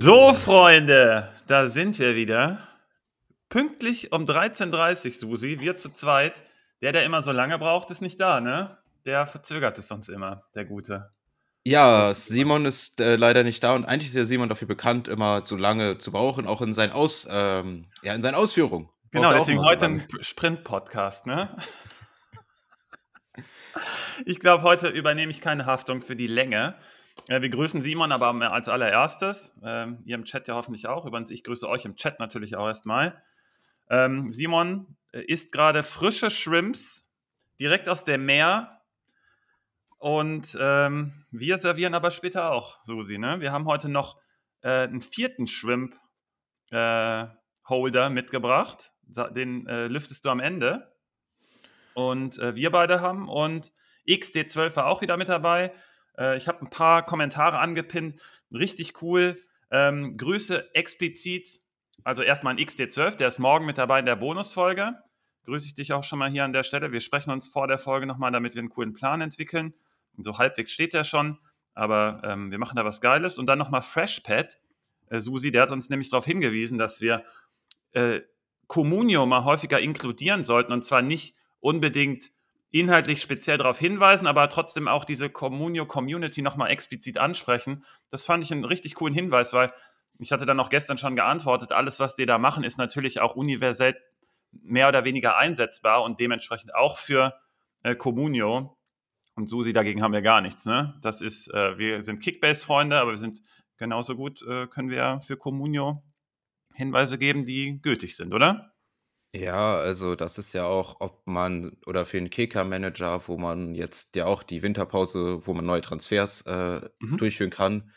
So, Freunde, da sind wir wieder. Pünktlich um 13.30 Uhr, Susi, wir zu zweit. Der, der immer so lange braucht, ist nicht da, ne? Der verzögert es sonst immer, der Gute. Ja, Simon ist äh, leider nicht da und eigentlich ist ja Simon dafür bekannt, immer zu lange zu brauchen, auch in seinen, Aus, ähm, ja, in seinen Ausführungen. Genau, deswegen heute ein Sprint-Podcast, ne? ich glaube, heute übernehme ich keine Haftung für die Länge. Ja, wir grüßen Simon aber als allererstes. Ähm, ihr im Chat ja hoffentlich auch. Übrigens, ich grüße euch im Chat natürlich auch erstmal. Ähm, Simon äh, isst gerade frische Shrimps direkt aus dem Meer. Und ähm, wir servieren aber später auch, Susi. Ne? Wir haben heute noch äh, einen vierten Shrimp-Holder äh, mitgebracht. Den äh, lüftest du am Ende. Und äh, wir beide haben. Und XD12 war auch wieder mit dabei. Äh, ich habe ein paar Kommentare angepinnt. Richtig cool. Ähm, Grüße explizit. Also erstmal ein XD12, der ist morgen mit dabei in der Bonusfolge. Grüße ich dich auch schon mal hier an der Stelle. Wir sprechen uns vor der Folge nochmal, damit wir einen coolen Plan entwickeln. Und so halbwegs steht der schon. Aber ähm, wir machen da was Geiles. Und dann nochmal Freshpad. Äh, Susi, der hat uns nämlich darauf hingewiesen, dass wir äh, Communio mal häufiger inkludieren sollten. Und zwar nicht unbedingt inhaltlich speziell darauf hinweisen, aber trotzdem auch diese Communio Community nochmal explizit ansprechen. Das fand ich einen richtig coolen Hinweis, weil ich hatte dann auch gestern schon geantwortet, alles, was die da machen, ist natürlich auch universell mehr oder weniger einsetzbar und dementsprechend auch für äh, Communio. Und Susi, dagegen haben wir gar nichts. Ne? Das ist, äh, wir sind Kickbase-Freunde, aber wir sind genauso gut, äh, können wir für Communio Hinweise geben, die gültig sind, oder? Ja, also das ist ja auch, ob man oder für einen Kicker-Manager, wo man jetzt ja auch die Winterpause, wo man neue Transfers äh, Mhm. durchführen kann,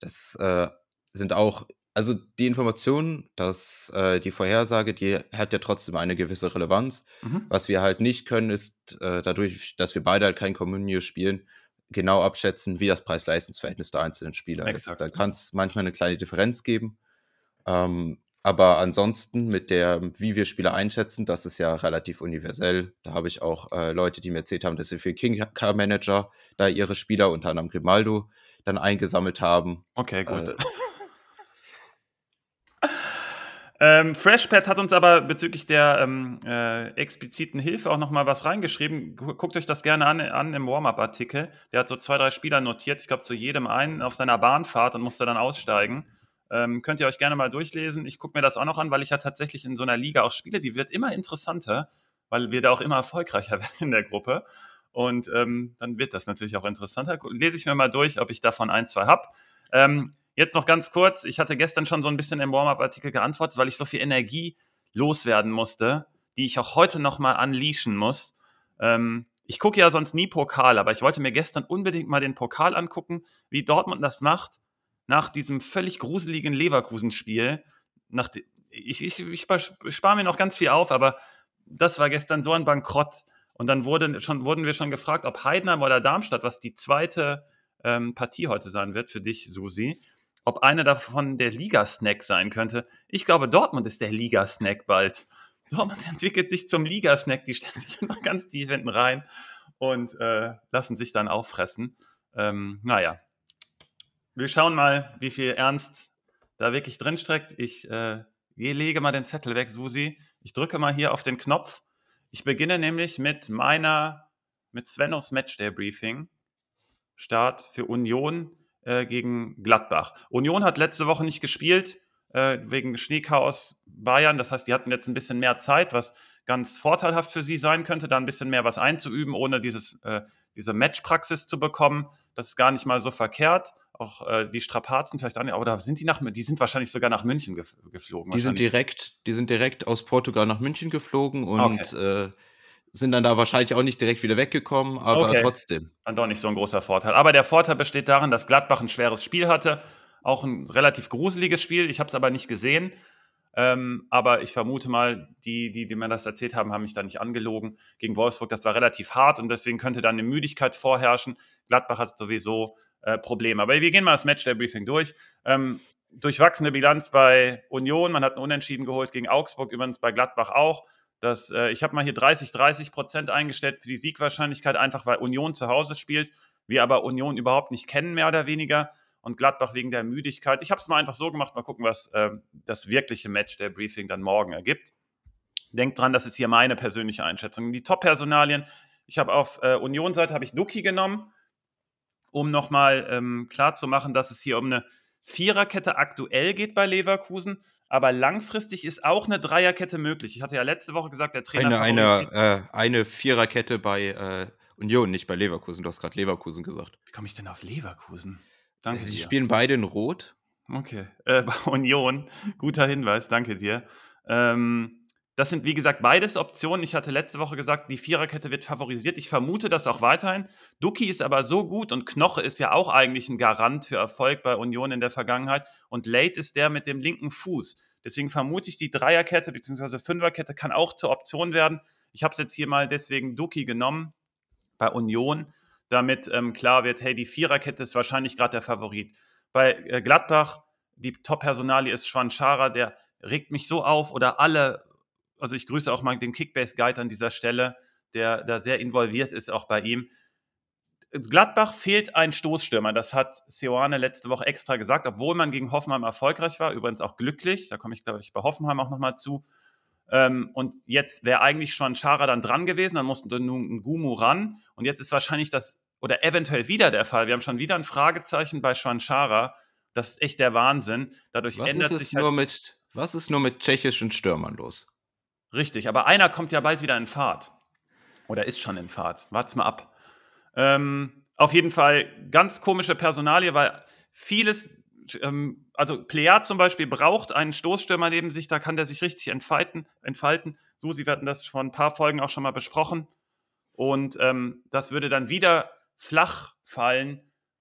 das äh, sind auch, also die Information, dass äh, die Vorhersage, die hat ja trotzdem eine gewisse Relevanz. Mhm. Was wir halt nicht können, ist äh, dadurch, dass wir beide halt kein Communio spielen, genau abschätzen, wie das Preis-Leistungs-Verhältnis der einzelnen Spieler ist. Da kann es manchmal eine kleine Differenz geben. Ähm, aber ansonsten mit der, wie wir Spieler einschätzen, das ist ja relativ universell. Da habe ich auch äh, Leute, die mir erzählt haben, dass sie für King Car Manager da ihre Spieler, unter anderem Grimaldo, dann eingesammelt haben. Okay, gut. Äh, Ähm, Freshpad hat uns aber bezüglich der ähm, äh, expliziten Hilfe auch nochmal was reingeschrieben. Guckt euch das gerne an, an im Warm-Up-Artikel. Der hat so zwei, drei Spieler notiert, ich glaube zu jedem einen auf seiner Bahnfahrt und musste dann aussteigen. Ähm, könnt ihr euch gerne mal durchlesen. Ich gucke mir das auch noch an, weil ich ja tatsächlich in so einer Liga auch spiele. Die wird immer interessanter, weil wir da auch immer erfolgreicher werden in der Gruppe. Und ähm, dann wird das natürlich auch interessanter. Lese ich mir mal durch, ob ich davon ein, zwei habe. Ähm, jetzt noch ganz kurz. Ich hatte gestern schon so ein bisschen im Warm-Up-Artikel geantwortet, weil ich so viel Energie loswerden musste, die ich auch heute noch mal unleashen muss. Ähm, ich gucke ja sonst nie Pokal, aber ich wollte mir gestern unbedingt mal den Pokal angucken, wie Dortmund das macht nach diesem völlig gruseligen Leverkusen-Spiel, ich, ich, ich spare mir noch ganz viel auf, aber das war gestern so ein Bankrott. Und dann wurde schon, wurden wir schon gefragt, ob Heidenheim oder Darmstadt, was die zweite ähm, Partie heute sein wird für dich, Susi, ob eine davon der Ligasnack sein könnte. Ich glaube, Dortmund ist der Ligasnack bald. Dortmund entwickelt sich zum Ligasnack, die stellen sich immer ganz tief hinten rein und äh, lassen sich dann auffressen. Ähm, naja, wir schauen mal, wie viel Ernst da wirklich drin steckt. Ich äh, lege mal den Zettel weg, Susi. Ich drücke mal hier auf den Knopf. Ich beginne nämlich mit meiner, mit Svenos Matchday Briefing. Start für Union äh, gegen Gladbach. Union hat letzte Woche nicht gespielt, äh, wegen Schneechaos Bayern. Das heißt, die hatten jetzt ein bisschen mehr Zeit, was ganz vorteilhaft für sie sein könnte, da ein bisschen mehr was einzuüben, ohne dieses, äh, diese Matchpraxis zu bekommen. Das ist gar nicht mal so verkehrt auch äh, die Strapazen vielleicht an, aber da sind die nach, die sind wahrscheinlich sogar nach München gef geflogen. Die sind direkt, die sind direkt aus Portugal nach München geflogen und okay. äh, sind dann da wahrscheinlich auch nicht direkt wieder weggekommen, aber okay. trotzdem. Dann doch nicht so ein großer Vorteil. Aber der Vorteil besteht darin, dass Gladbach ein schweres Spiel hatte, auch ein relativ gruseliges Spiel. Ich habe es aber nicht gesehen. Ähm, aber ich vermute mal, die, die, die mir das erzählt haben, haben mich da nicht angelogen. Gegen Wolfsburg, das war relativ hart und deswegen könnte dann eine Müdigkeit vorherrschen. Gladbach hat sowieso äh, Problem. Aber wir gehen mal das Match der Briefing durch. Ähm, durchwachsene Bilanz bei Union. Man hat einen Unentschieden geholt gegen Augsburg, übrigens bei Gladbach auch. Das, äh, ich habe mal hier 30, 30 Prozent eingestellt für die Siegwahrscheinlichkeit, einfach weil Union zu Hause spielt, wir aber Union überhaupt nicht kennen, mehr oder weniger. und Gladbach wegen der Müdigkeit. Ich habe es mal einfach so gemacht, mal gucken, was äh, das wirkliche Match der Briefing dann morgen ergibt. Denkt dran, das ist hier meine persönliche Einschätzung. Die Top-Personalien, ich habe auf äh, Union-Seite habe ich Duki genommen, um nochmal ähm, klarzumachen, dass es hier um eine Viererkette aktuell geht bei Leverkusen, aber langfristig ist auch eine Dreierkette möglich. Ich hatte ja letzte Woche gesagt, der Trainer. Eine, eine, äh, eine Viererkette bei äh, Union, nicht bei Leverkusen. Du hast gerade Leverkusen gesagt. Wie komme ich denn auf Leverkusen? Danke Sie dir. spielen beide in Rot. Okay. Äh, bei Union, guter Hinweis, danke dir. Ähm, das sind, wie gesagt, beides Optionen. Ich hatte letzte Woche gesagt, die Viererkette wird favorisiert. Ich vermute das auch weiterhin. Duki ist aber so gut und Knoche ist ja auch eigentlich ein Garant für Erfolg bei Union in der Vergangenheit. Und Late ist der mit dem linken Fuß. Deswegen vermute ich, die Dreierkette bzw. Fünferkette kann auch zur Option werden. Ich habe es jetzt hier mal deswegen Duki genommen bei Union, damit ähm, klar wird, hey, die Viererkette ist wahrscheinlich gerade der Favorit. Bei äh, Gladbach, die Top-Personalie ist Schwanschara, der regt mich so auf oder alle also ich grüße auch mal den Kickbase Guide an dieser Stelle, der da sehr involviert ist, auch bei ihm. Gladbach fehlt ein Stoßstürmer. Das hat Seoane letzte Woche extra gesagt, obwohl man gegen Hoffenheim erfolgreich war. Übrigens auch glücklich. Da komme ich, glaube ich, bei Hoffenheim auch nochmal zu. Ähm, und jetzt wäre eigentlich schon Schara dann dran gewesen. Dann mussten nun ein Gumu ran. Und jetzt ist wahrscheinlich das oder eventuell wieder der Fall. Wir haben schon wieder ein Fragezeichen bei Schwanschara. Das ist echt der Wahnsinn. Dadurch was ändert sich halt mit, Was ist nur mit tschechischen Stürmern los? Richtig, aber einer kommt ja bald wieder in Fahrt. Oder ist schon in Fahrt. Wart's mal ab. Ähm, auf jeden Fall ganz komische Personalie, weil vieles, ähm, also Plea zum Beispiel braucht einen Stoßstürmer neben sich, da kann der sich richtig entfalten. entfalten. Susi, wir hatten das vor ein paar Folgen auch schon mal besprochen. Und ähm, das würde dann wieder flach fallen.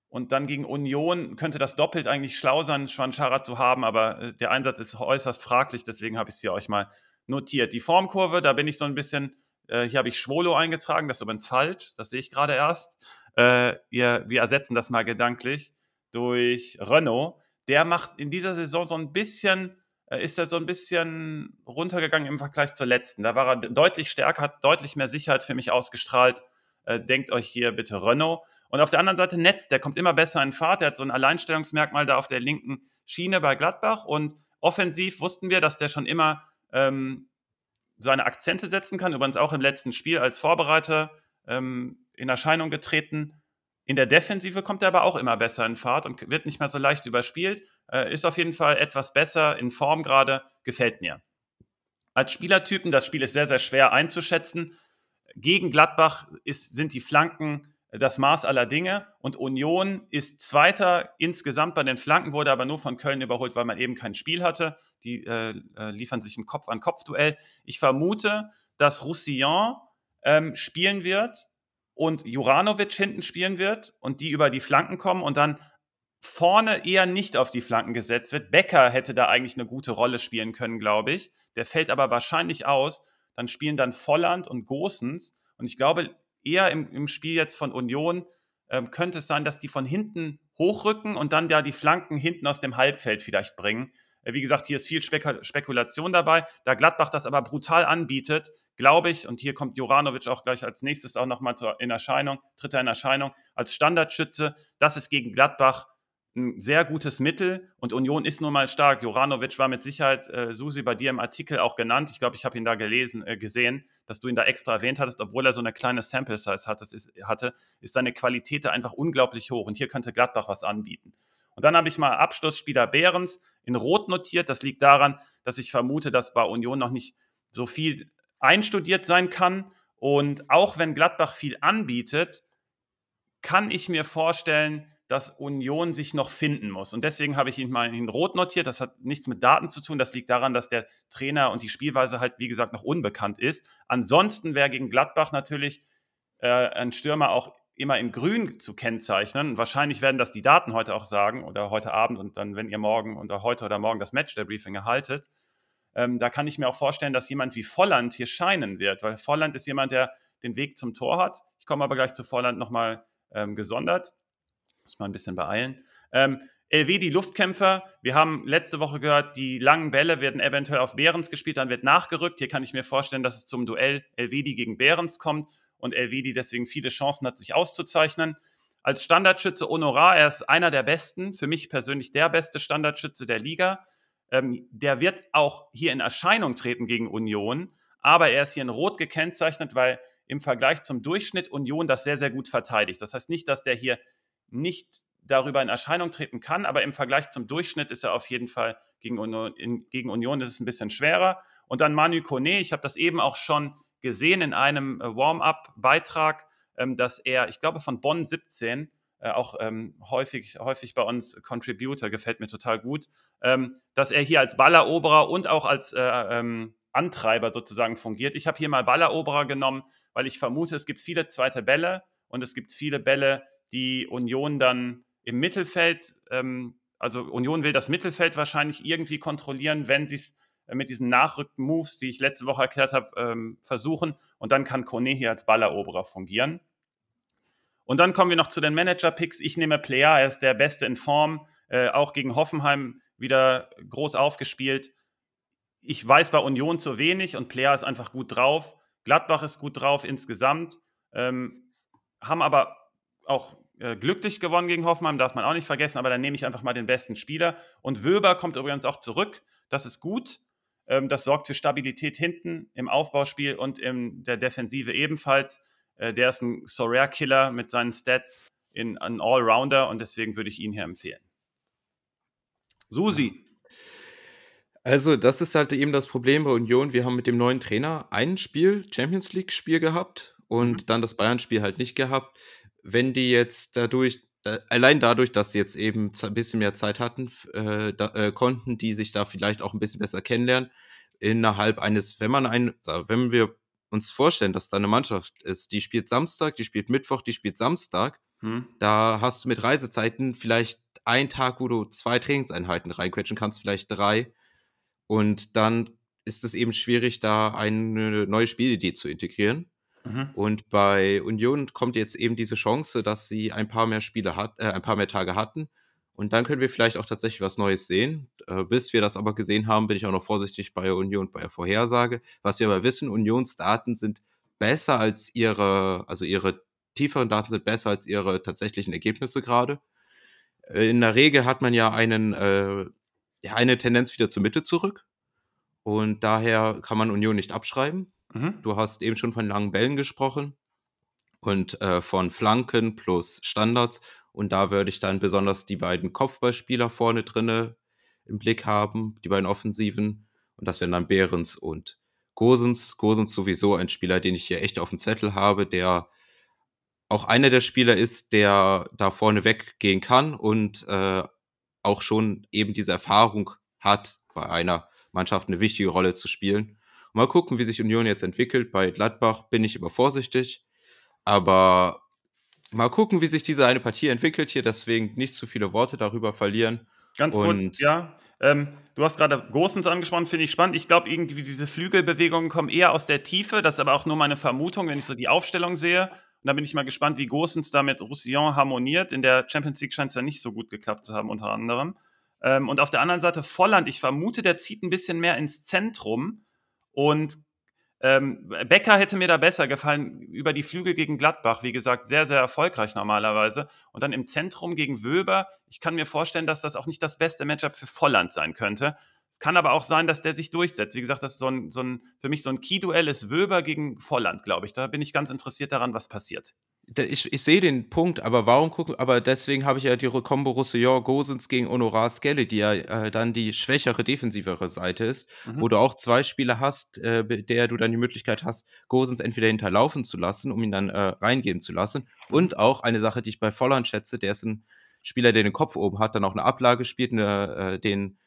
Und dann gegen Union könnte das doppelt eigentlich schlau sein, Schwanschara zu haben, aber äh, der Einsatz ist äußerst fraglich, deswegen habe ich es hier euch mal notiert. Die Formkurve, da bin ich so ein bisschen, äh, hier habe ich Schwolo eingetragen, das ist übrigens falsch, das sehe ich gerade erst. Äh, ihr, wir ersetzen das mal gedanklich durch Renault. Der macht in dieser Saison so ein bisschen, äh, ist er so ein bisschen runtergegangen im Vergleich zur letzten. Da war er deutlich stärker, hat deutlich mehr Sicherheit für mich ausgestrahlt. Äh, denkt euch hier bitte Renault. Und auf der anderen Seite Netz, der kommt immer besser in Fahrt. Der hat so ein Alleinstellungsmerkmal da auf der linken Schiene bei Gladbach. Und offensiv wussten wir, dass der schon immer ähm, seine Akzente setzen kann. Übrigens auch im letzten Spiel als Vorbereiter ähm, in Erscheinung getreten. In der Defensive kommt er aber auch immer besser in Fahrt und wird nicht mehr so leicht überspielt. Äh, ist auf jeden Fall etwas besser in Form gerade, gefällt mir. Als Spielertypen, das Spiel ist sehr, sehr schwer einzuschätzen. Gegen Gladbach ist, sind die Flanken das Maß aller Dinge. Und Union ist Zweiter insgesamt bei den Flanken, wurde aber nur von Köln überholt, weil man eben kein Spiel hatte. Die äh, äh liefern sich ein Kopf-an-Kopf-Duell. Ich vermute, dass Roussillon ähm, spielen wird und Juranovic hinten spielen wird und die über die Flanken kommen und dann vorne eher nicht auf die Flanken gesetzt wird. Becker hätte da eigentlich eine gute Rolle spielen können, glaube ich. Der fällt aber wahrscheinlich aus. Dann spielen dann Volland und Gosens. Und ich glaube, eher im, im Spiel jetzt von Union ähm, könnte es sein, dass die von hinten hochrücken und dann ja die Flanken hinten aus dem Halbfeld vielleicht bringen. Äh, wie gesagt, hier ist viel Spek Spekulation dabei. Da Gladbach das aber brutal anbietet, glaube ich, und hier kommt Joranovic auch gleich als nächstes auch nochmal in Erscheinung, tritt er in Erscheinung, als Standardschütze. Das ist gegen Gladbach ein sehr gutes Mittel und Union ist nun mal stark. Joranovic war mit Sicherheit, äh, Susi, bei dir im Artikel auch genannt. Ich glaube, ich habe ihn da gelesen, äh, gesehen, dass du ihn da extra erwähnt hattest, obwohl er so eine kleine Sample Size hatte, ist, hatte, ist seine Qualität da einfach unglaublich hoch und hier könnte Gladbach was anbieten. Und dann habe ich mal Abschlussspieler Behrens in Rot notiert. Das liegt daran, dass ich vermute, dass bei Union noch nicht so viel einstudiert sein kann. Und auch wenn Gladbach viel anbietet, kann ich mir vorstellen, dass Union sich noch finden muss. Und deswegen habe ich ihn mal in Rot notiert. Das hat nichts mit Daten zu tun. Das liegt daran, dass der Trainer und die Spielweise halt, wie gesagt, noch unbekannt ist. Ansonsten wäre gegen Gladbach natürlich äh, ein Stürmer auch immer in Grün zu kennzeichnen. wahrscheinlich werden das die Daten heute auch sagen oder heute Abend und dann, wenn ihr morgen oder heute oder morgen das Match der Briefing erhaltet. Ähm, da kann ich mir auch vorstellen, dass jemand wie Volland hier scheinen wird, weil Volland ist jemand, der den Weg zum Tor hat. Ich komme aber gleich zu Volland nochmal ähm, gesondert. Muss mal ein bisschen beeilen. Ähm, LW, die Luftkämpfer. Wir haben letzte Woche gehört, die langen Bälle werden eventuell auf Behrens gespielt, dann wird nachgerückt. Hier kann ich mir vorstellen, dass es zum Duell Elvedi gegen Behrens kommt und Elvedi deswegen viele Chancen hat, sich auszuzeichnen. als Standardschütze Honorar, er ist einer der besten, für mich persönlich der beste Standardschütze der Liga. Ähm, der wird auch hier in Erscheinung treten gegen Union, aber er ist hier in Rot gekennzeichnet, weil im Vergleich zum Durchschnitt Union das sehr, sehr gut verteidigt. Das heißt nicht, dass der hier nicht darüber in Erscheinung treten kann, aber im Vergleich zum Durchschnitt ist er auf jeden Fall gegen Union, in, gegen Union ist ein bisschen schwerer. Und dann Manu Kone, ich habe das eben auch schon gesehen in einem äh, Warm-up-Beitrag, ähm, dass er, ich glaube von Bonn 17, äh, auch ähm, häufig, häufig bei uns Contributor, gefällt mir total gut, ähm, dass er hier als Balleroberer und auch als äh, ähm, Antreiber sozusagen fungiert. Ich habe hier mal Balleroberer genommen, weil ich vermute, es gibt viele zweite Bälle und es gibt viele Bälle, die Union dann im Mittelfeld, ähm, also Union will das Mittelfeld wahrscheinlich irgendwie kontrollieren, wenn sie es äh, mit diesen Nachrück-Moves, die ich letzte Woche erklärt habe, ähm, versuchen. Und dann kann Kone hier als Balleroberer fungieren. Und dann kommen wir noch zu den Manager-Picks. Ich nehme Player, er ist der Beste in Form, äh, auch gegen Hoffenheim wieder groß aufgespielt. Ich weiß bei Union zu wenig und Player ist einfach gut drauf. Gladbach ist gut drauf insgesamt, ähm, haben aber auch äh, glücklich gewonnen gegen Hoffenheim, darf man auch nicht vergessen, aber dann nehme ich einfach mal den besten Spieler. Und Wöber kommt übrigens auch zurück, das ist gut. Ähm, das sorgt für Stabilität hinten im Aufbauspiel und in der Defensive ebenfalls. Äh, der ist ein Sorare-Killer mit seinen Stats, in, ein Allrounder und deswegen würde ich ihn hier empfehlen. Susi. Also, das ist halt eben das Problem bei Union. Wir haben mit dem neuen Trainer ein Spiel, Champions League-Spiel gehabt und mhm. dann das Bayern-Spiel halt nicht gehabt. Wenn die jetzt dadurch, äh, allein dadurch, dass sie jetzt eben ein bisschen mehr Zeit hatten, äh, da, äh, konnten die sich da vielleicht auch ein bisschen besser kennenlernen. Innerhalb eines, wenn man ein, wenn wir uns vorstellen, dass da eine Mannschaft ist, die spielt Samstag, die spielt Mittwoch, die spielt Samstag, hm. da hast du mit Reisezeiten vielleicht einen Tag, wo du zwei Trainingseinheiten reinquetschen kannst, vielleicht drei. Und dann ist es eben schwierig, da eine neue Spielidee zu integrieren. Mhm. Und bei Union kommt jetzt eben diese Chance, dass sie ein paar mehr Spiele hat, äh, ein paar mehr Tage hatten. Und dann können wir vielleicht auch tatsächlich was Neues sehen. Äh, bis wir das aber gesehen haben, bin ich auch noch vorsichtig bei Union bei der Vorhersage. Was wir aber wissen, Unionsdaten sind besser als ihre, also ihre tieferen Daten sind besser als ihre tatsächlichen Ergebnisse gerade. Äh, in der Regel hat man ja einen äh, ja, eine Tendenz wieder zur Mitte zurück. Und daher kann man Union nicht abschreiben. Mhm. Du hast eben schon von langen Bällen gesprochen und äh, von Flanken plus Standards. Und da würde ich dann besonders die beiden Kopfballspieler vorne drinne im Blick haben, die beiden Offensiven. Und das wären dann Behrens und Gosens. Gosens sowieso ein Spieler, den ich hier echt auf dem Zettel habe, der auch einer der Spieler ist, der da vorne weggehen kann und äh, auch schon eben diese Erfahrung hat, bei einer Mannschaft eine wichtige Rolle zu spielen. Mal gucken, wie sich Union jetzt entwickelt. Bei Gladbach bin ich immer vorsichtig, aber mal gucken, wie sich diese eine Partie entwickelt hier. Deswegen nicht zu viele Worte darüber verlieren. Ganz Und kurz, ja. Ähm, du hast gerade Gosens angesprochen, finde ich spannend. Ich glaube, irgendwie diese Flügelbewegungen kommen eher aus der Tiefe. Das ist aber auch nur meine Vermutung, wenn ich so die Aufstellung sehe. Und da bin ich mal gespannt, wie Gosens da mit Roussillon harmoniert. In der Champions League scheint es ja nicht so gut geklappt zu haben, unter anderem. Ähm, und auf der anderen Seite Volland, ich vermute, der zieht ein bisschen mehr ins Zentrum. Und ähm, Becker hätte mir da besser gefallen über die Flügel gegen Gladbach. Wie gesagt, sehr, sehr erfolgreich normalerweise. Und dann im Zentrum gegen Wöber. Ich kann mir vorstellen, dass das auch nicht das beste Matchup für Volland sein könnte. Es kann aber auch sein, dass der sich durchsetzt. Wie gesagt, das ist so ein, so ein, für mich so ein Key-Duell ist Wöber gegen Volland, glaube ich. Da bin ich ganz interessiert daran, was passiert. Ich, ich sehe den Punkt, aber warum gucken, aber deswegen habe ich ja die Combo Roussillon Gosens gegen Honorar Skelle, die ja äh, dann die schwächere, defensivere Seite ist, mhm. wo du auch zwei Spieler hast, äh, der du dann die Möglichkeit hast, Gosens entweder hinterlaufen zu lassen, um ihn dann äh, reingeben zu lassen. Mhm. Und auch eine Sache, die ich bei Volland schätze, der ist ein Spieler, der den Kopf oben hat, dann auch eine Ablage spielt, eine, äh, den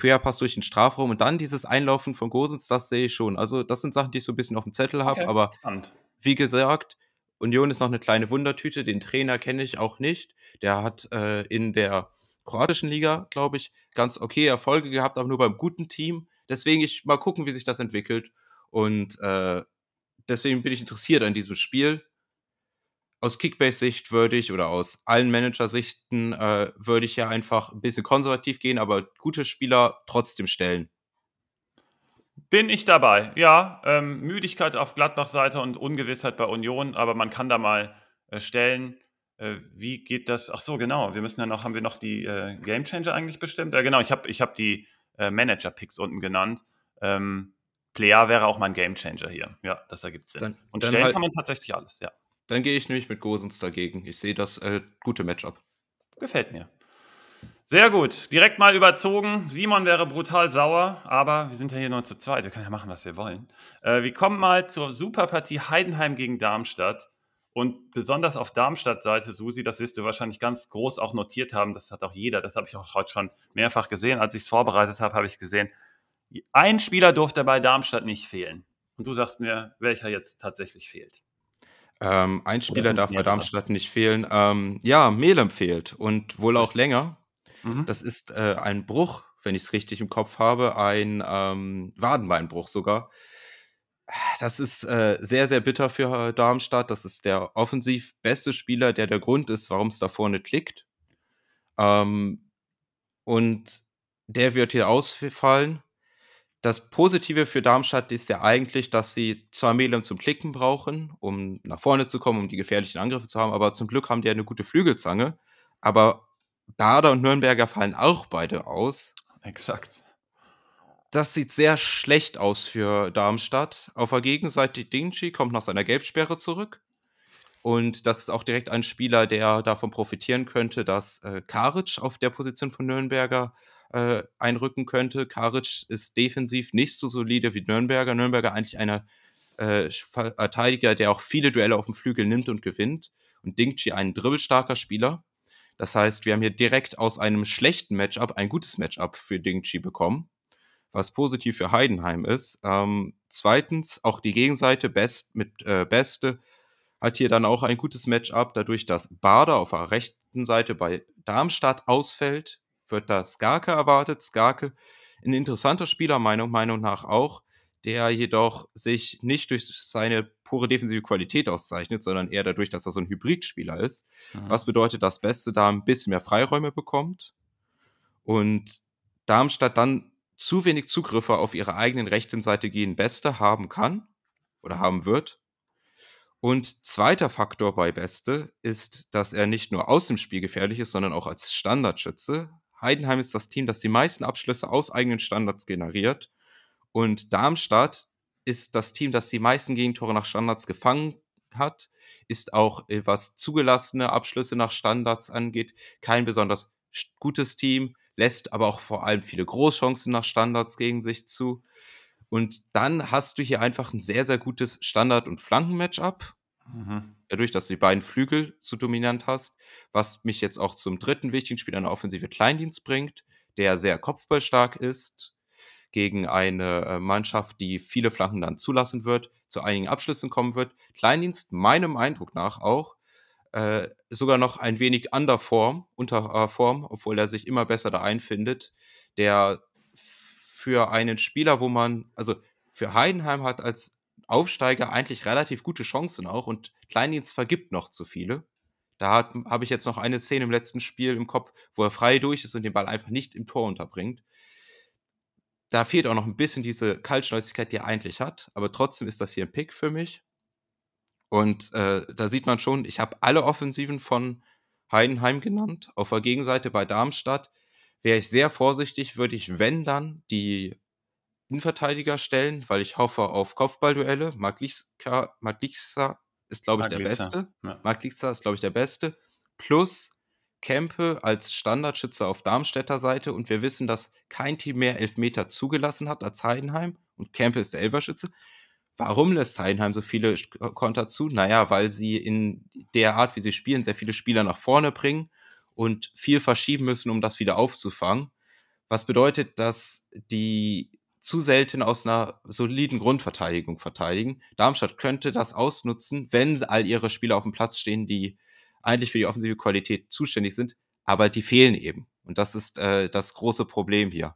Querpass durch den Strafraum und dann dieses Einlaufen von Gosens, das sehe ich schon. Also, das sind Sachen, die ich so ein bisschen auf dem Zettel habe, okay. aber Spannend. wie gesagt, Union ist noch eine kleine Wundertüte. Den Trainer kenne ich auch nicht. Der hat äh, in der kroatischen Liga, glaube ich, ganz okay Erfolge gehabt, aber nur beim guten Team. Deswegen ich mal gucken, wie sich das entwickelt. Und äh, deswegen bin ich interessiert an diesem Spiel aus Kickbase-Sicht würde ich oder aus allen Manager-Sichten äh, würde ich ja einfach ein bisschen konservativ gehen, aber gute Spieler trotzdem stellen. Bin ich dabei, ja. Ähm, Müdigkeit auf Gladbach-Seite und Ungewissheit bei Union, aber man kann da mal äh, stellen. Äh, wie geht das? Ach so, genau. Wir müssen ja noch, haben wir noch die äh, Game Changer eigentlich bestimmt? Äh, genau, ich habe ich hab die äh, Manager-Picks unten genannt. Ähm, Player wäre auch mein Game Changer hier. Ja, das ergibt Sinn. Dann, Und dann stellen halt, kann man tatsächlich alles, ja. Dann gehe ich nämlich mit Gosens dagegen. Ich sehe das äh, gute Matchup. Gefällt mir. Sehr gut. Direkt mal überzogen. Simon wäre brutal sauer, aber wir sind ja hier nur zu zweit. Wir können ja machen, was wir wollen. Äh, wir kommen mal zur Superpartie Heidenheim gegen Darmstadt. Und besonders auf Darmstadt-Seite, Susi, das wirst du wahrscheinlich ganz groß auch notiert haben. Das hat auch jeder. Das habe ich auch heute schon mehrfach gesehen. Als ich es vorbereitet habe, habe ich gesehen, ein Spieler durfte bei Darmstadt nicht fehlen. Und du sagst mir, welcher jetzt tatsächlich fehlt. Ähm, ein Spieler darf bei Darmstadt nicht fehlen. Ähm, ja, Melem fehlt und wohl auch länger. Mhm. Das ist äh, ein Bruch, wenn ich es richtig im Kopf habe, ein ähm, Wadenbeinbruch sogar. Das ist äh, sehr, sehr bitter für Darmstadt. Das ist der offensiv beste Spieler, der der Grund ist, warum es da vorne klickt. Ähm, und der wird hier ausfallen. Das Positive für Darmstadt ist ja eigentlich, dass sie zwar Melem zum Klicken brauchen, um nach vorne zu kommen, um die gefährlichen Angriffe zu haben, aber zum Glück haben die ja eine gute Flügelzange. Aber Bader und Nürnberger fallen auch beide aus. Exakt. Das sieht sehr schlecht aus für Darmstadt. Auf der Gegenseite Dingchi kommt nach seiner Gelbsperre zurück. Und das ist auch direkt ein Spieler, der davon profitieren könnte, dass äh, Karic auf der Position von Nürnberger äh, einrücken könnte. Karic ist defensiv nicht so solide wie Nürnberger. Nürnberger eigentlich einer äh, Verteidiger, der auch viele Duelle auf dem Flügel nimmt und gewinnt. Und Dingchi ein dribbelstarker Spieler. Das heißt, wir haben hier direkt aus einem schlechten Matchup ein gutes Matchup für Dingchi bekommen was positiv für Heidenheim ist. Ähm, zweitens, auch die Gegenseite Best mit äh, Beste hat hier dann auch ein gutes Matchup, dadurch, dass Bader auf der rechten Seite bei Darmstadt ausfällt, wird da Skarke erwartet. Skarke, ein interessanter Spieler, Meinung, Meinung nach auch, der jedoch sich nicht durch seine pure defensive Qualität auszeichnet, sondern eher dadurch, dass er so ein Hybridspieler ist. Mhm. Was bedeutet, dass Beste da ein bisschen mehr Freiräume bekommt und Darmstadt dann zu wenig Zugriffe auf ihre eigenen rechten Seite gehen Beste haben kann oder haben wird. Und zweiter Faktor bei Beste ist, dass er nicht nur aus dem Spiel gefährlich ist, sondern auch als Standardschütze. Heidenheim ist das Team, das die meisten Abschlüsse aus eigenen Standards generiert. Und Darmstadt ist das Team, das die meisten Gegentore nach Standards gefangen hat, ist auch, äh, was zugelassene Abschlüsse nach Standards angeht, kein besonders gutes Team lässt aber auch vor allem viele Großchancen nach Standards gegen sich zu. Und dann hast du hier einfach ein sehr, sehr gutes Standard- und Flanken-Matchup. Mhm. Dadurch, dass du die beiden Flügel so dominant hast, was mich jetzt auch zum dritten wichtigen Spiel an der Offensive Kleindienst bringt, der sehr kopfballstark ist, gegen eine äh, Mannschaft, die viele Flanken dann zulassen wird, zu einigen Abschlüssen kommen wird. Kleindienst, meinem Eindruck nach auch, äh, sogar noch ein wenig under Form, unter äh, Form, obwohl er sich immer besser da einfindet, der für einen Spieler, wo man, also für Heidenheim hat als Aufsteiger eigentlich relativ gute Chancen auch und Kleindienst vergibt noch zu viele. Da habe ich jetzt noch eine Szene im letzten Spiel im Kopf, wo er frei durch ist und den Ball einfach nicht im Tor unterbringt. Da fehlt auch noch ein bisschen diese Kaltschnäuzigkeit, die er eigentlich hat, aber trotzdem ist das hier ein Pick für mich. Und äh, da sieht man schon, ich habe alle Offensiven von Heidenheim genannt. Auf der Gegenseite bei Darmstadt wäre ich sehr vorsichtig, würde ich, wenn dann, die Innenverteidiger stellen, weil ich hoffe auf Kopfballduelle. Maglixa, Maglixa ist, glaube ich, der Beste. Ja. Maglixa ist, glaube ich, der Beste. Plus Kempe als Standardschütze auf Darmstädter Seite. Und wir wissen, dass kein Team mehr Elfmeter zugelassen hat als Heidenheim. Und Kempe ist der Elferschütze. Warum lässt Heidenheim so viele Konter zu? Naja, weil sie in der Art, wie sie spielen, sehr viele Spieler nach vorne bringen und viel verschieben müssen, um das wieder aufzufangen. Was bedeutet, dass die zu selten aus einer soliden Grundverteidigung verteidigen. Darmstadt könnte das ausnutzen, wenn all ihre Spieler auf dem Platz stehen, die eigentlich für die offensive Qualität zuständig sind, aber die fehlen eben. Und das ist äh, das große Problem hier.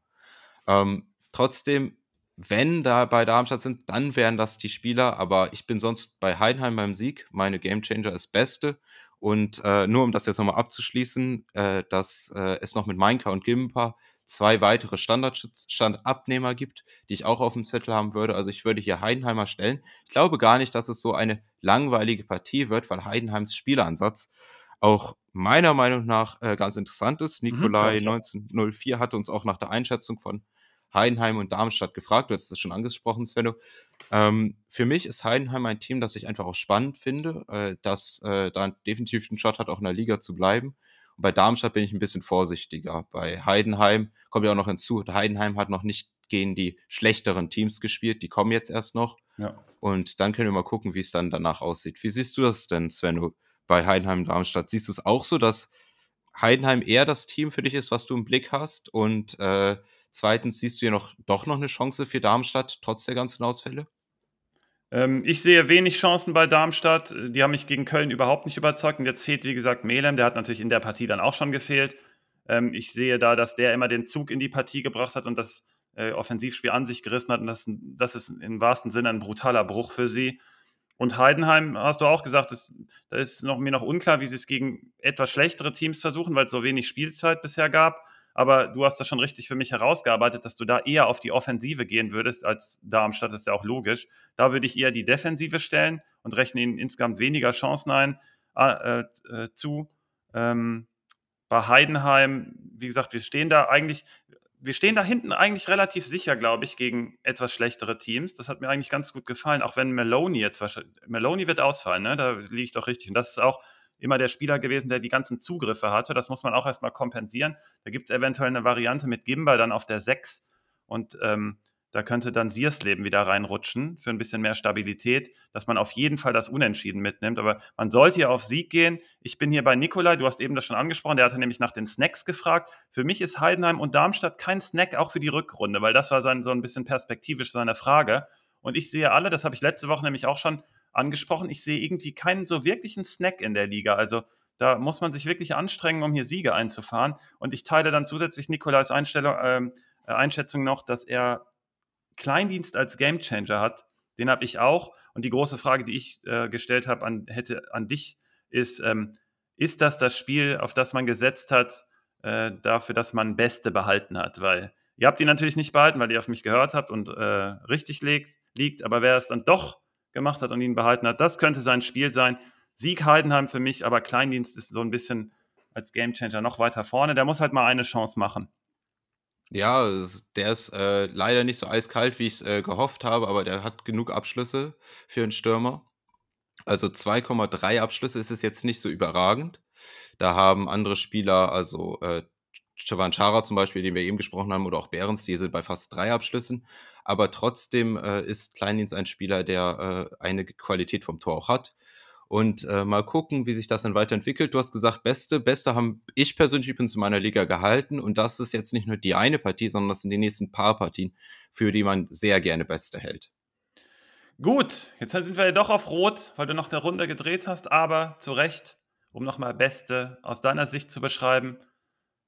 Ähm, trotzdem wenn da bei Darmstadt sind, dann wären das die Spieler. Aber ich bin sonst bei Heidenheim beim Sieg. Meine Gamechanger ist Beste. Und äh, nur um das jetzt nochmal abzuschließen, äh, dass äh, es noch mit Mainka und Gimpa zwei weitere Standardabnehmer gibt, die ich auch auf dem Zettel haben würde. Also ich würde hier Heidenheimer stellen. Ich glaube gar nicht, dass es so eine langweilige Partie wird, weil Heidenheims Spielansatz auch meiner Meinung nach äh, ganz interessant ist. Mhm, Nikolai mhm, 1904 hat uns auch nach der Einschätzung von Heidenheim und Darmstadt gefragt. Du hast es schon angesprochen, Svenno. Ähm, für mich ist Heidenheim ein Team, das ich einfach auch spannend finde, äh, das äh, da definitiv einen Shot hat, auch in der Liga zu bleiben. Und bei Darmstadt bin ich ein bisschen vorsichtiger. Bei Heidenheim kommt ja auch noch hinzu, Heidenheim hat noch nicht gegen die schlechteren Teams gespielt, die kommen jetzt erst noch. Ja. Und dann können wir mal gucken, wie es dann danach aussieht. Wie siehst du das denn, Sven, bei Heidenheim Darmstadt? Siehst du es auch so, dass Heidenheim eher das Team für dich ist, was du im Blick hast? Und äh, zweitens, siehst du ja noch doch noch eine Chance für Darmstadt, trotz der ganzen Ausfälle? Ähm, ich sehe wenig Chancen bei Darmstadt. Die haben mich gegen Köln überhaupt nicht überzeugt. Und jetzt fehlt, wie gesagt, Melem. Der hat natürlich in der Partie dann auch schon gefehlt. Ähm, ich sehe da, dass der immer den Zug in die Partie gebracht hat und das äh, Offensivspiel an sich gerissen hat. Und das, das ist im wahrsten Sinne ein brutaler Bruch für sie. Und Heidenheim, hast du auch gesagt, ist, da ist noch, mir noch unklar, wie sie es gegen etwas schlechtere Teams versuchen, weil es so wenig Spielzeit bisher gab. Aber du hast das schon richtig für mich herausgearbeitet, dass du da eher auf die Offensive gehen würdest als Darmstadt, das ist ja auch logisch. Da würde ich eher die Defensive stellen und rechne ihnen insgesamt weniger Chancen ein äh, äh, zu. Ähm, bei Heidenheim, wie gesagt, wir stehen da eigentlich, wir stehen da hinten eigentlich relativ sicher, glaube ich, gegen etwas schlechtere Teams. Das hat mir eigentlich ganz gut gefallen, auch wenn Maloney jetzt wahrscheinlich, Maloney wird ausfallen, ne? da liege ich doch richtig. Und das ist auch immer der Spieler gewesen, der die ganzen Zugriffe hatte. Das muss man auch erstmal kompensieren. Da gibt es eventuell eine Variante mit Gimba dann auf der 6 und ähm, da könnte dann Siersleben wieder reinrutschen für ein bisschen mehr Stabilität, dass man auf jeden Fall das Unentschieden mitnimmt. Aber man sollte ja auf Sieg gehen. Ich bin hier bei Nikolai, du hast eben das schon angesprochen, der hatte nämlich nach den Snacks gefragt. Für mich ist Heidenheim und Darmstadt kein Snack, auch für die Rückrunde, weil das war sein, so ein bisschen perspektivisch seine Frage. Und ich sehe alle, das habe ich letzte Woche nämlich auch schon angesprochen, ich sehe irgendwie keinen so wirklichen Snack in der Liga. Also da muss man sich wirklich anstrengen, um hier Siege einzufahren. Und ich teile dann zusätzlich Nikolais ähm, äh, Einschätzung noch, dass er Kleindienst als Gamechanger hat, den habe ich auch. Und die große Frage, die ich äh, gestellt habe an, hätte an dich, ist, ähm, ist das das Spiel, auf das man gesetzt hat, äh, dafür, dass man Beste behalten hat? Weil ihr habt ihn natürlich nicht behalten, weil ihr auf mich gehört habt und äh, richtig liegt, liegt. Aber wer es dann doch gemacht hat und ihn behalten hat, das könnte sein Spiel sein. Sieg Heidenheim für mich, aber Kleindienst ist so ein bisschen als Gamechanger noch weiter vorne. Der muss halt mal eine Chance machen. Ja, der ist äh, leider nicht so eiskalt, wie ich es äh, gehofft habe, aber der hat genug Abschlüsse für einen Stürmer. Also 2,3 Abschlüsse ist es jetzt nicht so überragend. Da haben andere Spieler, also äh, Chavanchara zum Beispiel, den wir eben gesprochen haben, oder auch Behrens, die sind bei fast drei Abschlüssen. Aber trotzdem äh, ist Kleindienst ein Spieler, der äh, eine Qualität vom Tor auch hat und äh, mal gucken, wie sich das dann weiterentwickelt. Du hast gesagt, Beste. Beste haben ich persönlich übrigens in meiner Liga gehalten und das ist jetzt nicht nur die eine Partie, sondern das sind die nächsten paar Partien, für die man sehr gerne Beste hält. Gut, jetzt sind wir ja doch auf Rot, weil du noch eine Runde gedreht hast, aber zu Recht, um nochmal Beste aus deiner Sicht zu beschreiben.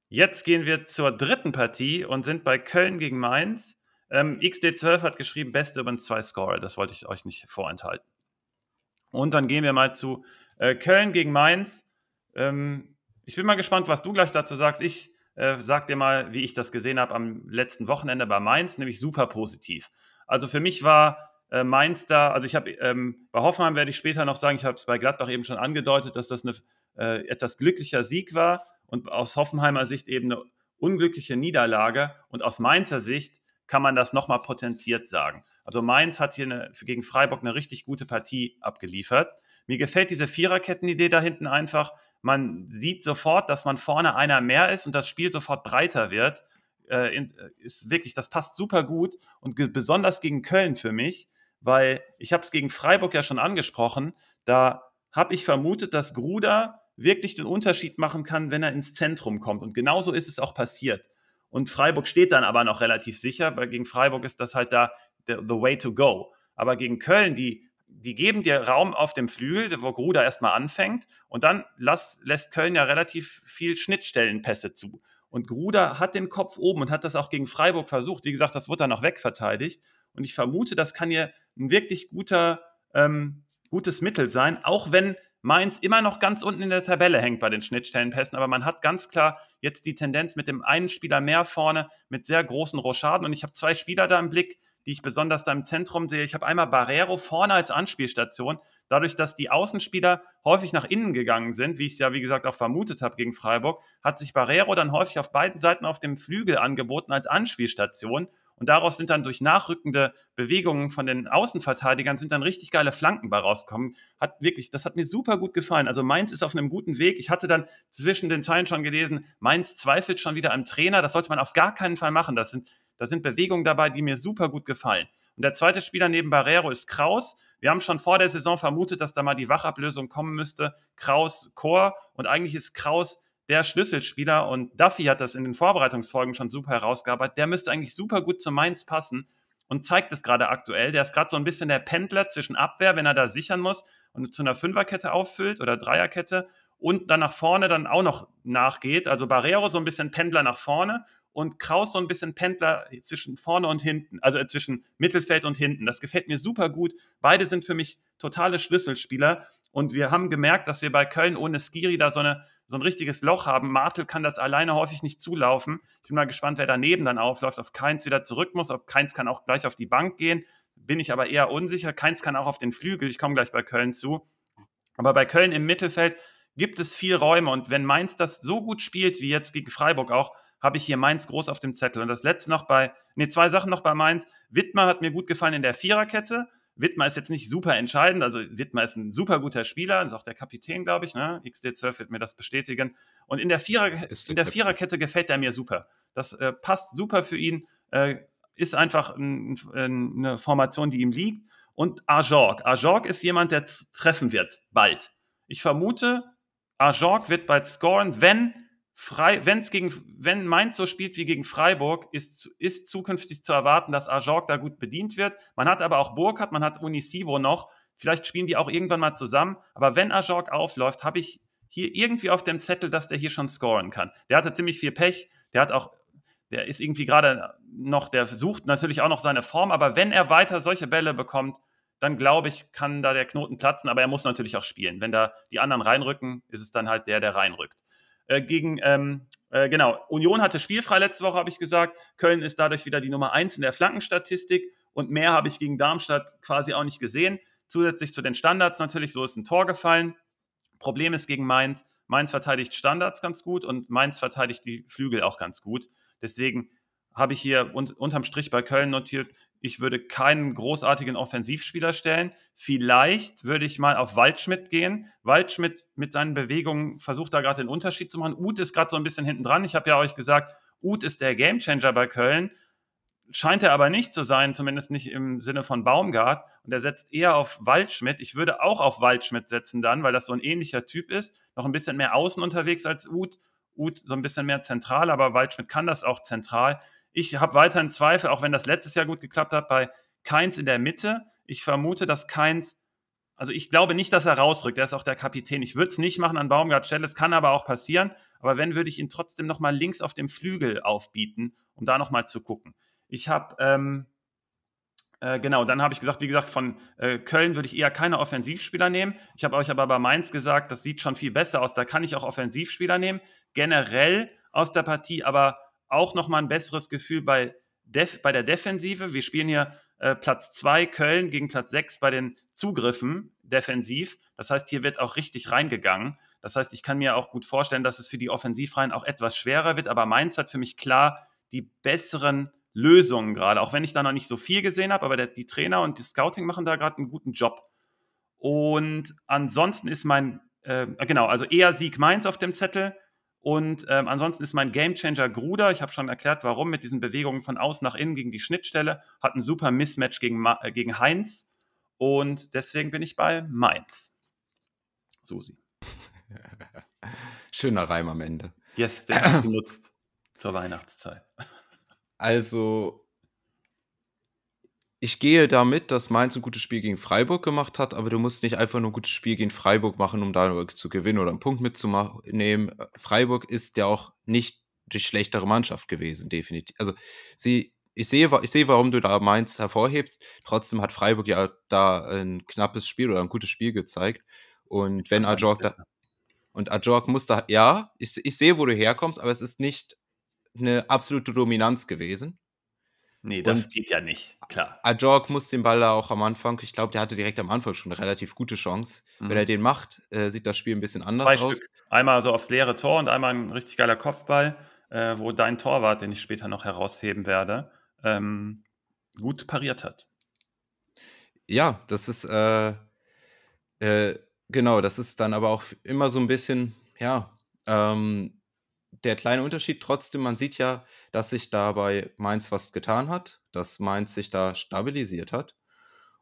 Jetzt gehen wir zur dritten Partie und sind bei Köln gegen Mainz. Ähm, XD12 hat geschrieben, Beste übrigens zwei Scorer, das wollte ich euch nicht vorenthalten. Und dann gehen wir mal zu äh, Köln gegen Mainz. Ähm, ich bin mal gespannt, was du gleich dazu sagst. Ich äh, sag dir mal, wie ich das gesehen habe am letzten Wochenende bei Mainz, nämlich super positiv. Also für mich war äh, Mainz da, also ich habe ähm, bei Hoffenheim werde ich später noch sagen, ich habe es bei Gladbach eben schon angedeutet, dass das ein äh, etwas glücklicher Sieg war und aus Hoffenheimer Sicht eben eine unglückliche Niederlage und aus Mainzer Sicht kann man das nochmal potenziert sagen. Also Mainz hat hier eine, gegen Freiburg eine richtig gute Partie abgeliefert. Mir gefällt diese Viererkettenidee da hinten einfach. Man sieht sofort, dass man vorne einer mehr ist und das Spiel sofort breiter wird. Äh, ist wirklich, das passt super gut und besonders gegen Köln für mich, weil ich habe es gegen Freiburg ja schon angesprochen. Da habe ich vermutet, dass Gruder wirklich den Unterschied machen kann, wenn er ins Zentrum kommt. Und genauso ist es auch passiert. Und Freiburg steht dann aber noch relativ sicher, weil gegen Freiburg ist das halt da the, the way to go. Aber gegen Köln, die, die geben dir Raum auf dem Flügel, wo Gruder erstmal anfängt und dann lass, lässt Köln ja relativ viel Schnittstellenpässe zu. Und Gruder hat den Kopf oben und hat das auch gegen Freiburg versucht. Wie gesagt, das wurde dann noch wegverteidigt. Und ich vermute, das kann hier ein wirklich guter, ähm, gutes Mittel sein, auch wenn Mainz immer noch ganz unten in der Tabelle hängt bei den Schnittstellenpässen, aber man hat ganz klar jetzt die Tendenz mit dem einen Spieler mehr vorne mit sehr großen Rochaden und ich habe zwei Spieler da im Blick, die ich besonders da im Zentrum sehe. Ich habe einmal Barrero vorne als Anspielstation. Dadurch, dass die Außenspieler häufig nach innen gegangen sind, wie ich es ja, wie gesagt, auch vermutet habe gegen Freiburg, hat sich Barrero dann häufig auf beiden Seiten auf dem Flügel angeboten als Anspielstation. Und daraus sind dann durch nachrückende Bewegungen von den Außenverteidigern sind dann richtig geile Flanken bei rausgekommen. Hat wirklich, das hat mir super gut gefallen. Also Mainz ist auf einem guten Weg. Ich hatte dann zwischen den Zeilen schon gelesen, Mainz zweifelt schon wieder am Trainer. Das sollte man auf gar keinen Fall machen. Das sind, da sind Bewegungen dabei, die mir super gut gefallen. Und der zweite Spieler neben Barrero ist Kraus. Wir haben schon vor der Saison vermutet, dass da mal die Wachablösung kommen müsste. Kraus, Chor. Und eigentlich ist Kraus der Schlüsselspieler und Duffy hat das in den Vorbereitungsfolgen schon super herausgearbeitet. Der müsste eigentlich super gut zu Mainz passen und zeigt es gerade aktuell. Der ist gerade so ein bisschen der Pendler zwischen Abwehr, wenn er da sichern muss und zu einer Fünferkette auffüllt oder Dreierkette und dann nach vorne dann auch noch nachgeht. Also Barrero so ein bisschen Pendler nach vorne und Kraus so ein bisschen Pendler zwischen vorne und hinten, also zwischen Mittelfeld und hinten. Das gefällt mir super gut. Beide sind für mich totale Schlüsselspieler und wir haben gemerkt, dass wir bei Köln ohne Skiri da so eine so ein richtiges Loch haben. Martel kann das alleine häufig nicht zulaufen. Ich bin mal gespannt, wer daneben dann aufläuft, ob Keins wieder zurück muss, ob Keins kann auch gleich auf die Bank gehen. Bin ich aber eher unsicher. Keins kann auch auf den Flügel. Ich komme gleich bei Köln zu. Aber bei Köln im Mittelfeld gibt es viel Räume. Und wenn Mainz das so gut spielt, wie jetzt gegen Freiburg auch, habe ich hier Mainz groß auf dem Zettel. Und das letzte noch bei, nee, zwei Sachen noch bei Mainz. Wittmer hat mir gut gefallen in der Viererkette. Wittmer ist jetzt nicht super entscheidend, also Wittmer ist ein super guter Spieler, ist auch der Kapitän, glaube ich, ne? XD12 wird mir das bestätigen. Und in der, Vierer, in der Viererkette gefällt er mir super. Das äh, passt super für ihn, äh, ist einfach ein, eine Formation, die ihm liegt. Und Ajorg. Ajorg ist jemand, der treffen wird, bald. Ich vermute, Ajorg wird bald scoren, wenn Frei, wenn's gegen, wenn Mainz so spielt wie gegen Freiburg, ist, ist zukünftig zu erwarten, dass Ajorg da gut bedient wird. Man hat aber auch Burkhardt, man hat Unisivo noch. Vielleicht spielen die auch irgendwann mal zusammen. Aber wenn Ajorg aufläuft, habe ich hier irgendwie auf dem Zettel, dass der hier schon scoren kann. Der hatte ziemlich viel Pech. Der hat auch, der ist irgendwie gerade noch, der sucht natürlich auch noch seine Form. Aber wenn er weiter solche Bälle bekommt, dann glaube ich, kann da der Knoten platzen. Aber er muss natürlich auch spielen. Wenn da die anderen reinrücken, ist es dann halt der, der reinrückt. Äh, gegen, ähm, äh, genau, Union hatte spielfrei letzte Woche, habe ich gesagt. Köln ist dadurch wieder die Nummer eins in der Flankenstatistik und mehr habe ich gegen Darmstadt quasi auch nicht gesehen. Zusätzlich zu den Standards natürlich, so ist ein Tor gefallen. Problem ist gegen Mainz, Mainz verteidigt Standards ganz gut und Mainz verteidigt die Flügel auch ganz gut. Deswegen habe ich hier un unterm Strich bei Köln notiert, ich würde keinen großartigen Offensivspieler stellen. Vielleicht würde ich mal auf Waldschmidt gehen. Waldschmidt mit seinen Bewegungen versucht da gerade den Unterschied zu machen. Uth ist gerade so ein bisschen hinten dran. Ich habe ja euch gesagt, Uth ist der Gamechanger bei Köln. Scheint er aber nicht zu sein, zumindest nicht im Sinne von Baumgart. Und er setzt eher auf Waldschmidt. Ich würde auch auf Waldschmidt setzen dann, weil das so ein ähnlicher Typ ist. Noch ein bisschen mehr außen unterwegs als Uth. Uth so ein bisschen mehr zentral, aber Waldschmidt kann das auch zentral. Ich habe weiterhin Zweifel, auch wenn das letztes Jahr gut geklappt hat, bei Keins in der Mitte. Ich vermute, dass Keins, also ich glaube nicht, dass er rausrückt. Er ist auch der Kapitän. Ich würde es nicht machen an Baumgart Stelle. Es kann aber auch passieren. Aber wenn, würde ich ihn trotzdem nochmal links auf dem Flügel aufbieten, um da nochmal zu gucken. Ich habe, ähm, äh, genau, dann habe ich gesagt, wie gesagt, von äh, Köln würde ich eher keine Offensivspieler nehmen. Ich habe euch aber bei Mainz gesagt, das sieht schon viel besser aus. Da kann ich auch Offensivspieler nehmen. Generell aus der Partie, aber auch nochmal ein besseres Gefühl bei, Def bei der Defensive. Wir spielen hier äh, Platz 2 Köln gegen Platz 6 bei den Zugriffen defensiv. Das heißt, hier wird auch richtig reingegangen. Das heißt, ich kann mir auch gut vorstellen, dass es für die Offensivreihen auch etwas schwerer wird. Aber Mainz hat für mich klar die besseren Lösungen gerade, auch wenn ich da noch nicht so viel gesehen habe. Aber der, die Trainer und die Scouting machen da gerade einen guten Job. Und ansonsten ist mein, äh, genau, also eher Sieg Mainz auf dem Zettel. Und ähm, ansonsten ist mein Gamechanger Gruder. Ich habe schon erklärt, warum mit diesen Bewegungen von außen nach innen gegen die Schnittstelle. Hat ein super Mismatch gegen, äh, gegen Heinz. Und deswegen bin ich bei Mainz. Susi. Schöner Reim am Ende. Yes, den habe ich benutzt zur Weihnachtszeit. Also, ich gehe damit, dass Mainz ein gutes Spiel gegen Freiburg gemacht hat, aber du musst nicht einfach nur ein gutes Spiel gegen Freiburg machen, um da zu gewinnen oder einen Punkt mitzunehmen. Freiburg ist ja auch nicht die schlechtere Mannschaft gewesen, definitiv. Also sie, ich sehe, ich sehe, warum du da Mainz hervorhebst. Trotzdem hat Freiburg ja da ein knappes Spiel oder ein gutes Spiel gezeigt. Und wenn Ajorg da. Und Ajorg muss da. Ja, ich, ich sehe, wo du herkommst, aber es ist nicht eine absolute Dominanz gewesen. Nee, das und geht ja nicht, klar. Ajorg muss den Ball da auch am Anfang, ich glaube, der hatte direkt am Anfang schon eine relativ gute Chance. Mhm. Wenn er den macht, äh, sieht das Spiel ein bisschen anders Zwei aus. Stück. Einmal so aufs leere Tor und einmal ein richtig geiler Kopfball, äh, wo dein Torwart, den ich später noch herausheben werde, ähm, gut pariert hat. Ja, das ist, äh, äh, genau, das ist dann aber auch immer so ein bisschen, ja, ähm, der kleine Unterschied trotzdem, man sieht ja, dass sich da bei Mainz was getan hat, dass Mainz sich da stabilisiert hat.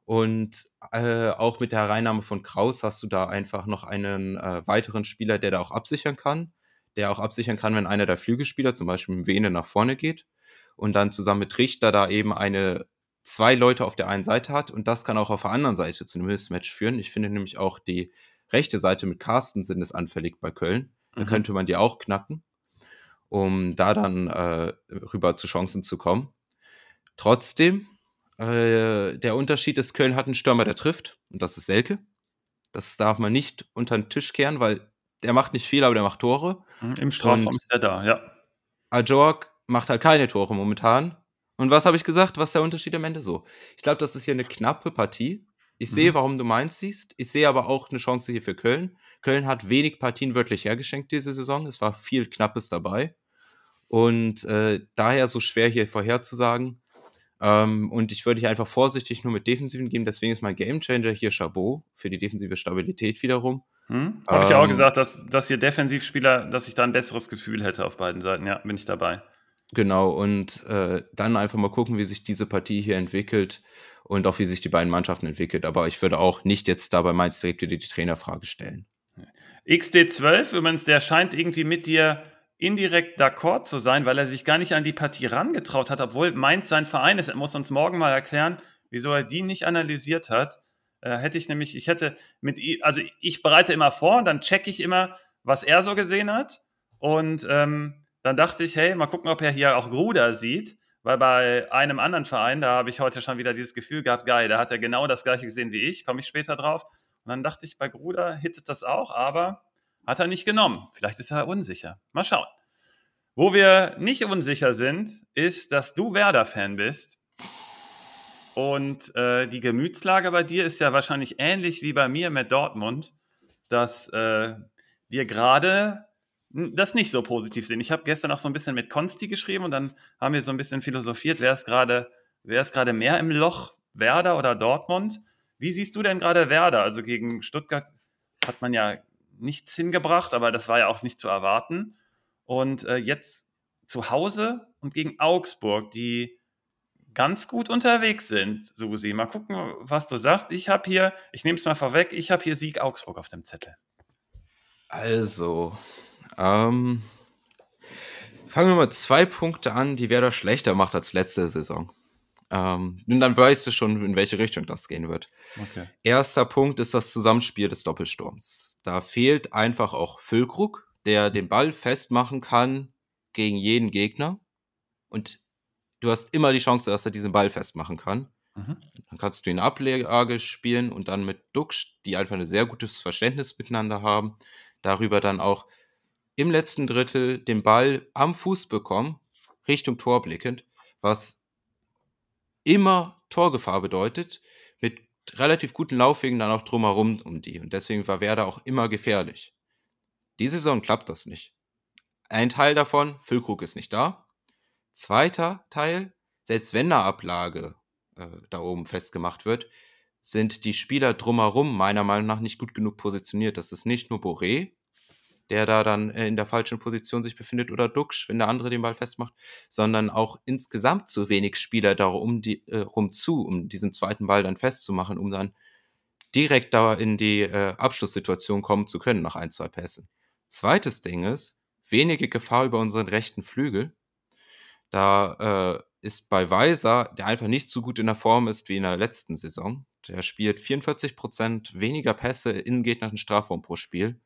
Und äh, auch mit der Hereinnahme von Kraus hast du da einfach noch einen äh, weiteren Spieler, der da auch absichern kann, der auch absichern kann, wenn einer der Flügelspieler, zum Beispiel mit Vene, nach vorne geht und dann zusammen mit Richter da eben eine zwei Leute auf der einen Seite hat und das kann auch auf der anderen Seite zu einem Mismatch führen. Ich finde nämlich auch die rechte Seite mit Carsten sind es anfällig bei Köln. Da mhm. könnte man die auch knacken um da dann äh, rüber zu Chancen zu kommen. Trotzdem, äh, der Unterschied ist, Köln hat einen Stürmer, der trifft, und das ist Selke. Das darf man nicht unter den Tisch kehren, weil der macht nicht viel, aber der macht Tore. Mhm, Im Strafraum und ist er da, ja. Ajorg macht halt keine Tore momentan. Und was habe ich gesagt? Was ist der Unterschied am Ende so? Ich glaube, das ist hier eine knappe Partie. Ich mhm. sehe, warum du meinst siehst. Ich sehe aber auch eine Chance hier für Köln. Köln hat wenig Partien wirklich hergeschenkt diese Saison. Es war viel Knappes dabei. Und äh, daher so schwer hier vorherzusagen. Ähm, und ich würde hier einfach vorsichtig nur mit Defensiven geben. Deswegen ist mein Gamechanger hier Chabot für die defensive Stabilität wiederum. Hm? Habe ähm, ich auch gesagt, dass, dass hier Defensivspieler, dass ich da ein besseres Gefühl hätte auf beiden Seiten. Ja, bin ich dabei. Genau, und äh, dann einfach mal gucken, wie sich diese Partie hier entwickelt und auch wie sich die beiden Mannschaften entwickelt. Aber ich würde auch nicht jetzt dabei Mainz direkt wieder die Trainerfrage stellen. XD12, übrigens, der scheint irgendwie mit dir indirekt d'accord zu sein, weil er sich gar nicht an die Partie rangetraut hat, obwohl Mainz sein Verein ist. Er muss uns morgen mal erklären, wieso er die nicht analysiert hat. Äh, hätte ich nämlich, ich hätte mit, also ich bereite immer vor und dann checke ich immer, was er so gesehen hat. Und ähm, dann dachte ich, hey, mal gucken, ob er hier auch Gruder sieht, weil bei einem anderen Verein, da habe ich heute schon wieder dieses Gefühl gehabt, geil, da hat er genau das gleiche gesehen wie ich, komme ich später drauf. Und dann dachte ich, bei Gruder hittet das auch, aber hat er nicht genommen. Vielleicht ist er unsicher. Mal schauen. Wo wir nicht unsicher sind, ist, dass du Werder-Fan bist. Und äh, die Gemütslage bei dir ist ja wahrscheinlich ähnlich wie bei mir mit Dortmund, dass äh, wir gerade das nicht so positiv sehen. Ich habe gestern auch so ein bisschen mit Konsti geschrieben und dann haben wir so ein bisschen philosophiert, wer ist gerade, wer ist gerade mehr im Loch, Werder oder Dortmund? Wie siehst du denn gerade Werder? Also gegen Stuttgart hat man ja nichts hingebracht, aber das war ja auch nicht zu erwarten. Und äh, jetzt zu Hause und gegen Augsburg, die ganz gut unterwegs sind, Susi. Mal gucken, was du sagst. Ich habe hier, ich nehme es mal vorweg, ich habe hier Sieg Augsburg auf dem Zettel. Also, ähm, fangen wir mal zwei Punkte an, die Werder schlechter macht als letzte Saison. Ähm, und dann weißt du schon, in welche Richtung das gehen wird. Okay. Erster Punkt ist das Zusammenspiel des Doppelsturms. Da fehlt einfach auch Füllkrug, der den Ball festmachen kann gegen jeden Gegner. Und du hast immer die Chance, dass er diesen Ball festmachen kann. Mhm. Dann kannst du ihn Ablage spielen und dann mit Dux, die einfach ein sehr gutes Verständnis miteinander haben, darüber dann auch im letzten Drittel den Ball am Fuß bekommen, Richtung Tor blickend, was immer Torgefahr bedeutet, mit relativ guten Laufwegen dann auch drumherum um die. Und deswegen war Werder auch immer gefährlich. Diese Saison klappt das nicht. Ein Teil davon, Füllkrug ist nicht da. Zweiter Teil, selbst wenn eine Ablage äh, da oben festgemacht wird, sind die Spieler drumherum meiner Meinung nach nicht gut genug positioniert. Das ist nicht nur Boré, der da dann äh, in der falschen Position sich befindet, oder Duxch, wenn der andere den Ball festmacht, sondern auch insgesamt zu wenig Spieler darum die, äh, rum zu, um diesen zweiten Ball dann festzumachen, um dann direkt da in die äh, Abschlusssituation kommen zu können nach ein, zwei Pässen. Zweites Ding ist, wenige Gefahr über unseren rechten Flügel. Da äh, ist bei Weiser, der einfach nicht so gut in der Form ist wie in der letzten Saison. Der spielt 44% weniger Pässe in gegnerischen Strafraum pro Spiel.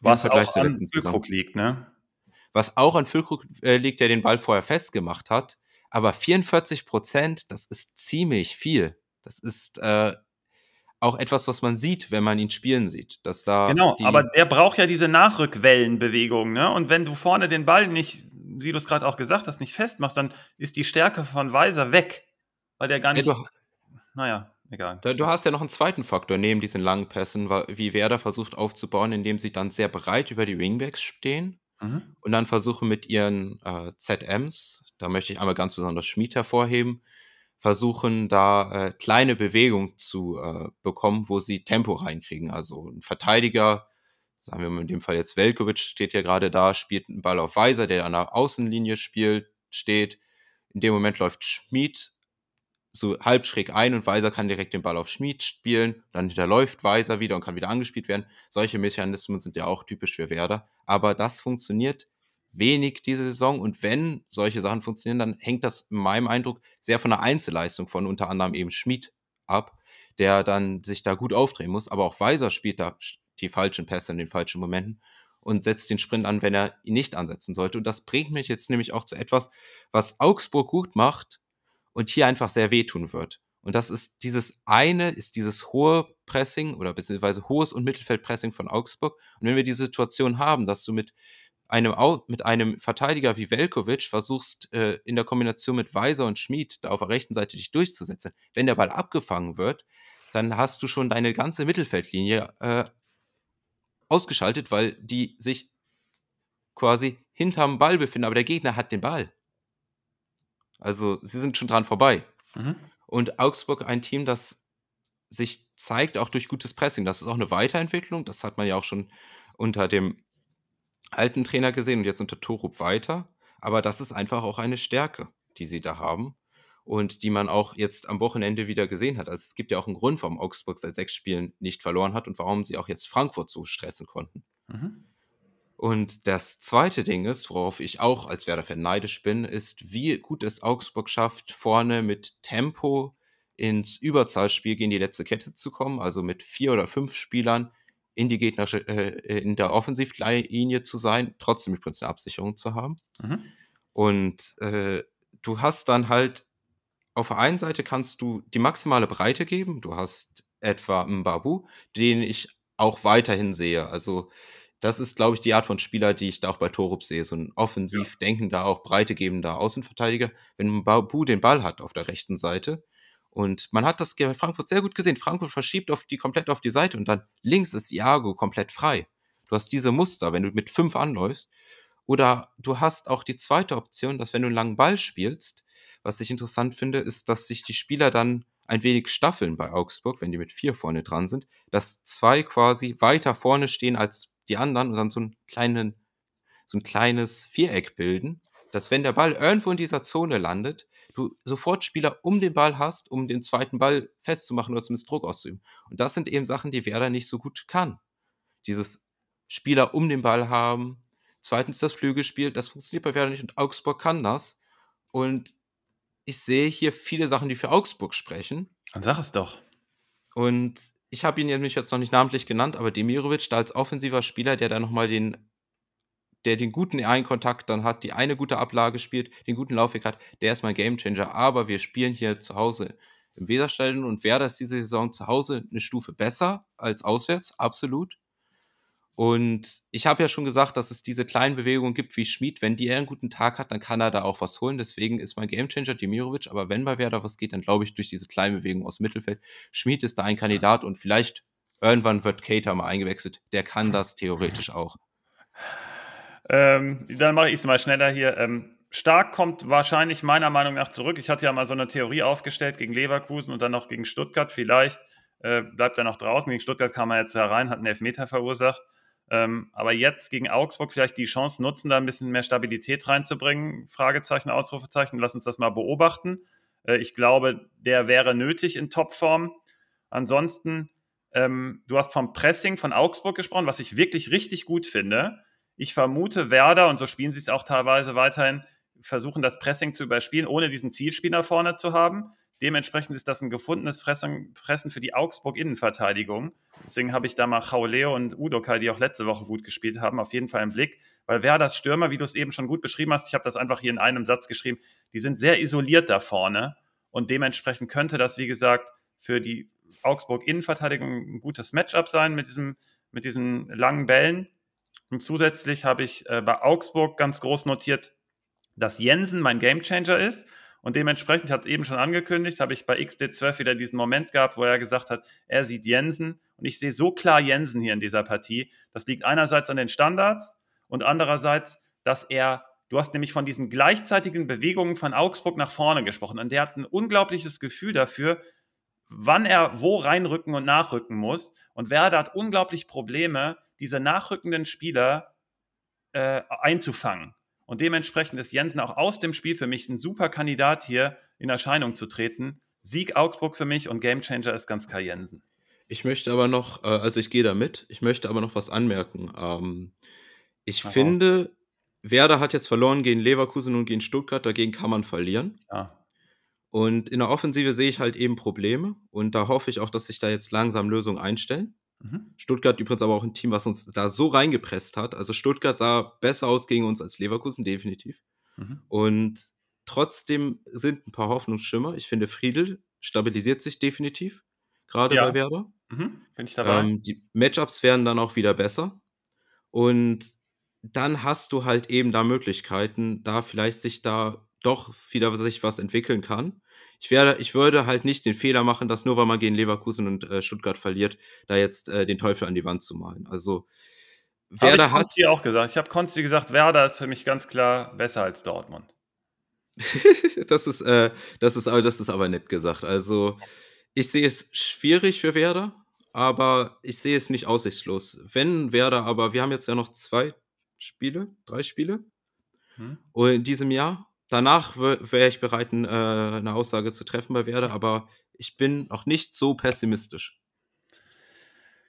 Was auch an Füllkrug liegt, ne? Was auch an Füllkrug äh, liegt, der den Ball vorher festgemacht hat. Aber 44 Prozent, das ist ziemlich viel. Das ist äh, auch etwas, was man sieht, wenn man ihn spielen sieht. Dass da genau, aber der braucht ja diese Nachrückwellenbewegung, ne? Und wenn du vorne den Ball nicht wie du es gerade auch gesagt hast, nicht festmachst, dann ist die Stärke von Weiser weg, weil der gar nicht. Ja, naja, egal. Du hast ja noch einen zweiten Faktor neben diesen langen Pässen, wie Werder versucht aufzubauen, indem sie dann sehr breit über die Wingbacks stehen mhm. und dann versuchen mit ihren äh, ZMs, da möchte ich einmal ganz besonders Schmied hervorheben, versuchen da äh, kleine Bewegungen zu äh, bekommen, wo sie Tempo reinkriegen. Also ein Verteidiger, sagen wir mal in dem Fall jetzt Velkovic steht ja gerade da, spielt einen Ball auf Weiser, der an der Außenlinie spielt, steht. In dem Moment läuft Schmied so halb schräg ein und Weiser kann direkt den Ball auf Schmied spielen, dann hinterläuft Weiser wieder und kann wieder angespielt werden. Solche Mechanismen sind ja auch typisch für Werder, aber das funktioniert wenig diese Saison und wenn solche Sachen funktionieren, dann hängt das in meinem Eindruck sehr von der Einzelleistung von unter anderem eben Schmied ab, der dann sich da gut aufdrehen muss, aber auch Weiser spielt da die falschen Pässe in den falschen Momenten und setzt den Sprint an, wenn er ihn nicht ansetzen sollte. Und das bringt mich jetzt nämlich auch zu etwas, was Augsburg gut macht, und hier einfach sehr wehtun wird. Und das ist dieses eine, ist dieses hohe Pressing oder beziehungsweise hohes und Mittelfeldpressing von Augsburg. Und wenn wir die Situation haben, dass du mit einem, mit einem Verteidiger wie Velkovic versuchst, äh, in der Kombination mit Weiser und Schmid da auf der rechten Seite dich durchzusetzen, wenn der Ball abgefangen wird, dann hast du schon deine ganze Mittelfeldlinie äh, ausgeschaltet, weil die sich quasi hinterm Ball befinden, aber der Gegner hat den Ball. Also sie sind schon dran vorbei. Mhm. Und Augsburg ein Team, das sich zeigt, auch durch gutes Pressing. Das ist auch eine Weiterentwicklung. Das hat man ja auch schon unter dem alten Trainer gesehen und jetzt unter Torup weiter. Aber das ist einfach auch eine Stärke, die sie da haben und die man auch jetzt am Wochenende wieder gesehen hat. Also es gibt ja auch einen Grund, warum Augsburg seit sechs Spielen nicht verloren hat und warum sie auch jetzt Frankfurt so stressen konnten. Mhm. Und das zweite Ding ist, worauf ich auch als Werder-Fan neidisch bin, ist, wie gut es Augsburg schafft, vorne mit Tempo ins Überzahlspiel gegen die letzte Kette zu kommen, also mit vier oder fünf Spielern in die gegnerische, äh, in der Offensivlinie zu sein, trotzdem übrigens eine Absicherung zu haben. Mhm. Und äh, du hast dann halt, auf der einen Seite kannst du die maximale Breite geben. Du hast etwa einen Babu, den ich auch weiterhin sehe. Also das ist, glaube ich, die Art von Spieler, die ich da auch bei Torup sehe. So ein offensiv ja. denkender, auch breitegebender Außenverteidiger. Wenn Babu den Ball hat auf der rechten Seite und man hat das bei Frankfurt sehr gut gesehen. Frankfurt verschiebt auf die komplett auf die Seite und dann links ist Iago komplett frei. Du hast diese Muster, wenn du mit fünf anläufst. Oder du hast auch die zweite Option, dass wenn du einen langen Ball spielst, was ich interessant finde, ist, dass sich die Spieler dann ein wenig staffeln bei Augsburg, wenn die mit vier vorne dran sind, dass zwei quasi weiter vorne stehen als die anderen und dann so einen kleinen, so ein kleines Viereck bilden, dass wenn der Ball irgendwo in dieser Zone landet, du sofort Spieler um den Ball hast, um den zweiten Ball festzumachen oder zumindest Druck auszuüben. Und das sind eben Sachen, die Werder nicht so gut kann. Dieses Spieler um den Ball haben. Zweitens das Flügelspiel, das funktioniert bei Werder nicht und Augsburg kann das. Und ich sehe hier viele Sachen, die für Augsburg sprechen. Dann sag es doch. Und ich habe ihn nämlich jetzt noch nicht namentlich genannt, aber Demirovic da als offensiver Spieler, der da nochmal den, der den guten Einkontakt dann hat, die eine gute Ablage spielt, den guten Laufweg hat, der ist mein Gamechanger. Aber wir spielen hier zu Hause im Weserstadion und wäre das diese Saison zu Hause eine Stufe besser als auswärts, absolut. Und ich habe ja schon gesagt, dass es diese kleinen Bewegungen gibt wie Schmid. Wenn die einen guten Tag hat, dann kann er da auch was holen. Deswegen ist mein Gamechanger Demirovic. Aber wenn bei Werder was geht, dann glaube ich durch diese kleinen Bewegungen aus Mittelfeld. Schmid ist da ein Kandidat und vielleicht irgendwann wird Cater mal eingewechselt. Der kann das theoretisch auch. Ähm, dann mache ich es mal schneller hier. Ähm, Stark kommt wahrscheinlich meiner Meinung nach zurück. Ich hatte ja mal so eine Theorie aufgestellt gegen Leverkusen und dann noch gegen Stuttgart. Vielleicht äh, bleibt er noch draußen. Gegen Stuttgart kam er jetzt herein, hat einen Elfmeter verursacht. Ähm, aber jetzt gegen Augsburg vielleicht die Chance nutzen, da ein bisschen mehr Stabilität reinzubringen. Fragezeichen, Ausrufezeichen. Lass uns das mal beobachten. Äh, ich glaube, der wäre nötig in Topform. Ansonsten, ähm, du hast vom Pressing von Augsburg gesprochen, was ich wirklich richtig gut finde. Ich vermute, Werder, und so spielen sie es auch teilweise weiterhin, versuchen das Pressing zu überspielen, ohne diesen Zielspieler vorne zu haben. Dementsprechend ist das ein gefundenes Fressen, Fressen für die Augsburg-Innenverteidigung. Deswegen habe ich da mal Chaoleo und Udokai, die auch letzte Woche gut gespielt haben, auf jeden Fall im Blick. Weil wer das Stürmer, wie du es eben schon gut beschrieben hast, ich habe das einfach hier in einem Satz geschrieben, die sind sehr isoliert da vorne. Und dementsprechend könnte das, wie gesagt, für die Augsburg-Innenverteidigung ein gutes Matchup sein mit, diesem, mit diesen langen Bällen. Und zusätzlich habe ich äh, bei Augsburg ganz groß notiert, dass Jensen mein Gamechanger ist. Und dementsprechend, hatte es eben schon angekündigt, habe ich bei XD12 wieder diesen Moment gehabt, wo er gesagt hat, er sieht Jensen. Und ich sehe so klar Jensen hier in dieser Partie. Das liegt einerseits an den Standards und andererseits, dass er, du hast nämlich von diesen gleichzeitigen Bewegungen von Augsburg nach vorne gesprochen. Und der hat ein unglaubliches Gefühl dafür, wann er wo reinrücken und nachrücken muss. Und Werder hat unglaublich Probleme, diese nachrückenden Spieler äh, einzufangen. Und dementsprechend ist Jensen auch aus dem Spiel für mich ein super Kandidat hier in Erscheinung zu treten. Sieg Augsburg für mich und Gamechanger ist ganz Kai Jensen. Ich möchte aber noch, äh, also ich gehe da mit, ich möchte aber noch was anmerken. Ähm, ich Ach, finde, aus. Werder hat jetzt verloren gegen Leverkusen und gegen Stuttgart, dagegen kann man verlieren. Ja. Und in der Offensive sehe ich halt eben Probleme und da hoffe ich auch, dass sich da jetzt langsam Lösungen einstellen. Mhm. Stuttgart übrigens aber auch ein Team, was uns da so reingepresst hat. Also Stuttgart sah besser aus gegen uns als Leverkusen, definitiv. Mhm. Und trotzdem sind ein paar Hoffnungsschimmer. Ich finde, Friedel stabilisiert sich definitiv, gerade ja. bei Werder. Mhm. Bin ich dabei. Ähm, die Matchups werden dann auch wieder besser. Und dann hast du halt eben da Möglichkeiten, da vielleicht sich da doch wieder sich was entwickeln kann ich, werde, ich würde halt nicht den Fehler machen, dass nur weil man gegen Leverkusen und äh, Stuttgart verliert, da jetzt äh, den Teufel an die Wand zu malen. Also Werder ich hat. Konsti auch gesagt. Ich habe Konsti gesagt, Werder ist für mich ganz klar besser als Dortmund. das ist, äh, das ist, aber, das ist aber nett gesagt. Also ich sehe es schwierig für Werder, aber ich sehe es nicht aussichtslos. Wenn Werder, aber wir haben jetzt ja noch zwei Spiele, drei Spiele hm. in diesem Jahr danach wäre ich bereit, äh, eine Aussage zu treffen bei Werder, aber ich bin noch nicht so pessimistisch.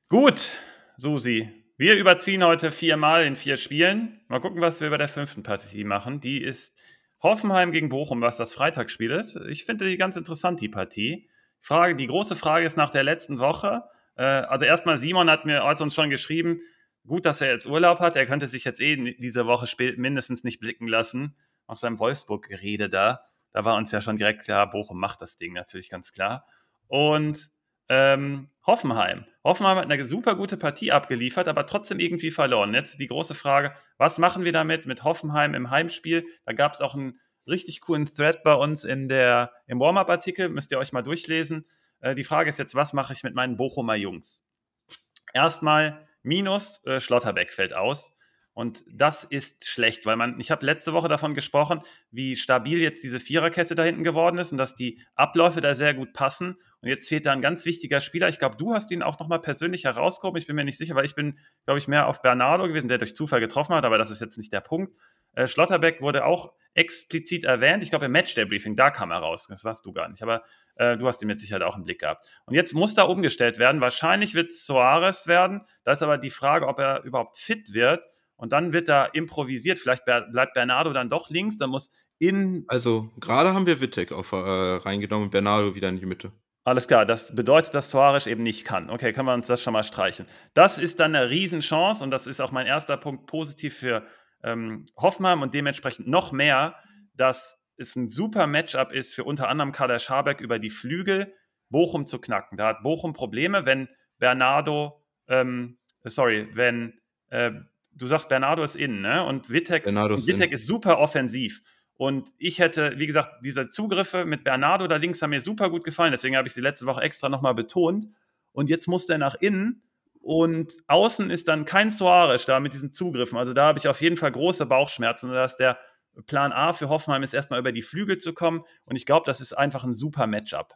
Gut, Susi. Wir überziehen heute viermal in vier Spielen. Mal gucken, was wir bei der fünften Partie machen. Die ist Hoffenheim gegen Bochum, was das Freitagsspiel ist. Ich finde die ganz interessant, die Partie. Frage, die große Frage ist nach der letzten Woche. Äh, also erstmal, Simon hat mir hat uns schon geschrieben, gut, dass er jetzt Urlaub hat. Er könnte sich jetzt eh diese Woche mindestens nicht blicken lassen nach seinem Wolfsburg-Gerede da, da war uns ja schon direkt klar, Bochum macht das Ding natürlich ganz klar. Und ähm, Hoffenheim. Hoffenheim hat eine super gute Partie abgeliefert, aber trotzdem irgendwie verloren. Jetzt die große Frage, was machen wir damit mit Hoffenheim im Heimspiel? Da gab es auch einen richtig coolen Thread bei uns in der, im Warm-Up-Artikel, müsst ihr euch mal durchlesen. Äh, die Frage ist jetzt, was mache ich mit meinen Bochumer Jungs? Erstmal Minus, äh, Schlotterbeck fällt aus. Und das ist schlecht, weil man, ich habe letzte Woche davon gesprochen, wie stabil jetzt diese Viererkette da hinten geworden ist und dass die Abläufe da sehr gut passen. Und jetzt fehlt da ein ganz wichtiger Spieler. Ich glaube, du hast ihn auch nochmal persönlich herausgehoben. Ich bin mir nicht sicher, weil ich bin, glaube ich, mehr auf Bernardo gewesen, der durch Zufall getroffen hat, aber das ist jetzt nicht der Punkt. Äh, Schlotterbeck wurde auch explizit erwähnt. Ich glaube, im Matchday-Briefing, da kam er raus. Das warst du gar nicht. Aber äh, du hast ihn mit Sicherheit auch im Blick gehabt. Und jetzt muss da umgestellt werden. Wahrscheinlich wird es Soares werden. Da ist aber die Frage, ob er überhaupt fit wird und dann wird da improvisiert. Vielleicht bleibt Bernardo dann doch links, dann muss in. Also, gerade haben wir Wittek auf, äh, reingenommen und Bernardo wieder in die Mitte. Alles klar, das bedeutet, dass Suarez eben nicht kann. Okay, können wir uns das schon mal streichen. Das ist dann eine Riesenchance und das ist auch mein erster Punkt positiv für ähm, Hoffmann und dementsprechend noch mehr, dass es ein super Matchup ist für unter anderem Kader Scharbeck über die Flügel Bochum zu knacken. Da hat Bochum Probleme, wenn Bernardo, ähm, sorry, wenn äh, du sagst, Bernardo ist innen, ne? Und Wittek, und Wittek ist super offensiv. Und ich hätte, wie gesagt, diese Zugriffe mit Bernardo da links haben mir super gut gefallen. Deswegen habe ich sie letzte Woche extra nochmal betont. Und jetzt muss der nach innen. Und außen ist dann kein Soares da mit diesen Zugriffen. Also da habe ich auf jeden Fall große Bauchschmerzen. Dass der Plan A für Hoffenheim ist, erstmal über die Flügel zu kommen. Und ich glaube, das ist einfach ein super Matchup.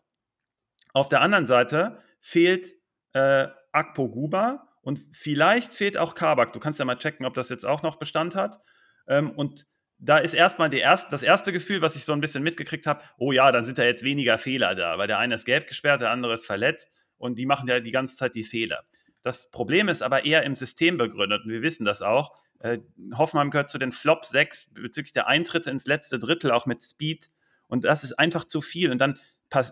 Auf der anderen Seite fehlt äh, Akpo Guba und vielleicht fehlt auch Kabak. Du kannst ja mal checken, ob das jetzt auch noch Bestand hat. Ähm, und da ist erstmal erste, das erste Gefühl, was ich so ein bisschen mitgekriegt habe, oh ja, dann sind da jetzt weniger Fehler da, weil der eine ist gelb gesperrt, der andere ist verletzt und die machen ja die ganze Zeit die Fehler. Das Problem ist aber eher im System begründet und wir wissen das auch. Äh, Hoffmann gehört zu den Flop 6 bezüglich der Eintritte ins letzte Drittel, auch mit Speed. Und das ist einfach zu viel. Und dann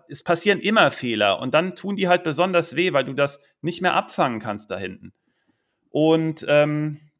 es passieren immer Fehler und dann tun die halt besonders weh, weil du das nicht mehr abfangen kannst da hinten. Und ähm,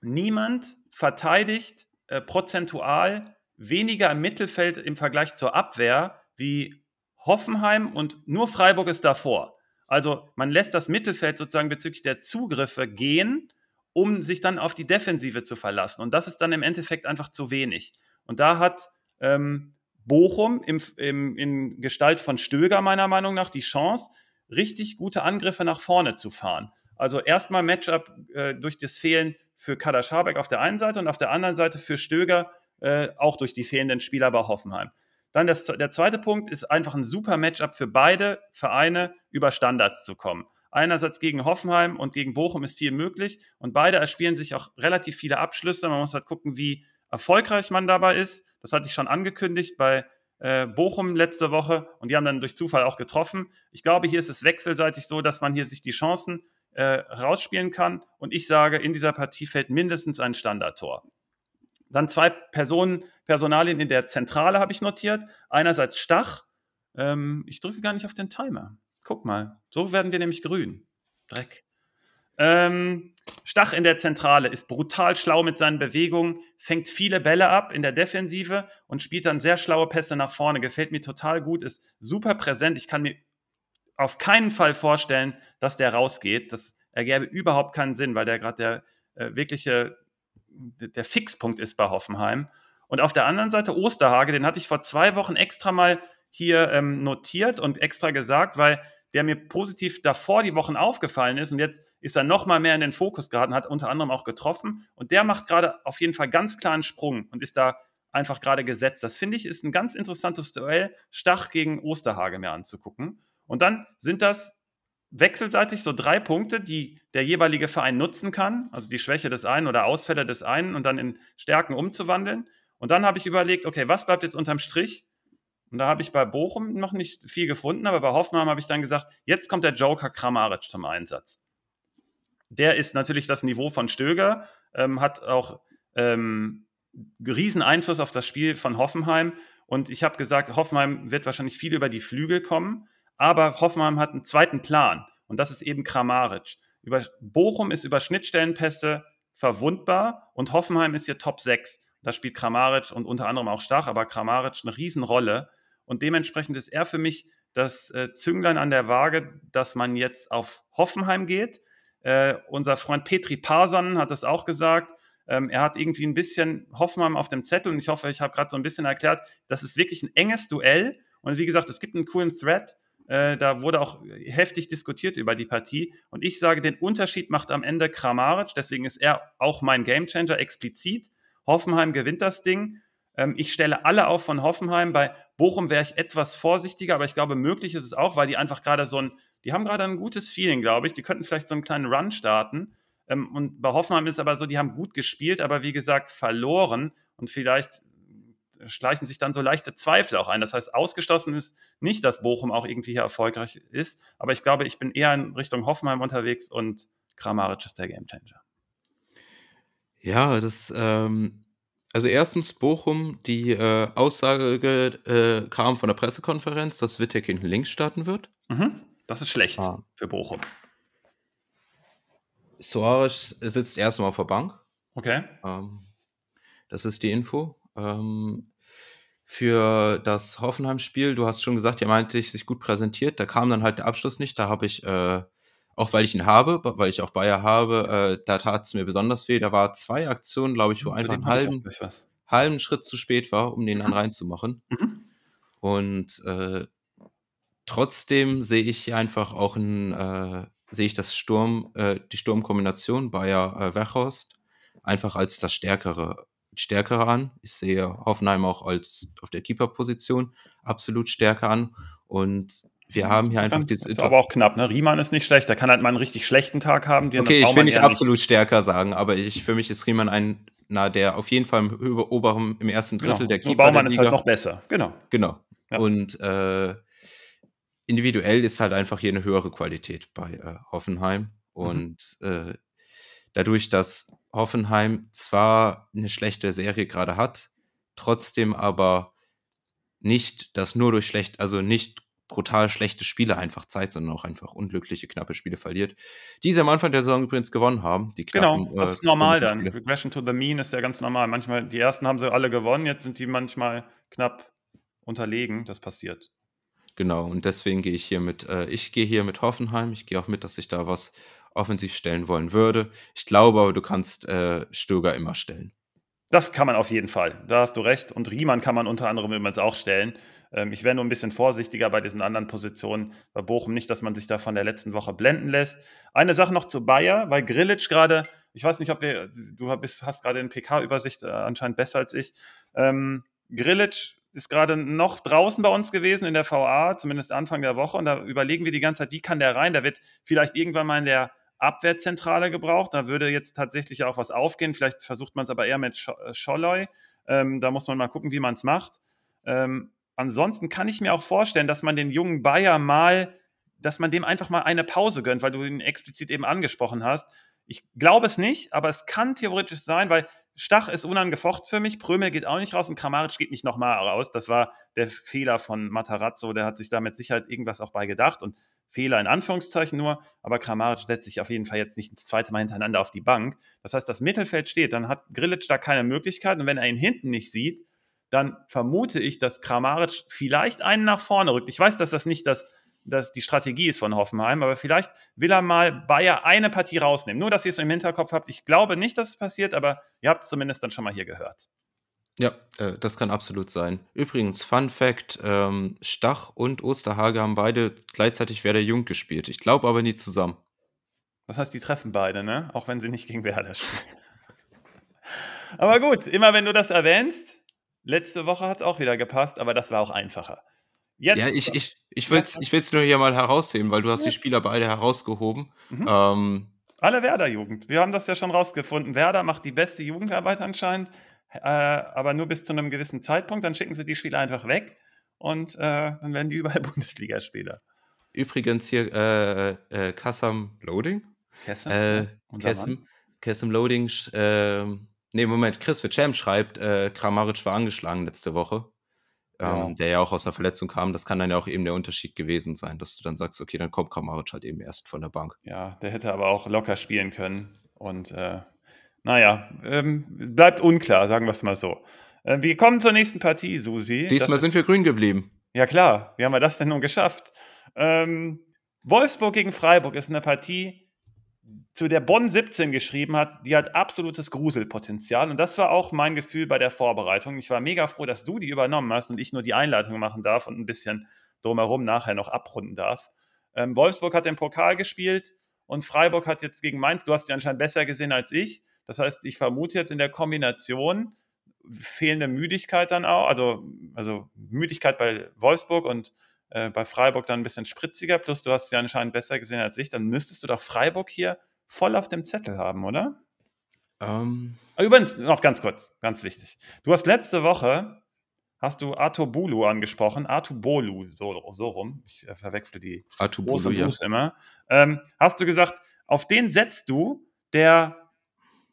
niemand verteidigt äh, prozentual weniger im Mittelfeld im Vergleich zur Abwehr wie Hoffenheim und nur Freiburg ist davor. Also man lässt das Mittelfeld sozusagen bezüglich der Zugriffe gehen, um sich dann auf die Defensive zu verlassen. Und das ist dann im Endeffekt einfach zu wenig. Und da hat ähm, Bochum im, im, in Gestalt von Stöger meiner Meinung nach die Chance, richtig gute Angriffe nach vorne zu fahren. Also erstmal Matchup äh, durch das Fehlen für Kader Schabek auf der einen Seite und auf der anderen Seite für Stöger äh, auch durch die fehlenden Spieler bei Hoffenheim. Dann das, der zweite Punkt ist einfach ein super Matchup für beide Vereine, über Standards zu kommen. Einerseits gegen Hoffenheim und gegen Bochum ist viel möglich und beide erspielen sich auch relativ viele Abschlüsse. Man muss halt gucken, wie erfolgreich man dabei ist. Das hatte ich schon angekündigt bei äh, Bochum letzte Woche und die haben dann durch Zufall auch getroffen. Ich glaube, hier ist es wechselseitig so, dass man hier sich die Chancen äh, rausspielen kann und ich sage, in dieser Partie fällt mindestens ein Standardtor. Dann zwei Personen, Personalien in der Zentrale habe ich notiert. Einerseits Stach. Ähm, ich drücke gar nicht auf den Timer. Guck mal, so werden wir nämlich grün. Dreck. Ähm, Stach in der Zentrale ist brutal schlau mit seinen Bewegungen, fängt viele Bälle ab in der Defensive und spielt dann sehr schlaue Pässe nach vorne. Gefällt mir total gut, ist super präsent. Ich kann mir auf keinen Fall vorstellen, dass der rausgeht. Das ergäbe überhaupt keinen Sinn, weil der gerade der äh, wirkliche der Fixpunkt ist bei Hoffenheim. Und auf der anderen Seite Osterhage, den hatte ich vor zwei Wochen extra mal hier ähm, notiert und extra gesagt, weil der mir positiv davor die Wochen aufgefallen ist und jetzt ist er noch mal mehr in den Fokus geraten, hat unter anderem auch getroffen und der macht gerade auf jeden Fall ganz klar einen Sprung und ist da einfach gerade gesetzt. Das finde ich ist ein ganz interessantes Duell, Stach gegen Osterhage mir anzugucken. Und dann sind das wechselseitig so drei Punkte, die der jeweilige Verein nutzen kann, also die Schwäche des einen oder Ausfälle des einen und dann in Stärken umzuwandeln. Und dann habe ich überlegt, okay, was bleibt jetzt unterm Strich? Und da habe ich bei Bochum noch nicht viel gefunden, aber bei Hoffenheim habe ich dann gesagt, jetzt kommt der Joker Kramaric zum Einsatz. Der ist natürlich das Niveau von Stöger, ähm, hat auch ähm, riesen Einfluss auf das Spiel von Hoffenheim. Und ich habe gesagt, Hoffenheim wird wahrscheinlich viel über die Flügel kommen. Aber Hoffenheim hat einen zweiten Plan und das ist eben Kramaric. Über, Bochum ist über Schnittstellenpässe verwundbar und Hoffenheim ist hier Top 6. Da spielt Kramaric und unter anderem auch Stach, aber Kramaric eine Riesenrolle. Und dementsprechend ist er für mich das äh, Zünglein an der Waage, dass man jetzt auf Hoffenheim geht. Äh, unser Freund Petri Parsan hat das auch gesagt. Ähm, er hat irgendwie ein bisschen Hoffenheim auf dem Zettel und ich hoffe, ich habe gerade so ein bisschen erklärt, das ist wirklich ein enges Duell. Und wie gesagt, es gibt einen coolen Thread äh, da wurde auch heftig diskutiert über die Partie. Und ich sage, den Unterschied macht am Ende Kramaric. Deswegen ist er auch mein Gamechanger explizit. Hoffenheim gewinnt das Ding. Ähm, ich stelle alle auf von Hoffenheim. Bei Bochum wäre ich etwas vorsichtiger, aber ich glaube, möglich ist es auch, weil die einfach gerade so ein, die haben gerade ein gutes Feeling, glaube ich. Die könnten vielleicht so einen kleinen Run starten. Ähm, und bei Hoffenheim ist es aber so, die haben gut gespielt, aber wie gesagt, verloren. Und vielleicht schleichen sich dann so leichte Zweifel auch ein. Das heißt, ausgeschlossen ist nicht, dass Bochum auch irgendwie hier erfolgreich ist, aber ich glaube, ich bin eher in Richtung Hoffenheim unterwegs und Kramaric ist der Gamechanger. Ja, das, ähm, also erstens Bochum, die äh, Aussage äh, kam von der Pressekonferenz, dass Wittek hinten links starten wird. Mhm. Das ist schlecht ah. für Bochum. Soares sitzt erstmal auf der Bank. Okay. Ähm, das ist die Info. Ähm, für das Hoffenheim-Spiel, du hast schon gesagt, er meinte sich gut präsentiert. Da kam dann halt der Abschluss nicht. Da habe ich, äh, auch weil ich ihn habe, weil ich auch Bayer habe, äh, da tat es mir besonders weh. Da war zwei Aktionen, glaube ich, wo einfach einen halben, halben Schritt zu spät war, um den dann reinzumachen. Mhm. Und äh, trotzdem sehe ich hier einfach auch ein, äh, sehe ich das Sturm, äh, die Sturmkombination Bayer äh, einfach als das stärkere stärker an. Ich sehe Hoffenheim auch als auf der Keeper-Position absolut stärker an. Und wir haben hier einfach diese. Ist aber auch knapp, ne? Riemann ist nicht schlecht. Der kann halt mal einen richtig schlechten Tag haben. okay, ich will nicht absolut nicht. stärker sagen, aber ich, für mich ist Riemann ein, na, der auf jeden Fall im oberen, im ersten Drittel genau. der Keeper. Baumann der ist halt noch besser, genau. Genau. Ja. Und äh, individuell ist halt einfach hier eine höhere Qualität bei äh, Hoffenheim. Mhm. Und mhm. äh, dadurch, dass Hoffenheim zwar eine schlechte Serie gerade hat, trotzdem aber nicht das nur durch schlecht, also nicht brutal schlechte Spiele einfach zeigt, sondern auch einfach unglückliche, knappe Spiele verliert. Die sie am Anfang der Saison übrigens gewonnen haben. Die genau, knappen, genau, das ist normal dann. Spiele. Regression to the mean ist ja ganz normal. Manchmal, die ersten haben sie alle gewonnen, jetzt sind die manchmal knapp unterlegen. Das passiert. Genau, und deswegen gehe ich hier mit, äh, ich gehe hier mit Hoffenheim. Ich gehe auch mit, dass sich da was offensiv stellen wollen würde. Ich glaube aber, du kannst äh, Stöger immer stellen. Das kann man auf jeden Fall. Da hast du recht. Und Riemann kann man unter anderem übrigens auch stellen. Ähm, ich wäre nur ein bisschen vorsichtiger bei diesen anderen Positionen bei Bochum. Nicht, dass man sich da von der letzten Woche blenden lässt. Eine Sache noch zu Bayer, weil Grillitsch gerade, ich weiß nicht, ob wir, du bist, hast gerade eine PK-Übersicht äh, anscheinend besser als ich. Ähm, Grillitsch ist gerade noch draußen bei uns gewesen in der VA, zumindest Anfang der Woche. Und da überlegen wir die ganze Zeit, wie kann der rein? Der wird vielleicht irgendwann mal in der Abwehrzentrale gebraucht. Da würde jetzt tatsächlich auch was aufgehen. Vielleicht versucht man es aber eher mit äh, Scholloy. Ähm, da muss man mal gucken, wie man es macht. Ähm, ansonsten kann ich mir auch vorstellen, dass man den jungen Bayer mal, dass man dem einfach mal eine Pause gönnt, weil du ihn explizit eben angesprochen hast. Ich glaube es nicht, aber es kann theoretisch sein, weil Stach ist unangefochten für mich, Prömel geht auch nicht raus und Kramaric geht nicht nochmal raus. Das war der Fehler von Matarazzo, der hat sich da mit Sicherheit irgendwas auch bei gedacht und Fehler in Anführungszeichen nur, aber Kramaric setzt sich auf jeden Fall jetzt nicht das zweite Mal hintereinander auf die Bank. Das heißt, das Mittelfeld steht, dann hat Grillitsch da keine Möglichkeit und wenn er ihn hinten nicht sieht, dann vermute ich, dass Kramaric vielleicht einen nach vorne rückt. Ich weiß, dass das nicht das, das die Strategie ist von Hoffenheim, aber vielleicht will er mal Bayer eine Partie rausnehmen. Nur, dass ihr es im Hinterkopf habt. Ich glaube nicht, dass es passiert, aber ihr habt es zumindest dann schon mal hier gehört. Ja, äh, das kann absolut sein. Übrigens, Fun Fact: ähm, Stach und Osterhage haben beide gleichzeitig Werder Jung gespielt. Ich glaube aber nie zusammen. Das heißt, die treffen beide, ne? Auch wenn sie nicht gegen Werder spielen. aber gut, immer wenn du das erwähnst, letzte Woche hat es auch wieder gepasst, aber das war auch einfacher. Jetzt, ja, ich, ich, ich will es ich nur hier mal herausheben, weil du hast ja. die Spieler beide herausgehoben. Mhm. Ähm, Alle Werder-Jugend. Wir haben das ja schon rausgefunden. Werder macht die beste Jugendarbeit anscheinend äh, aber nur bis zu einem gewissen Zeitpunkt. Dann schicken sie die Spieler einfach weg und äh, dann werden die überall Bundesligaspieler. Übrigens hier äh, äh, Kassam Loading. Kassam? Äh, Kassam, Kassam Loading. Nee, Moment, Chris für Champ schreibt, äh, Kramaric war angeschlagen letzte Woche. Ähm, ja. Der ja auch aus einer Verletzung kam. Das kann dann ja auch eben der Unterschied gewesen sein, dass du dann sagst, okay, dann kommt Kramaric halt eben erst von der Bank. Ja, der hätte aber auch locker spielen können. Und äh, naja, ähm, bleibt unklar, sagen wir es mal so. Äh, wir kommen zur nächsten Partie, Susi. Diesmal das sind wir grün geblieben. Ja klar, wie haben wir das denn nun geschafft? Ähm, Wolfsburg gegen Freiburg ist eine Partie, zu der Bonn 17 geschrieben hat, die hat absolutes Gruselpotenzial. Und das war auch mein Gefühl bei der Vorbereitung. Ich war mega froh, dass du die übernommen hast und ich nur die Einleitung machen darf und ein bisschen drumherum nachher noch abrunden darf. Ähm, Wolfsburg hat den Pokal gespielt und Freiburg hat jetzt gegen Mainz, du hast die anscheinend besser gesehen als ich, das heißt, ich vermute jetzt in der Kombination fehlende Müdigkeit dann auch, also, also Müdigkeit bei Wolfsburg und äh, bei Freiburg dann ein bisschen spritziger, plus du hast sie anscheinend besser gesehen als ich, dann müsstest du doch Freiburg hier voll auf dem Zettel haben, oder? Um. Ähm. Übrigens, noch ganz kurz, ganz wichtig. Du hast letzte Woche, hast du Atobulu angesprochen, Atubolu, so, so rum, ich äh, verwechsel die Atubolu, ja. immer. Ähm, hast du gesagt, auf den setzt du, der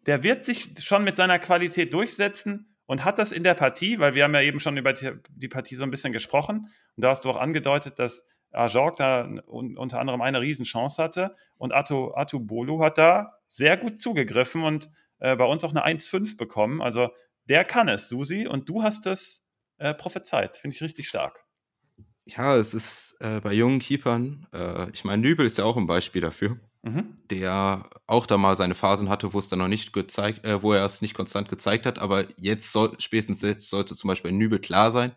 der wird sich schon mit seiner Qualität durchsetzen und hat das in der Partie, weil wir haben ja eben schon über die Partie so ein bisschen gesprochen und da hast du auch angedeutet, dass Ajorg da unter anderem eine Riesenchance hatte und Atu, Atu Bolu hat da sehr gut zugegriffen und äh, bei uns auch eine 1-5 bekommen. Also der kann es, Susi, und du hast es äh, prophezeit. Finde ich richtig stark. Ja, es ist äh, bei jungen Keepern, äh, ich meine, Nübel ist ja auch ein Beispiel dafür. Mhm. Der auch da mal seine Phasen hatte, wo es dann noch nicht gezeigt, äh, wo er es nicht konstant gezeigt hat, aber jetzt soll, spätestens jetzt sollte zum Beispiel Nübel klar sein,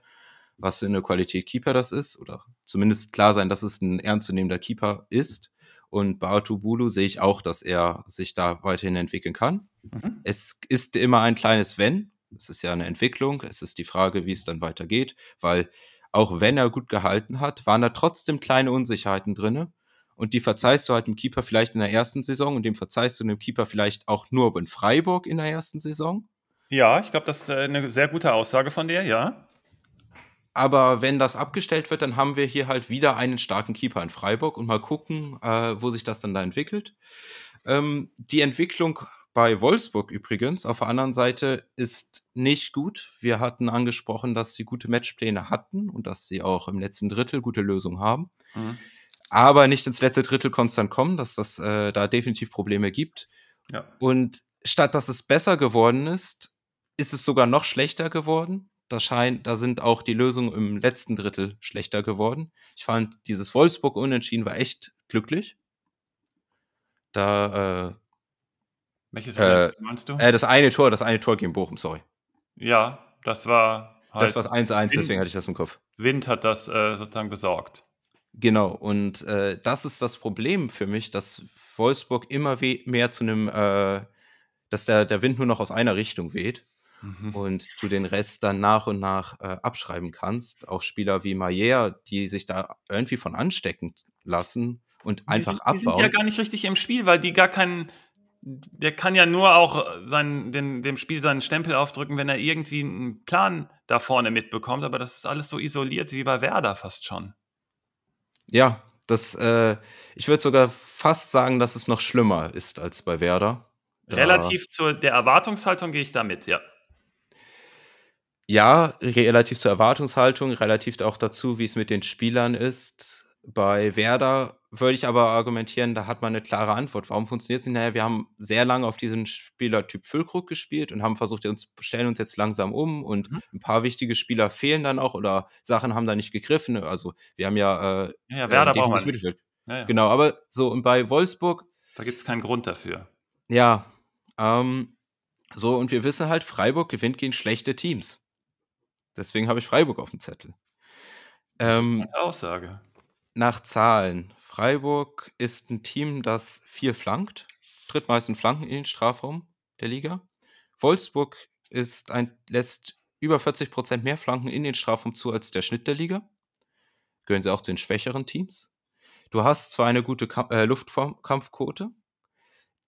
was für eine Qualität Keeper das ist, oder zumindest klar sein, dass es ein ernstzunehmender Keeper ist. Und Baatu Bulu sehe ich auch, dass er sich da weiterhin entwickeln kann. Mhm. Es ist immer ein kleines Wenn. Es ist ja eine Entwicklung. Es ist die Frage, wie es dann weitergeht, weil auch wenn er gut gehalten hat, waren da trotzdem kleine Unsicherheiten drinne und die verzeihst du halt dem Keeper vielleicht in der ersten Saison und dem verzeihst du dem Keeper vielleicht auch nur in Freiburg in der ersten Saison. Ja, ich glaube, das ist äh, eine sehr gute Aussage von dir, ja. Aber wenn das abgestellt wird, dann haben wir hier halt wieder einen starken Keeper in Freiburg und mal gucken, äh, wo sich das dann da entwickelt. Ähm, die Entwicklung bei Wolfsburg übrigens auf der anderen Seite ist nicht gut. Wir hatten angesprochen, dass sie gute Matchpläne hatten und dass sie auch im letzten Drittel gute Lösungen haben. Mhm aber nicht ins letzte Drittel konstant kommen, dass das äh, da definitiv Probleme gibt. Ja. Und statt dass es besser geworden ist, ist es sogar noch schlechter geworden. Da scheint, da sind auch die Lösungen im letzten Drittel schlechter geworden. Ich fand, dieses Wolfsburg-Unentschieden war echt glücklich. Da, äh, Welches äh, meinst du? Äh, das eine Tor, das eine Tor gegen Bochum, sorry. Ja, das war halt Das war 1-1, deswegen hatte ich das im Kopf. Wind hat das äh, sozusagen besorgt. Genau, und äh, das ist das Problem für mich, dass Wolfsburg immer mehr zu einem, äh, dass der, der Wind nur noch aus einer Richtung weht mhm. und du den Rest dann nach und nach äh, abschreiben kannst. Auch Spieler wie Mayer, die sich da irgendwie von anstecken lassen und die einfach sind, abbauen. Die sind ja gar nicht richtig im Spiel, weil die gar keinen der kann ja nur auch seinen, den, dem Spiel seinen Stempel aufdrücken, wenn er irgendwie einen Plan da vorne mitbekommt. Aber das ist alles so isoliert wie bei Werder fast schon. Ja, das, äh, ich würde sogar fast sagen, dass es noch schlimmer ist als bei Werder. Da relativ zu der Erwartungshaltung gehe ich da mit, ja. Ja, relativ zur Erwartungshaltung, relativ auch dazu, wie es mit den Spielern ist. Bei Werder würde ich aber argumentieren, da hat man eine klare Antwort. Warum funktioniert es nicht? Naja, wir haben sehr lange auf diesen Spielertyp Füllkrug gespielt und haben versucht, uns stellen uns jetzt langsam um und mhm. ein paar wichtige Spieler fehlen dann auch oder Sachen haben da nicht gegriffen. Also wir haben ja, äh, ja, ja Werder äh, braucht Mittelfeld. Ja, ja. Genau, aber so und bei Wolfsburg. Da gibt es keinen Grund dafür. Ja, ähm, so und wir wissen halt, Freiburg gewinnt gegen schlechte Teams. Deswegen habe ich Freiburg auf dem Zettel. Ähm, Aussage. Nach Zahlen. Freiburg ist ein Team, das viel flankt, drittmeisten Flanken in den Strafraum der Liga. Wolfsburg ist ein, lässt über 40 Prozent mehr Flanken in den Strafraum zu als der Schnitt der Liga. Gehören sie auch zu den schwächeren Teams. Du hast zwar eine gute äh, Luftkampfquote,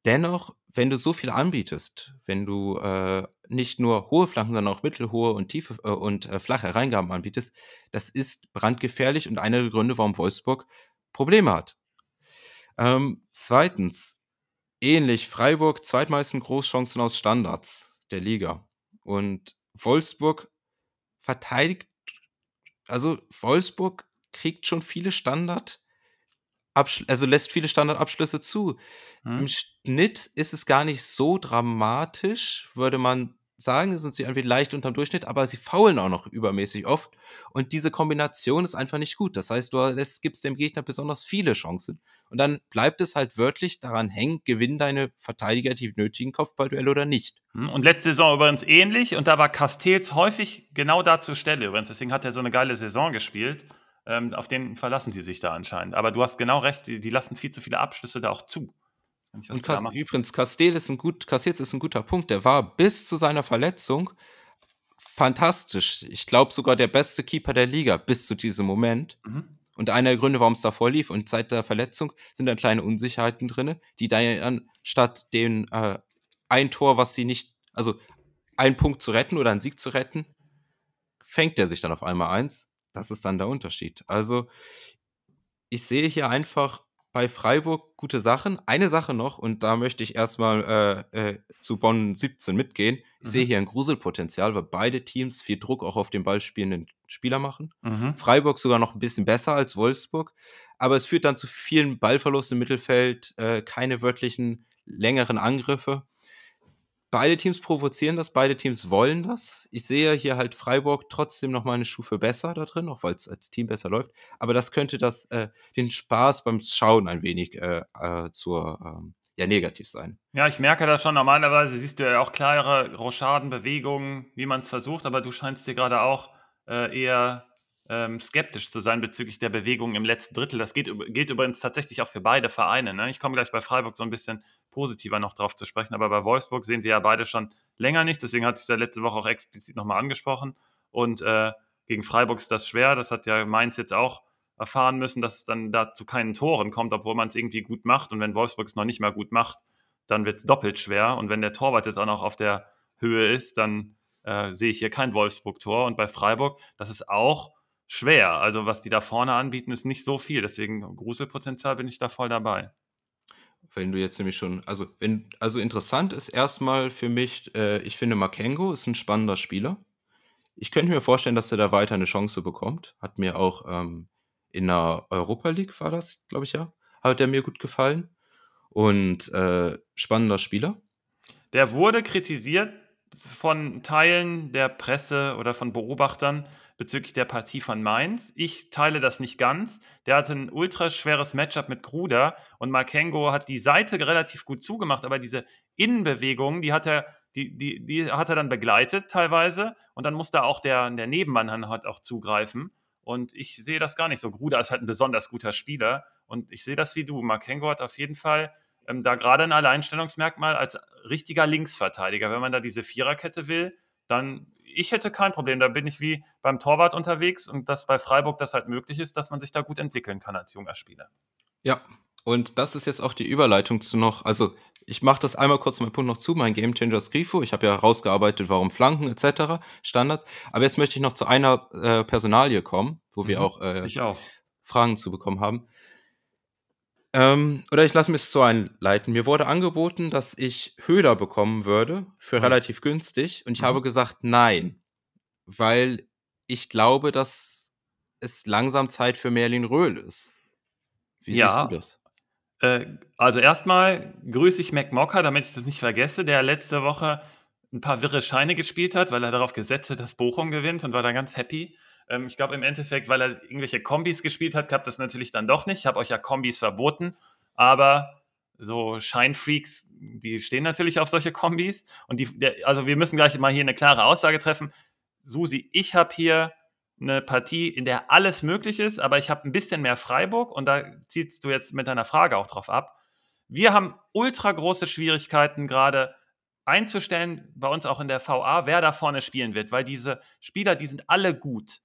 dennoch, wenn du so viel anbietest, wenn du äh, nicht nur hohe Flanken, sondern auch mittelhohe und tiefe äh, und äh, flache Reingaben anbietest, das ist brandgefährlich und einer der Gründe, warum Wolfsburg Probleme hat. Ähm, zweitens, ähnlich, Freiburg zweitmeisten Großchancen aus Standards der Liga. Und Wolfsburg verteidigt, also Wolfsburg kriegt schon viele Standard, also lässt viele Standardabschlüsse zu. Hm. Im Schnitt ist es gar nicht so dramatisch, würde man sagen, sind sie irgendwie leicht unterm Durchschnitt, aber sie faulen auch noch übermäßig oft. Und diese Kombination ist einfach nicht gut. Das heißt, du lässt, gibst dem Gegner besonders viele Chancen. Und dann bleibt es halt wörtlich daran hängen, gewinnen deine Verteidiger die nötigen Kopfballduelle oder nicht. Hm, und letzte Saison übrigens ähnlich. Und da war Castells häufig genau da zur Stelle übrigens. Deswegen hat er so eine geile Saison gespielt. Ähm, auf den verlassen die sich da anscheinend. Aber du hast genau recht, die, die lassen viel zu viele Abschlüsse da auch zu. Und Kas übrigens, Castell ist ein gut, Castells ist ein guter Punkt. Der war bis zu seiner Verletzung fantastisch. Ich glaube sogar der beste Keeper der Liga bis zu diesem Moment. Mhm. Und einer der Gründe, warum es davor lief. Und seit der Verletzung sind dann kleine Unsicherheiten drin, die dann statt den äh, ein Tor, was sie nicht, also einen Punkt zu retten oder einen Sieg zu retten, fängt er sich dann auf einmal eins. Das ist dann der Unterschied. Also ich sehe hier einfach bei Freiburg gute Sachen. Eine Sache noch, und da möchte ich erstmal äh, äh, zu Bonn 17 mitgehen. Ich mhm. sehe hier ein Gruselpotenzial, weil beide Teams viel Druck auch auf den Ball spielenden Spieler machen. Mhm. Freiburg sogar noch ein bisschen besser als Wolfsburg, aber es führt dann zu vielen Ballverlusten im Mittelfeld, äh, keine wörtlichen längeren Angriffe beide Teams provozieren das, beide Teams wollen das. Ich sehe hier halt Freiburg trotzdem noch mal eine Stufe besser da drin, auch weil es als Team besser läuft. Aber das könnte das äh, den Spaß beim Schauen ein wenig äh, äh, zur ähm, ja negativ sein. Ja, ich merke das schon. Normalerweise siehst du ja auch klare Rochadenbewegungen, wie man es versucht, aber du scheinst dir gerade auch äh, eher ähm, skeptisch zu sein bezüglich der Bewegung im letzten Drittel. Das geht, gilt übrigens tatsächlich auch für beide Vereine. Ne? Ich komme gleich bei Freiburg so ein bisschen positiver noch drauf zu sprechen, aber bei Wolfsburg sehen wir ja beide schon länger nicht. Deswegen hatte ich es ja letzte Woche auch explizit nochmal angesprochen. Und äh, gegen Freiburg ist das schwer. Das hat ja Mainz jetzt auch erfahren müssen, dass es dann da zu keinen Toren kommt, obwohl man es irgendwie gut macht. Und wenn Wolfsburg es noch nicht mal gut macht, dann wird es doppelt schwer. Und wenn der Torwart jetzt auch noch auf der Höhe ist, dann äh, sehe ich hier kein Wolfsburg-Tor. Und bei Freiburg, das ist auch schwer. Also was die da vorne anbieten, ist nicht so viel. Deswegen Gruselpotenzial bin ich da voll dabei. Wenn du jetzt nämlich schon, also wenn, also interessant ist erstmal für mich, äh, ich finde Makengo ist ein spannender Spieler. Ich könnte mir vorstellen, dass er da weiter eine Chance bekommt. Hat mir auch ähm, in der Europa League war das, glaube ich ja, hat er mir gut gefallen. Und äh, spannender Spieler. Der wurde kritisiert von Teilen der Presse oder von Beobachtern, bezüglich der Partie von Mainz. Ich teile das nicht ganz. Der hatte ein ultra schweres Matchup mit Gruder und Markengo hat die Seite relativ gut zugemacht, aber diese Innenbewegungen, die hat er, die, die, die hat er dann begleitet teilweise und dann musste auch der, der Nebenmann halt auch zugreifen. Und ich sehe das gar nicht so. Gruder ist halt ein besonders guter Spieler und ich sehe das wie du. Markengo hat auf jeden Fall ähm, da gerade ein Alleinstellungsmerkmal als richtiger Linksverteidiger. Wenn man da diese Viererkette will, dann ich hätte kein Problem. Da bin ich wie beim Torwart unterwegs und dass bei Freiburg das halt möglich ist, dass man sich da gut entwickeln kann als junger Spieler. Ja, und das ist jetzt auch die Überleitung zu noch, also ich mache das einmal kurz meinen Punkt noch zu, mein Game Changer ist Grifo. Ich habe ja rausgearbeitet, warum Flanken etc., Standards. Aber jetzt möchte ich noch zu einer äh, Personalie kommen, wo wir mhm, auch, äh, auch, Fragen zu bekommen haben. Ähm, oder ich lasse mich so einleiten. Mir wurde angeboten, dass ich Höhler bekommen würde für mhm. relativ günstig. Und ich mhm. habe gesagt, nein. Weil ich glaube, dass es langsam Zeit für Merlin Röhl ist. Wie ja. siehst du das? Äh, also erstmal grüße ich Mac Mocker, damit ich das nicht vergesse, der letzte Woche ein paar wirre Scheine gespielt hat, weil er darauf gesetzt hat, dass Bochum gewinnt und war dann ganz happy. Ähm, ich glaube im Endeffekt, weil er irgendwelche Kombis gespielt hat, klappt das natürlich dann doch nicht. Ich habe euch ja Kombis verboten, aber so Scheinfreaks, die stehen natürlich auf solche Kombis. Und die, der, also wir müssen gleich mal hier eine klare Aussage treffen. Susi, ich habe hier eine Partie, in der alles möglich ist, aber ich habe ein bisschen mehr Freiburg und da ziehst du jetzt mit deiner Frage auch drauf ab. Wir haben ultra große Schwierigkeiten gerade einzustellen, bei uns auch in der VA, wer da vorne spielen wird, weil diese Spieler, die sind alle gut.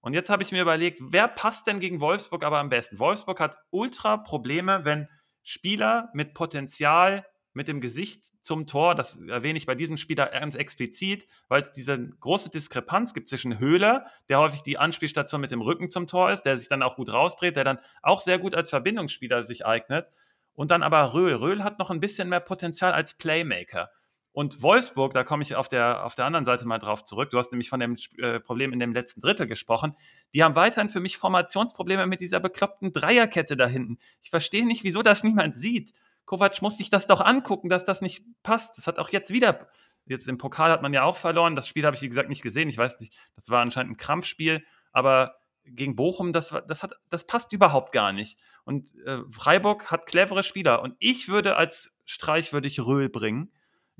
Und jetzt habe ich mir überlegt, wer passt denn gegen Wolfsburg aber am besten? Wolfsburg hat ultra Probleme, wenn Spieler mit Potenzial, mit dem Gesicht zum Tor, das erwähne ich bei diesem Spieler ganz explizit, weil es diese große Diskrepanz gibt zwischen Höhler, der häufig die Anspielstation mit dem Rücken zum Tor ist, der sich dann auch gut rausdreht, der dann auch sehr gut als Verbindungsspieler sich eignet. Und dann aber Röhl. Röhl hat noch ein bisschen mehr Potenzial als Playmaker. Und Wolfsburg, da komme ich auf der, auf der anderen Seite mal drauf zurück. Du hast nämlich von dem äh, Problem in dem letzten Drittel gesprochen. Die haben weiterhin für mich Formationsprobleme mit dieser bekloppten Dreierkette da hinten. Ich verstehe nicht, wieso das niemand sieht. Kovac muss sich das doch angucken, dass das nicht passt. Das hat auch jetzt wieder, jetzt im Pokal hat man ja auch verloren. Das Spiel habe ich, wie gesagt, nicht gesehen. Ich weiß nicht, das war anscheinend ein Krampfspiel. Aber gegen Bochum, das, das, hat, das passt überhaupt gar nicht. Und äh, Freiburg hat clevere Spieler. Und ich würde als Streich, würde ich Röhl bringen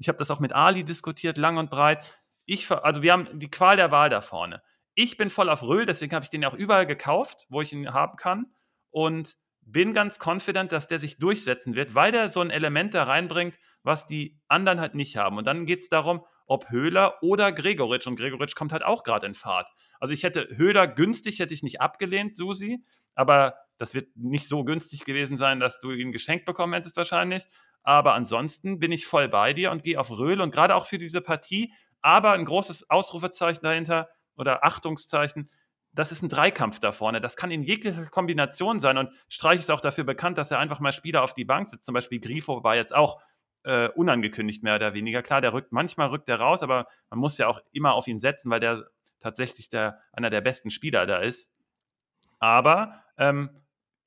ich habe das auch mit Ali diskutiert, lang und breit. Ich, also wir haben die Qual der Wahl da vorne. Ich bin voll auf Röhl, deswegen habe ich den auch überall gekauft, wo ich ihn haben kann. Und bin ganz confident, dass der sich durchsetzen wird, weil der so ein Element da reinbringt, was die anderen halt nicht haben. Und dann geht es darum, ob Höhler oder Gregoritsch. Und Gregoritsch kommt halt auch gerade in Fahrt. Also ich hätte Höhler günstig, hätte ich nicht abgelehnt, Susi. Aber das wird nicht so günstig gewesen sein, dass du ihn geschenkt bekommen hättest wahrscheinlich. Aber ansonsten bin ich voll bei dir und gehe auf Röhl und gerade auch für diese Partie, aber ein großes Ausrufezeichen dahinter oder Achtungszeichen. Das ist ein Dreikampf da vorne. Das kann in jeglicher Kombination sein. Und Streich ist auch dafür bekannt, dass er einfach mal Spieler auf die Bank sitzt. Zum Beispiel Grifo war jetzt auch äh, unangekündigt, mehr oder weniger. Klar, der rückt, manchmal rückt er raus, aber man muss ja auch immer auf ihn setzen, weil der tatsächlich der, einer der besten Spieler da ist. Aber ähm,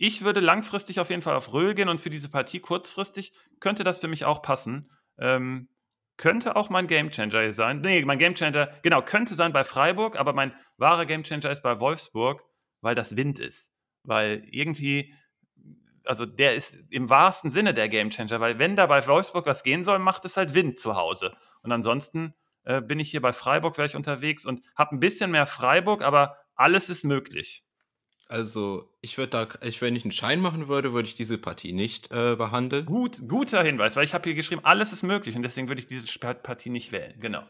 ich würde langfristig auf jeden Fall auf Röhl gehen und für diese Partie kurzfristig könnte das für mich auch passen. Ähm, könnte auch mein Gamechanger sein. Nee, mein Gamechanger, genau, könnte sein bei Freiburg, aber mein wahrer Gamechanger ist bei Wolfsburg, weil das Wind ist. Weil irgendwie, also der ist im wahrsten Sinne der Gamechanger, weil wenn da bei Wolfsburg was gehen soll, macht es halt Wind zu Hause. Und ansonsten äh, bin ich hier bei Freiburg, wäre ich unterwegs und habe ein bisschen mehr Freiburg, aber alles ist möglich. Also, ich würde da, ich, wenn ich einen Schein machen würde, würde ich diese Partie nicht äh, behandeln. Gut, guter Hinweis, weil ich habe hier geschrieben, alles ist möglich und deswegen würde ich diese Partie nicht wählen. Genau.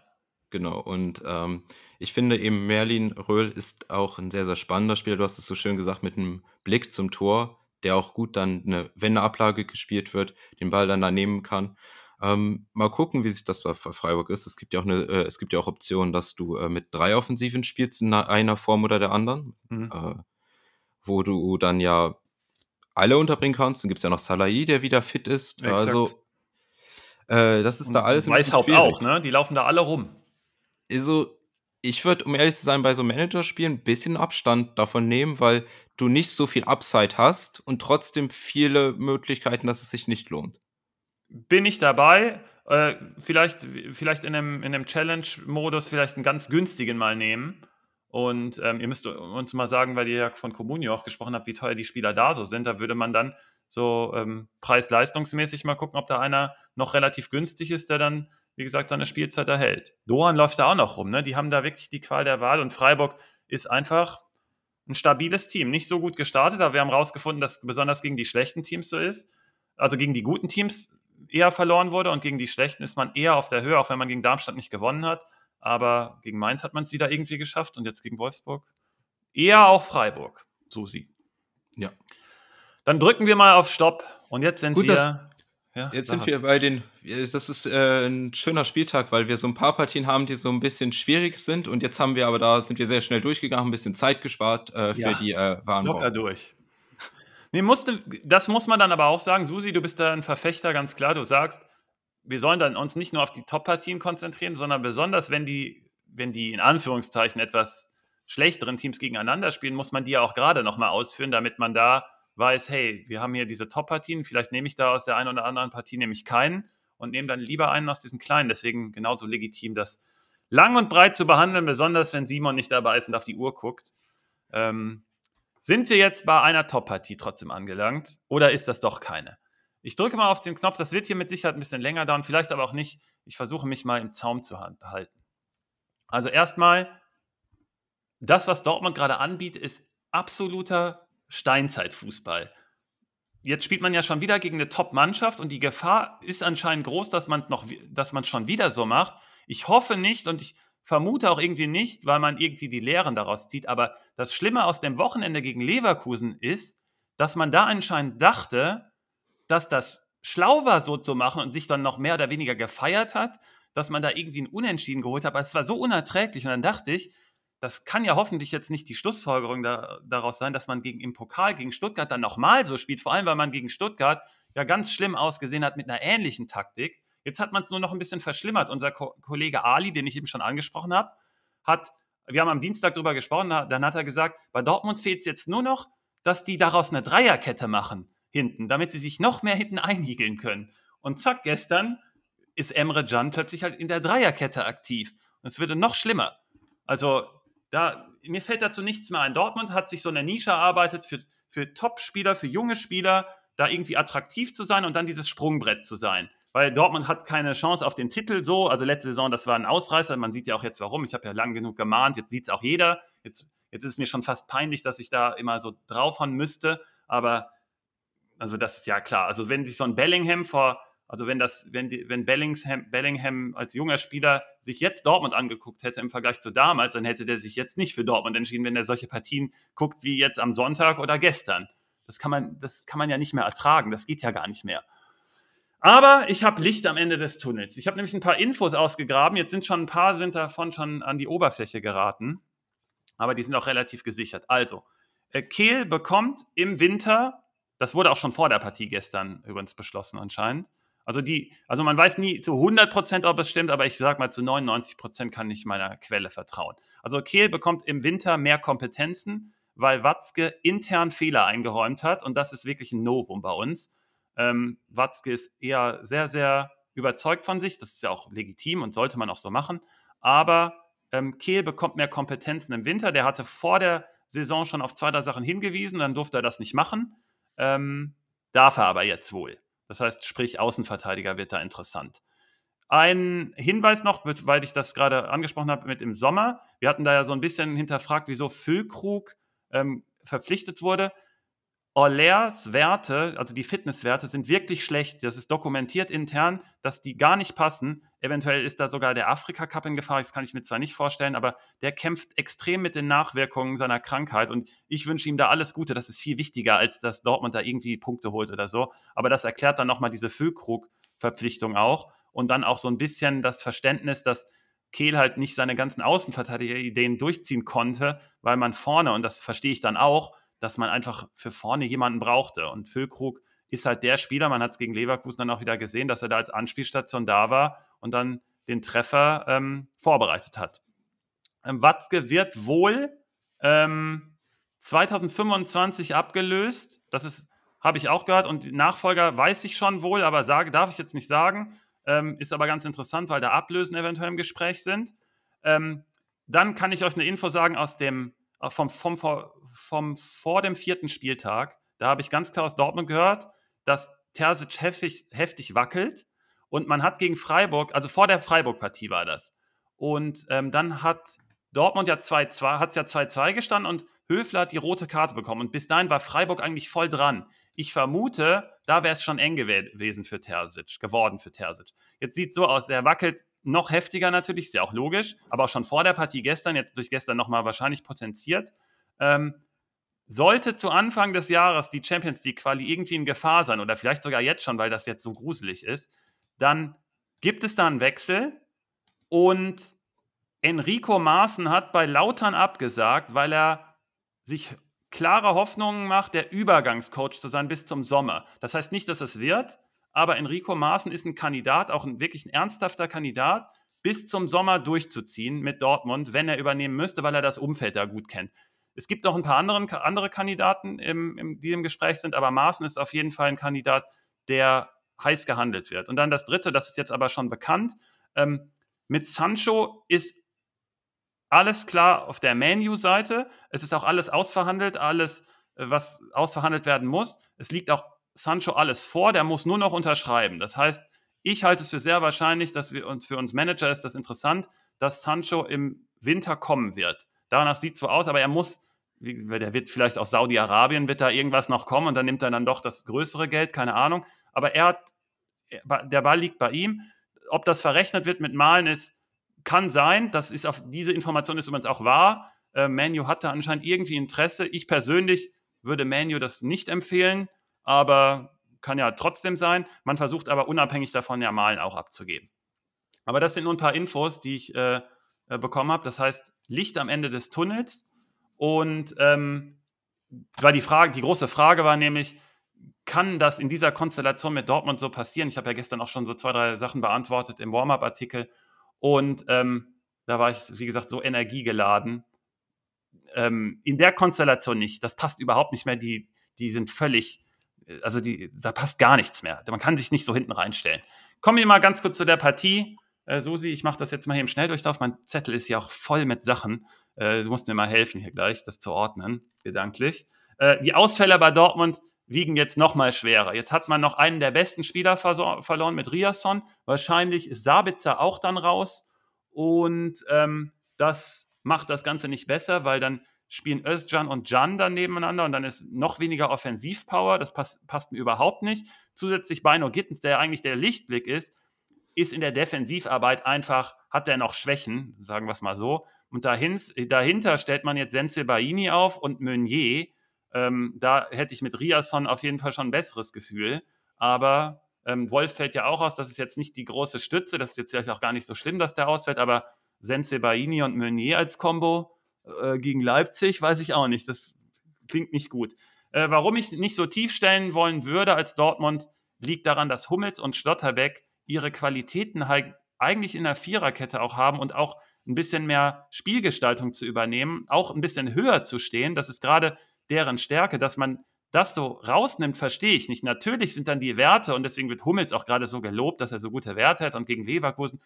Genau, und ähm, ich finde eben Merlin Röhl ist auch ein sehr, sehr spannender Spieler. Du hast es so schön gesagt, mit einem Blick zum Tor, der auch gut dann eine Wendeablage gespielt wird, den Ball dann da nehmen kann. Ähm, mal gucken, wie sich das bei Freiburg ist. Es gibt ja auch eine, äh, es gibt ja auch Optionen, dass du äh, mit drei Offensiven spielst in einer Form oder der anderen. Mhm. Wo du dann ja alle unterbringen kannst. Dann gibt es ja noch Salai, der wieder fit ist. Exakt. Also, äh, das ist Und da alles ein bisschen schwierig. auch, ne? Die laufen da alle rum. Also, ich würde, um ehrlich zu sein, bei so Managerspielen ein bisschen Abstand davon nehmen, weil du nicht so viel Upside hast und trotzdem viele Möglichkeiten, dass es sich nicht lohnt. Bin ich dabei. Äh, vielleicht, vielleicht in einem, in einem Challenge-Modus vielleicht einen ganz günstigen mal nehmen Und ähm, ihr müsst uns mal sagen, weil ihr ja von Comunio auch gesprochen habt, wie teuer die Spieler da so sind. Da würde man dann so ähm, preis-leistungsmäßig mal gucken, ob da einer noch relativ günstig ist, der dann, wie gesagt, seine Spielzeit erhält. Dohan läuft da auch noch rum. Ne? Die haben da wirklich die Qual der Wahl und Freiburg ist einfach ein stabiles Team. Nicht so gut gestartet, aber wir haben herausgefunden, dass besonders gegen die schlechten Teams so ist. Also gegen die guten Teams eher verloren wurde und gegen die schlechten ist man eher auf der Höhe, auch wenn man gegen Darmstadt nicht gewonnen hat. Aber gegen Mainz hat man es wieder irgendwie geschafft und jetzt gegen Wolfsburg eher auch Freiburg, Susi. Ja. Dann drücken wir mal auf Stopp und jetzt sind Gut, wir. Ja, jetzt sind wir bei den. Das ist äh, ein schöner Spieltag, weil wir so ein paar Partien haben, die so ein bisschen schwierig sind. Und jetzt haben wir aber da sind wir sehr schnell durchgegangen, ein bisschen Zeit gespart äh, für ja, die äh, Warenbau. Locker durch. Nee, musste, das muss man dann aber auch sagen. Susi, du bist da ein Verfechter, ganz klar. Du sagst, wir sollen dann uns nicht nur auf die Top-Partien konzentrieren, sondern besonders, wenn die, wenn die in Anführungszeichen etwas schlechteren Teams gegeneinander spielen, muss man die ja auch gerade nochmal ausführen, damit man da weiß, hey, wir haben hier diese Top-Partien, vielleicht nehme ich da aus der einen oder anderen Partie nämlich keinen und nehme dann lieber einen aus diesen kleinen. Deswegen genauso legitim, das lang und breit zu behandeln, besonders wenn Simon nicht dabei ist und auf die Uhr guckt. Ähm, sind wir jetzt bei einer Top-Partie trotzdem angelangt oder ist das doch keine? Ich drücke mal auf den Knopf, das wird hier mit Sicherheit ein bisschen länger dauern, vielleicht aber auch nicht. Ich versuche mich mal im Zaum zu behalten. Also erstmal, das, was Dortmund gerade anbietet, ist absoluter Steinzeitfußball. Jetzt spielt man ja schon wieder gegen eine Top-Mannschaft und die Gefahr ist anscheinend groß, dass man noch, dass man schon wieder so macht. Ich hoffe nicht und ich vermute auch irgendwie nicht, weil man irgendwie die Lehren daraus zieht. Aber das Schlimme aus dem Wochenende gegen Leverkusen ist, dass man da anscheinend dachte, dass das schlau war, so zu machen und sich dann noch mehr oder weniger gefeiert hat, dass man da irgendwie ein Unentschieden geholt hat. Aber es war so unerträglich. Und dann dachte ich, das kann ja hoffentlich jetzt nicht die Schlussfolgerung da, daraus sein, dass man gegen, im Pokal gegen Stuttgart dann nochmal so spielt. Vor allem, weil man gegen Stuttgart ja ganz schlimm ausgesehen hat mit einer ähnlichen Taktik. Jetzt hat man es nur noch ein bisschen verschlimmert. Unser Ko Kollege Ali, den ich eben schon angesprochen habe, hat, wir haben am Dienstag darüber gesprochen, dann hat er gesagt, bei Dortmund fehlt es jetzt nur noch, dass die daraus eine Dreierkette machen hinten, damit sie sich noch mehr hinten einigeln können. Und zack, gestern ist Emre Can plötzlich halt in der Dreierkette aktiv. Und es würde noch schlimmer. Also, da, mir fällt dazu nichts mehr ein. Dortmund hat sich so eine Nische erarbeitet für, für Top-Spieler, für junge Spieler, da irgendwie attraktiv zu sein und dann dieses Sprungbrett zu sein. Weil Dortmund hat keine Chance auf den Titel so. Also letzte Saison, das war ein Ausreißer. Man sieht ja auch jetzt warum. Ich habe ja lang genug gemahnt. Jetzt sieht es auch jeder. Jetzt, jetzt ist es mir schon fast peinlich, dass ich da immer so draufhauen müsste. Aber also das ist ja klar. Also wenn sich so ein Bellingham vor, also wenn das, wenn, die, wenn Bellingham, Bellingham als junger Spieler sich jetzt Dortmund angeguckt hätte im Vergleich zu damals, dann hätte der sich jetzt nicht für Dortmund entschieden, wenn er solche Partien guckt wie jetzt am Sonntag oder gestern. Das kann man, das kann man ja nicht mehr ertragen. Das geht ja gar nicht mehr. Aber ich habe Licht am Ende des Tunnels. Ich habe nämlich ein paar Infos ausgegraben. Jetzt sind schon ein paar sind davon schon an die Oberfläche geraten. Aber die sind auch relativ gesichert. Also, äh, Kehl bekommt im Winter das wurde auch schon vor der Partie gestern übrigens beschlossen anscheinend. Also die, also man weiß nie zu 100 Prozent, ob es stimmt, aber ich sage mal zu 99 Prozent kann ich meiner Quelle vertrauen. Also Kehl bekommt im Winter mehr Kompetenzen, weil Watzke intern Fehler eingeräumt hat und das ist wirklich ein Novum bei uns. Ähm, Watzke ist eher sehr, sehr überzeugt von sich, das ist ja auch legitim und sollte man auch so machen, aber ähm, Kehl bekommt mehr Kompetenzen im Winter. Der hatte vor der Saison schon auf zwei, drei Sachen hingewiesen, dann durfte er das nicht machen. Ähm, darf er aber jetzt wohl. Das heißt, sprich, Außenverteidiger wird da interessant. Ein Hinweis noch, weil ich das gerade angesprochen habe mit im Sommer. Wir hatten da ja so ein bisschen hinterfragt, wieso Füllkrug ähm, verpflichtet wurde. Orlers Werte, also die Fitnesswerte, sind wirklich schlecht. Das ist dokumentiert intern, dass die gar nicht passen. Eventuell ist da sogar der Afrika Cup in Gefahr. Das kann ich mir zwar nicht vorstellen, aber der kämpft extrem mit den Nachwirkungen seiner Krankheit. Und ich wünsche ihm da alles Gute. Das ist viel wichtiger, als dass Dortmund da irgendwie Punkte holt oder so. Aber das erklärt dann nochmal diese Füllkrug-Verpflichtung auch. Und dann auch so ein bisschen das Verständnis, dass Kehl halt nicht seine ganzen Außenverteidiger-Ideen durchziehen konnte, weil man vorne, und das verstehe ich dann auch, dass man einfach für vorne jemanden brauchte. Und Füllkrug ist halt der Spieler, man hat es gegen Leverkusen dann auch wieder gesehen, dass er da als Anspielstation da war und dann den Treffer ähm, vorbereitet hat. Ähm, Watzke wird wohl ähm, 2025 abgelöst. Das ist, habe ich auch gehört. Und Nachfolger weiß ich schon wohl, aber sage, darf ich jetzt nicht sagen. Ähm, ist aber ganz interessant, weil da Ablösen eventuell im Gespräch sind. Ähm, dann kann ich euch eine Info sagen aus dem, äh, vom, vom, vom, vor dem vierten Spieltag. Da habe ich ganz klar aus Dortmund gehört, dass Terzic heftig, heftig wackelt. Und man hat gegen Freiburg, also vor der Freiburg-Partie war das. Und ähm, dann hat Dortmund ja 2-2, hat es ja 2-2 gestanden und Höfler hat die rote Karte bekommen. Und bis dahin war Freiburg eigentlich voll dran. Ich vermute, da wäre es schon eng gewesen für Terzic, geworden für Terzic. Jetzt sieht es so aus, der wackelt noch heftiger natürlich, ist ja auch logisch, aber auch schon vor der Partie gestern, jetzt durch gestern nochmal wahrscheinlich potenziert. Ähm, sollte zu Anfang des Jahres die Champions League Quali irgendwie in Gefahr sein oder vielleicht sogar jetzt schon, weil das jetzt so gruselig ist, dann gibt es da einen Wechsel und Enrico Maaßen hat bei Lautern abgesagt, weil er sich klare Hoffnungen macht, der Übergangscoach zu sein bis zum Sommer. Das heißt nicht, dass es wird, aber Enrico Maaßen ist ein Kandidat, auch ein wirklich ein ernsthafter Kandidat, bis zum Sommer durchzuziehen mit Dortmund, wenn er übernehmen müsste, weil er das Umfeld da gut kennt. Es gibt noch ein paar anderen, andere Kandidaten, im, im, die im Gespräch sind, aber Maaßen ist auf jeden Fall ein Kandidat, der heiß gehandelt wird. Und dann das Dritte, das ist jetzt aber schon bekannt. Ähm, mit Sancho ist alles klar auf der Menu-Seite. Es ist auch alles ausverhandelt, alles, äh, was ausverhandelt werden muss. Es liegt auch Sancho alles vor, der muss nur noch unterschreiben. Das heißt, ich halte es für sehr wahrscheinlich, dass wir uns für uns Manager ist das interessant, dass Sancho im Winter kommen wird. Danach sieht so aus, aber er muss, der wird vielleicht aus Saudi-Arabien, wird da irgendwas noch kommen und dann nimmt er dann doch das größere Geld, keine Ahnung. Aber er hat, der Ball liegt bei ihm. Ob das verrechnet wird mit Malen ist, kann sein. Das ist auf diese Information ist übrigens auch wahr. Äh, Manu hatte anscheinend irgendwie Interesse. Ich persönlich würde Manu das nicht empfehlen, aber kann ja trotzdem sein. Man versucht aber unabhängig davon ja Malen auch abzugeben. Aber das sind nur ein paar Infos, die ich äh, äh bekommen habe. Das heißt, Licht am Ende des Tunnels. Und ähm, weil die Frage, die große Frage war nämlich, kann das in dieser Konstellation mit Dortmund so passieren? Ich habe ja gestern auch schon so zwei, drei Sachen beantwortet im Warm-up-Artikel. Und ähm, da war ich, wie gesagt, so energiegeladen. Ähm, in der Konstellation nicht. Das passt überhaupt nicht mehr. Die, die sind völlig, also die, da passt gar nichts mehr. Man kann sich nicht so hinten reinstellen. Kommen wir mal ganz kurz zu der Partie. Äh, Susi, ich mache das jetzt mal hier im Schnelldurchlauf. Mein Zettel ist ja auch voll mit Sachen. Äh, du musst mir mal helfen hier gleich, das zu ordnen, gedanklich. Äh, die Ausfälle bei Dortmund wiegen jetzt noch mal schwerer. Jetzt hat man noch einen der besten Spieler verloren mit Riasson. Wahrscheinlich ist Sabitzer auch dann raus. Und ähm, das macht das Ganze nicht besser, weil dann spielen Özcan und Can dann nebeneinander und dann ist noch weniger Offensivpower. Das passt, passt mir überhaupt nicht. Zusätzlich Beino Gittens, der eigentlich der Lichtblick ist, ist in der Defensivarbeit einfach, hat er noch Schwächen, sagen wir es mal so. Und dahinter stellt man jetzt Sense Baini auf und Meunier, ähm, da hätte ich mit Riasson auf jeden Fall schon ein besseres Gefühl. Aber ähm, Wolf fällt ja auch aus. Das ist jetzt nicht die große Stütze. Das ist jetzt vielleicht auch gar nicht so schlimm, dass der ausfällt. Aber Sense Baini und Meunier als Combo äh, gegen Leipzig, weiß ich auch nicht. Das klingt nicht gut. Äh, warum ich nicht so tief stellen wollen würde als Dortmund, liegt daran, dass Hummels und Schlotterbeck ihre Qualitäten halt eigentlich in der Viererkette auch haben und auch ein bisschen mehr Spielgestaltung zu übernehmen, auch ein bisschen höher zu stehen. Das ist gerade deren Stärke, dass man das so rausnimmt, verstehe ich nicht. Natürlich sind dann die Werte, und deswegen wird Hummels auch gerade so gelobt, dass er so gute Werte hat und gegen Leverkusen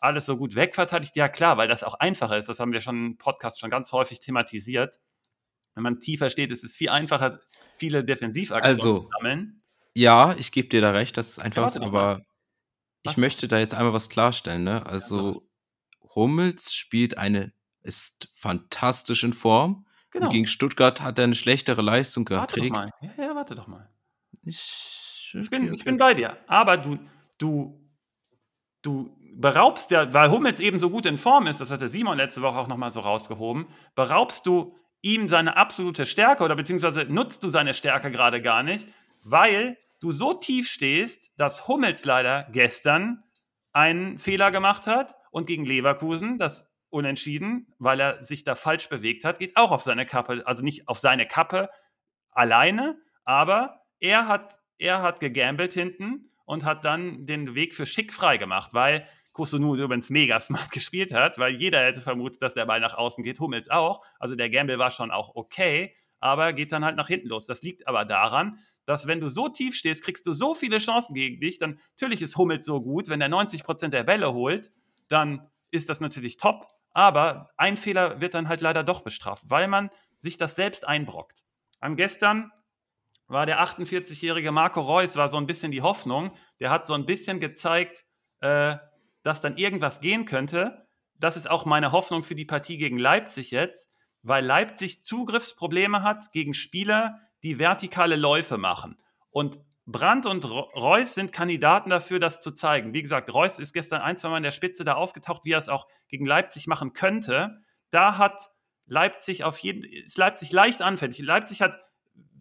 alles so gut wegverteidigt. Ja, klar, weil das auch einfacher ist. Das haben wir schon im Podcast schon ganz häufig thematisiert. Wenn man tiefer steht, ist es viel einfacher, viele Defensivaktionen also, zu sammeln. Ja, ich gebe dir da recht, das ist einfach, ja, aber ich möchte da jetzt einmal was klarstellen. Ne? Also, Hummels spielt eine, ist fantastisch in Form Genau. Gegen Stuttgart hat er eine schlechtere Leistung gehabt. Warte doch mal. Ja, ja, warte doch mal. Ich, ich, bin, ich bin bei dir. Aber du, du, du beraubst ja, weil Hummels eben so gut in Form ist, das hat der Simon letzte Woche auch nochmal so rausgehoben, beraubst du ihm seine absolute Stärke oder beziehungsweise nutzt du seine Stärke gerade gar nicht, weil du so tief stehst, dass Hummels leider gestern einen Fehler gemacht hat und gegen Leverkusen, das unentschieden, weil er sich da falsch bewegt hat, geht auch auf seine Kappe, also nicht auf seine Kappe alleine, aber er hat, er hat gegambelt hinten und hat dann den Weg für Schick frei gemacht, weil Kusunu übrigens mega smart gespielt hat, weil jeder hätte vermutet, dass der Ball nach außen geht, Hummels auch. Also der Gamble war schon auch okay, aber geht dann halt nach hinten los. Das liegt aber daran, dass wenn du so tief stehst, kriegst du so viele Chancen gegen dich. Dann natürlich ist Hummels so gut, wenn er 90% der Bälle holt, dann ist das natürlich top. Aber ein Fehler wird dann halt leider doch bestraft, weil man sich das selbst einbrockt. Am gestern war der 48-jährige Marco Reus, war so ein bisschen die Hoffnung. Der hat so ein bisschen gezeigt, äh, dass dann irgendwas gehen könnte. Das ist auch meine Hoffnung für die Partie gegen Leipzig jetzt, weil Leipzig Zugriffsprobleme hat gegen Spieler, die vertikale Läufe machen. Und Brandt und Reus sind Kandidaten dafür, das zu zeigen. Wie gesagt, Reus ist gestern ein, zwei Mal in der Spitze da aufgetaucht, wie er es auch gegen Leipzig machen könnte. Da hat Leipzig auf jeden ist Leipzig leicht anfällig. Leipzig hat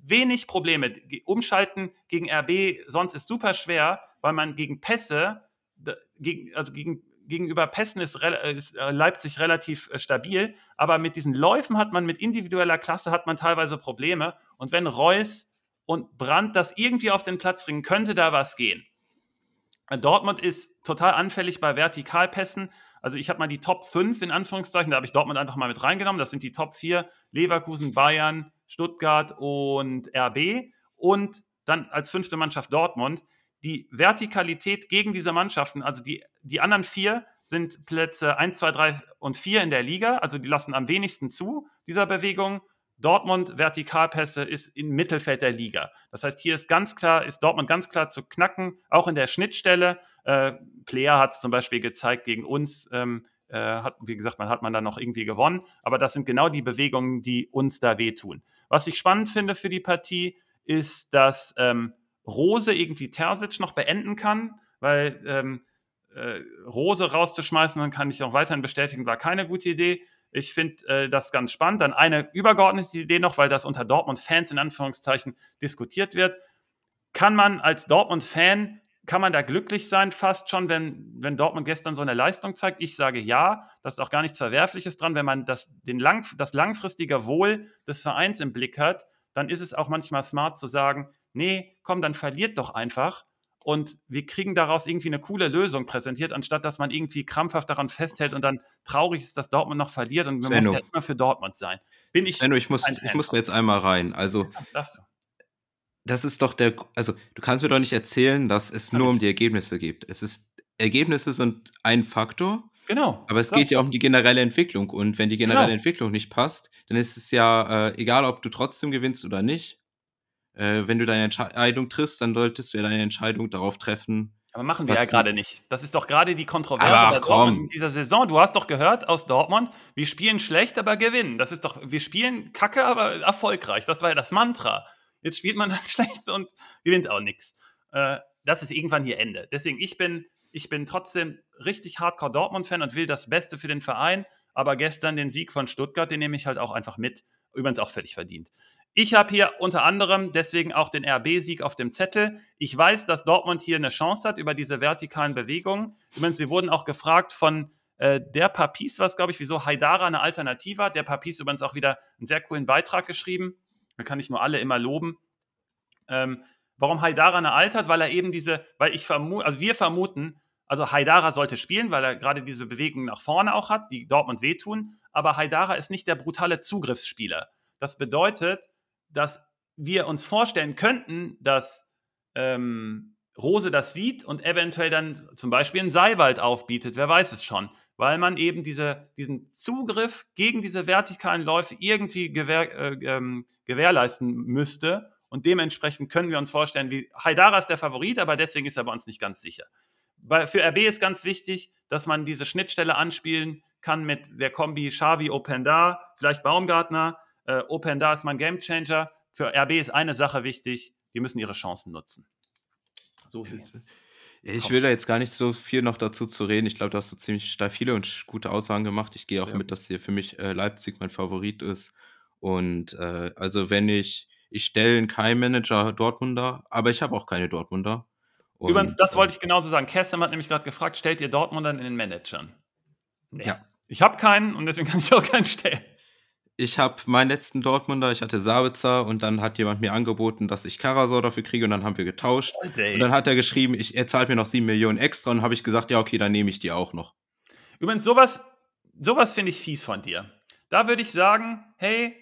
wenig Probleme. Umschalten gegen RB sonst ist super schwer, weil man gegen Pässe, also gegen, gegenüber Pässen ist, ist äh, Leipzig relativ äh, stabil, aber mit diesen Läufen hat man mit individueller Klasse hat man teilweise Probleme. Und wenn Reus und Brandt das irgendwie auf den Platz bringen, könnte da was gehen. Dortmund ist total anfällig bei Vertikalpässen. Also ich habe mal die Top 5 in Anführungszeichen, da habe ich Dortmund einfach mal mit reingenommen. Das sind die Top 4, Leverkusen, Bayern, Stuttgart und RB. Und dann als fünfte Mannschaft Dortmund. Die Vertikalität gegen diese Mannschaften, also die, die anderen vier sind Plätze 1, 2, 3 und 4 in der Liga, also die lassen am wenigsten zu dieser Bewegung. Dortmund Vertikalpässe ist im Mittelfeld der Liga. Das heißt, hier ist ganz klar, ist Dortmund ganz klar zu knacken, auch in der Schnittstelle. Äh, Player hat es zum Beispiel gezeigt gegen uns, ähm, äh, hat, wie gesagt, man hat man dann noch irgendwie gewonnen. Aber das sind genau die Bewegungen, die uns da wehtun. Was ich spannend finde für die Partie, ist, dass ähm, Rose irgendwie Terzic noch beenden kann, weil ähm, äh, Rose rauszuschmeißen, dann kann ich auch weiterhin bestätigen, war keine gute Idee. Ich finde äh, das ganz spannend. Dann eine übergeordnete Idee noch, weil das unter Dortmund-Fans in Anführungszeichen diskutiert wird. Kann man als Dortmund-Fan, kann man da glücklich sein, fast schon, wenn, wenn Dortmund gestern so eine Leistung zeigt? Ich sage ja, das ist auch gar nichts Verwerfliches dran. Wenn man das, den lang, das langfristige Wohl des Vereins im Blick hat, dann ist es auch manchmal smart zu sagen, nee, komm, dann verliert doch einfach und wir kriegen daraus irgendwie eine coole Lösung präsentiert, anstatt dass man irgendwie krampfhaft daran festhält und dann traurig ist, dass Dortmund noch verliert und man muss ja immer für Dortmund sein. Bin ich Svenno, ich muss, ich muss jetzt einmal rein. Also, ja, das ist doch der, also du kannst mir doch nicht erzählen, dass es Kann nur ich. um die Ergebnisse geht. Es ist, Ergebnisse sind ein Faktor. Genau. Aber es geht ja um die generelle Entwicklung. Und wenn die generelle genau. Entwicklung nicht passt, dann ist es ja äh, egal, ob du trotzdem gewinnst oder nicht äh, wenn du deine Entscheidung triffst, dann solltest du ja deine Entscheidung darauf treffen. Aber machen wir ja gerade nicht. Das ist doch gerade die Kontroverse ach, in dieser Saison. Du hast doch gehört aus Dortmund, wir spielen schlecht, aber gewinnen. Das ist doch, wir spielen kacke, aber erfolgreich. Das war ja das Mantra. Jetzt spielt man dann schlecht und gewinnt auch nichts. Äh, das ist irgendwann hier Ende. Deswegen, ich bin, ich bin trotzdem richtig Hardcore Dortmund-Fan und will das Beste für den Verein. Aber gestern den Sieg von Stuttgart, den nehme ich halt auch einfach mit. Übrigens auch völlig verdient. Ich habe hier unter anderem deswegen auch den RB-Sieg auf dem Zettel. Ich weiß, dass Dortmund hier eine Chance hat über diese vertikalen Bewegungen. Übrigens, wir wurden auch gefragt von äh, der Papis, was glaube ich, wieso Haidara eine Alternative hat. Der Papis übrigens auch wieder einen sehr coolen Beitrag geschrieben. Da kann ich nur alle immer loben. Ähm, warum Haidara eine Alt hat, weil er eben diese, weil ich vermute, also wir vermuten, also Haidara sollte spielen, weil er gerade diese Bewegungen nach vorne auch hat, die Dortmund wehtun. Aber Haidara ist nicht der brutale Zugriffsspieler. Das bedeutet, dass wir uns vorstellen könnten, dass ähm, Rose das sieht und eventuell dann zum Beispiel einen Seiwald aufbietet, wer weiß es schon, weil man eben diese, diesen Zugriff gegen diese vertikalen Läufe irgendwie gewähr, äh, ähm, gewährleisten müsste. Und dementsprechend können wir uns vorstellen, wie Haidara ist der Favorit, aber deswegen ist er bei uns nicht ganz sicher. Bei, für RB ist ganz wichtig, dass man diese Schnittstelle anspielen kann mit der Kombi Xavi Openda, vielleicht Baumgartner, äh, Open da ist mein Gamechanger. Für RB ist eine Sache wichtig, die müssen ihre Chancen nutzen. So sieht's. Ich will da jetzt gar nicht so viel noch dazu zu reden. Ich glaube, du hast so ziemlich viele und gute Aussagen gemacht. Ich gehe auch ja. mit, dass hier für mich äh, Leipzig mein Favorit ist. Und äh, also wenn ich, ich stelle keinen Manager Dortmunder, aber ich habe auch keine Dortmunder. Und, Übrigens, das wollte ich genauso sagen. Kerstin hat nämlich gerade gefragt, stellt ihr Dortmunder in den Managern? Nee. Ja. Ich habe keinen und deswegen kann ich auch keinen stellen ich habe meinen letzten Dortmunder, ich hatte Sabitzer und dann hat jemand mir angeboten, dass ich Karasor dafür kriege und dann haben wir getauscht. Oh, und dann hat er geschrieben, ich, er zahlt mir noch sieben Millionen extra und habe ich gesagt, ja, okay, dann nehme ich die auch noch. Übrigens, sowas, sowas finde ich fies von dir. Da würde ich sagen, hey,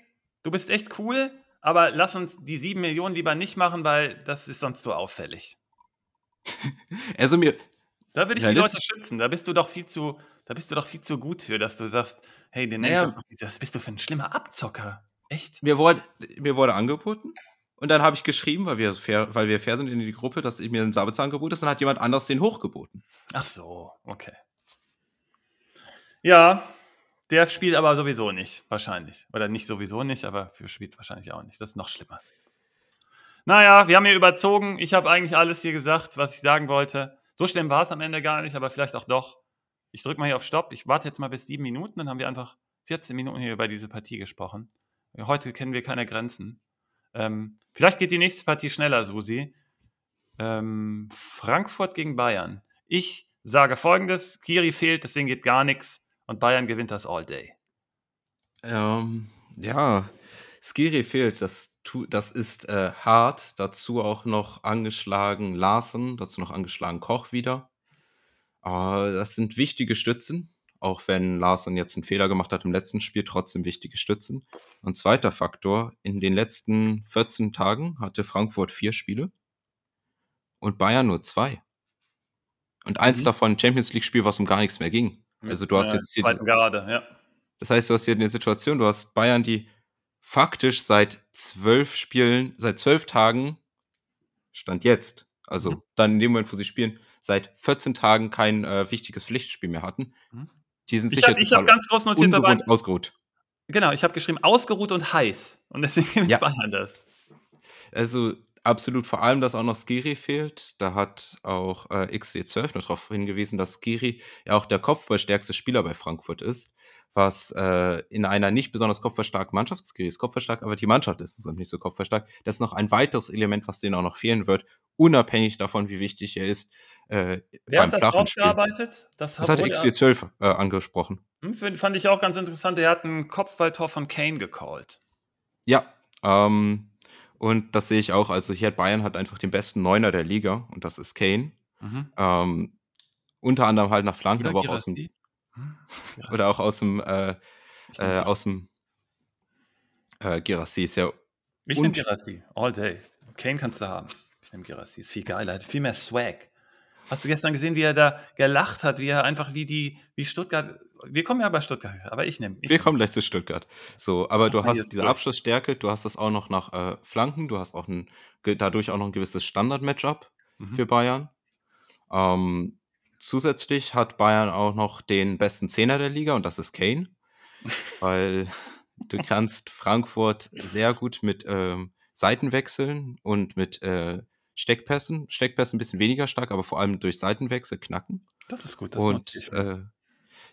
du bist echt cool, aber lass uns die sieben Millionen lieber nicht machen, weil das ist sonst so auffällig. also mir. Da würde ich die Leute schützen. Da bist du doch viel zu, Da bist du doch viel zu gut für, dass du sagst, hey, den naja, das bist du für ein schlimmer Abzocker. Echt? Mir wurde, mir wurde angeboten und dann habe ich geschrieben, weil wir, fair, weil wir fair sind in die Gruppe, dass ich mir ein Sabitzer-Angebot ist, dann hat jemand anders den hochgeboten. Ach so, okay. Ja, der spielt aber sowieso nicht, wahrscheinlich. Oder nicht sowieso nicht, aber für spielt wahrscheinlich auch nicht. Das ist noch schlimmer. Naja, wir haben hier überzogen. Ich habe eigentlich alles hier gesagt, was ich sagen wollte. So schlimm war es am Ende gar nicht, aber vielleicht auch doch. Ich drücke mal hier auf Stopp. Ich warte jetzt mal bis sieben Minuten, dann haben wir einfach 14 Minuten hier über diese Partie gesprochen. Heute kennen wir keine Grenzen. Ähm, vielleicht geht die nächste Partie schneller, Susi. Ähm, Frankfurt gegen Bayern. Ich sage folgendes: Kiri fehlt, deswegen geht gar nichts und Bayern gewinnt das All Day. Ähm, ja, Skiri fehlt, das, das ist äh, hart. Dazu auch noch angeschlagen Larsen, dazu noch angeschlagen Koch wieder. Aber das sind wichtige Stützen, auch wenn Larsen jetzt einen Fehler gemacht hat im letzten Spiel, trotzdem wichtige Stützen. Und zweiter Faktor, in den letzten 14 Tagen hatte Frankfurt vier Spiele und Bayern nur zwei. Und eins mhm. davon Champions League-Spiel, was um gar nichts mehr ging. Also du hast ja, jetzt hier. Diese, Garde, ja. Das heißt, du hast hier eine Situation, du hast Bayern, die faktisch seit zwölf Spielen, seit zwölf Tagen, Stand jetzt, also mhm. dann in dem Moment, wo sie spielen, seit 14 Tagen kein äh, wichtiges Pflichtspiel mehr hatten. Mhm. Die sind sicher ich habe hab ganz groß notiert dabei. ausgeruht. Genau, ich habe geschrieben, ausgeruht und heiß. Und deswegen ja. Bayern das. Also absolut, vor allem, dass auch noch Skiri fehlt. Da hat auch äh, XC12 noch darauf hingewiesen, dass Skiri ja auch der kopfballstärkste Spieler bei Frankfurt ist was äh, in einer nicht besonders kopfverstarken Mannschaft, Skiri ist kopfverstark, aber die Mannschaft ist es nicht so kopfverstark. Das ist noch ein weiteres Element, was denen auch noch fehlen wird, unabhängig davon, wie wichtig er ist. Äh, Wer beim hat das rausgearbeitet? Das, das hat XC12 äh, angesprochen. Hm, fand ich auch ganz interessant. Er hat ein Kopfballtor von Kane gecallt. Ja, ähm, und das sehe ich auch. Also hier hat Bayern hat einfach den besten Neuner der Liga und das ist Kane. Mhm. Ähm, unter anderem halt nach Flanken, aber auch aus dem hm? Oder auch aus dem, äh, äh, aus dem äh, Girassi ist ja. Ich nehme Girassi, all day. Kane kannst du haben. Ich nehme Girassi, ist viel geiler, hat viel mehr Swag. Hast du gestern gesehen, wie er da gelacht hat, wie er einfach wie die, wie Stuttgart, wir kommen ja bei Stuttgart, aber ich nehme. wir nehm. kommen gleich zu Stuttgart. So, aber du hast diese durch. Abschlussstärke, du hast das auch noch nach äh, Flanken, du hast auch ein, dadurch auch noch ein gewisses Standard-Matchup mhm. für Bayern. Ähm, Zusätzlich hat Bayern auch noch den besten Zehner der Liga und das ist Kane. weil du kannst Frankfurt sehr gut mit ähm, Seitenwechseln und mit äh, Steckpässen, Steckpässen ein bisschen weniger stark, aber vor allem durch Seitenwechsel knacken. Das ist gut. Das und äh,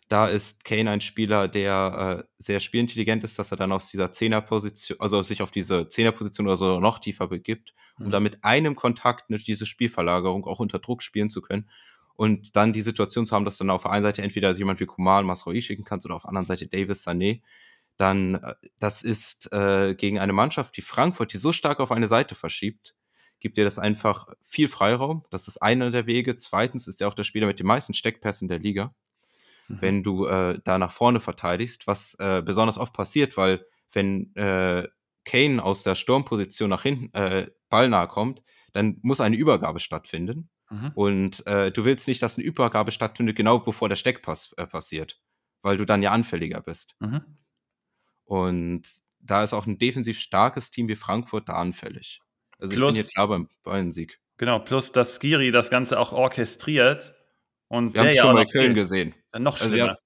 da ist Kane ein Spieler, der äh, sehr spielintelligent ist, dass er dann aus dieser Zehnerposition, also sich auf diese Zehnerposition oder so noch tiefer begibt, um mhm. dann mit einem Kontakt ne, diese Spielverlagerung auch unter Druck spielen zu können und dann die Situation zu haben, dass du dann auf der einen Seite entweder jemand wie Kumal Masroi schicken kannst oder auf der anderen Seite Davis Sané, dann äh, das ist äh, gegen eine Mannschaft, die Frankfurt, die so stark auf eine Seite verschiebt, gibt dir das einfach viel Freiraum. Das ist einer der Wege. Zweitens ist er auch der Spieler mit den meisten Steckpässen der Liga. Mhm. Wenn du äh, da nach vorne verteidigst, was äh, besonders oft passiert, weil wenn äh, Kane aus der Sturmposition nach hinten äh, ballnah kommt, dann muss eine Übergabe stattfinden. Mhm. Und äh, du willst nicht, dass eine Übergabe stattfindet, genau bevor der Steckpass äh, passiert, weil du dann ja anfälliger bist. Mhm. Und da ist auch ein defensiv starkes Team wie Frankfurt da anfällig. Also plus, ich bin jetzt klar beim Bayern-Sieg. Genau, plus dass Skiri das Ganze auch orchestriert. Und Wir haben es schon bei Köln gesehen. Dann noch schlimmer. Also, ja,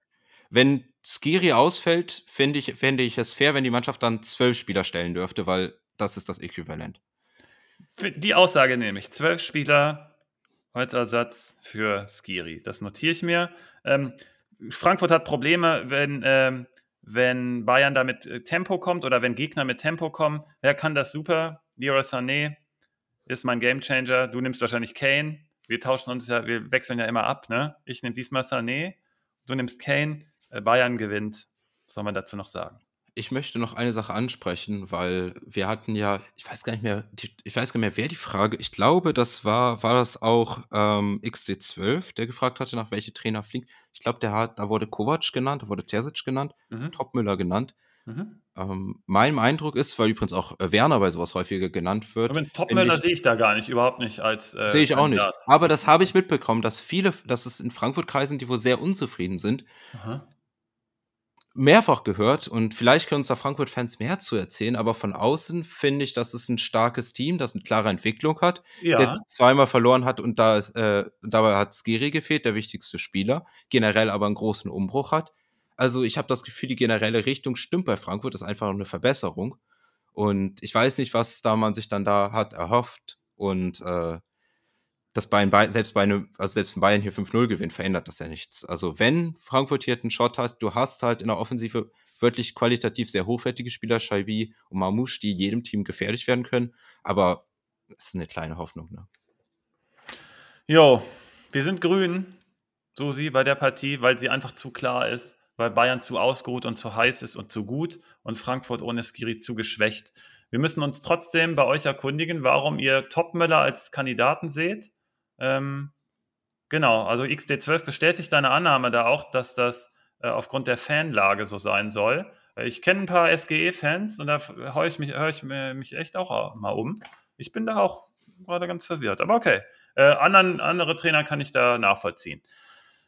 wenn Skiri ausfällt, finde ich, fände ich es fair, wenn die Mannschaft dann zwölf Spieler stellen dürfte, weil das ist das Äquivalent. Die Aussage nehme ich. Zwölf Spieler heute Ersatz für Skiri. Das notiere ich mir. Ähm, Frankfurt hat Probleme, wenn, ähm, wenn Bayern da mit äh, Tempo kommt oder wenn Gegner mit Tempo kommen. Wer kann das super? Leroy Sané ist mein Gamechanger. Du nimmst wahrscheinlich Kane. Wir tauschen uns ja, wir wechseln ja immer ab. Ne? Ich nehme diesmal Sané, du nimmst Kane. Äh, Bayern gewinnt. Was soll man dazu noch sagen? ich möchte noch eine Sache ansprechen, weil wir hatten ja, ich weiß gar nicht mehr, ich weiß gar nicht mehr, wer die Frage, ich glaube, das war, war das auch ähm, XD12, der gefragt hatte, nach welche Trainer fliegen. Ich glaube, der hat, da wurde Kovac genannt, da wurde Terzic genannt, mhm. Topmüller genannt. Mhm. Ähm, mein Eindruck ist, weil übrigens auch äh, Werner bei sowas häufiger genannt wird. Übrigens, Topmöller sehe ich da gar nicht, überhaupt nicht als. Äh, sehe ich auch nicht. Aber das habe ich mitbekommen, dass viele, dass es in Frankfurt Kreisen, die wohl sehr unzufrieden sind, Aha. mehrfach gehört. Und vielleicht können uns da Frankfurt-Fans mehr zu erzählen, aber von außen finde ich, dass es ein starkes Team, das eine klare Entwicklung hat, ja. jetzt zweimal verloren hat und da äh, dabei hat Skiri gefehlt, der wichtigste Spieler, generell aber einen großen Umbruch hat. Also ich habe das Gefühl, die generelle Richtung stimmt bei Frankfurt, das ist einfach eine Verbesserung. Und ich weiß nicht, was da man sich dann da hat erhofft. Und äh, das Bayern, selbst bei einem, also selbst ein Bayern hier 5-0 gewinnt, verändert das ja nichts. Also wenn Frankfurt hier einen Shot hat, du hast halt in der Offensive wirklich qualitativ sehr hochwertige Spieler, Scheibi und Mamouche, die jedem Team gefährlich werden können. Aber es ist eine kleine Hoffnung, ne? Jo, wir sind grün, Susi, bei der Partie, weil sie einfach zu klar ist weil Bayern zu ausgeruht und zu heiß ist und zu gut und Frankfurt ohne Skiri zu geschwächt. Wir müssen uns trotzdem bei euch erkundigen, warum ihr Topmöller als Kandidaten seht. Ähm, genau, also XD12 bestätigt deine Annahme da auch, dass das äh, aufgrund der Fanlage so sein soll. Ich kenne ein paar SGE-Fans und da höre ich, mich, hör ich mich echt auch mal um. Ich bin da auch gerade ganz verwirrt, aber okay. Äh, anderen, andere Trainer kann ich da nachvollziehen.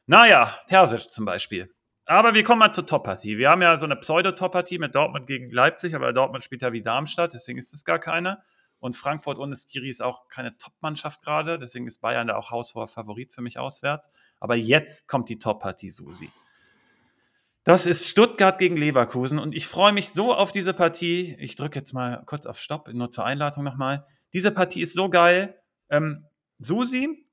Naja, Terzic zum Beispiel. Aber wir kommen mal zur Top-Partie. Wir haben ja so eine Pseudo-Top-Partie mit Dortmund gegen Leipzig, aber Dortmund spielt ja wie Darmstadt, deswegen ist es gar keine. Und Frankfurt ohne Skiri ist auch keine Top-Mannschaft gerade, deswegen ist Bayern da auch haushoher Favorit für mich auswärts. Aber jetzt kommt die Top-Partie, Susi. Das ist Stuttgart gegen Leverkusen und ich freue mich so auf diese Partie. Ich drücke jetzt mal kurz auf Stopp, nur zur Einladung nochmal. Diese Partie ist so geil. Ähm, Susi,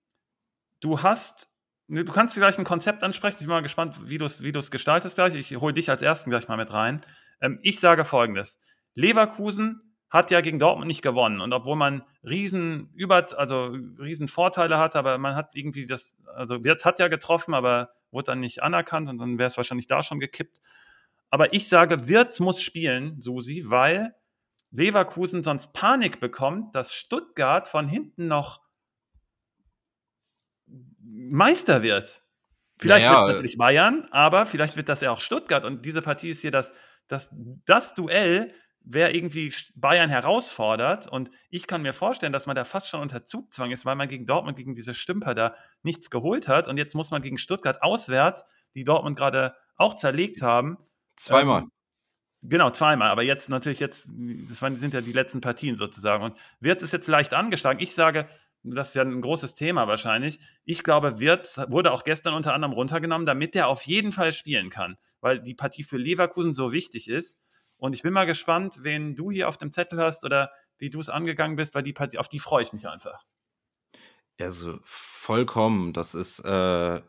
du hast Du kannst gleich ein Konzept ansprechen. Ich bin mal gespannt, wie du es wie gestaltest gleich. Ich hole dich als Ersten gleich mal mit rein. Ähm, ich sage folgendes. Leverkusen hat ja gegen Dortmund nicht gewonnen. Und obwohl man riesen, über, also riesen Vorteile hat, aber man hat irgendwie das, also Wirtz hat ja getroffen, aber wurde dann nicht anerkannt und dann wäre es wahrscheinlich da schon gekippt. Aber ich sage, Wirtz muss spielen, Susi, weil Leverkusen sonst Panik bekommt, dass Stuttgart von hinten noch Meister wird. Vielleicht naja, wird es natürlich Bayern, aber vielleicht wird das ja auch Stuttgart. Und diese Partie ist hier das, das, das Duell, wer irgendwie Bayern herausfordert. Und ich kann mir vorstellen, dass man da fast schon unter Zugzwang ist, weil man gegen Dortmund, gegen diese Stümper da nichts geholt hat. Und jetzt muss man gegen Stuttgart auswärts, die Dortmund gerade auch zerlegt haben. Zweimal. Ähm, Genau, zweimal. Aber jetzt natürlich jetzt, das sind ja die letzten Partien sozusagen. Und wird es jetzt leicht angeschlagen? Ich sage, das ist ja ein großes Thema wahrscheinlich. Ich glaube, Wirtz wurde auch gestern unter anderem runtergenommen, damit er auf jeden Fall spielen kann, weil die Partie für Leverkusen so wichtig ist. Und ich bin mal gespannt, wen du hier auf dem Zettel hast oder wie du es angegangen bist, weil die Partie, auf die freue ich mich einfach. Also vollkommen. Das ist äh,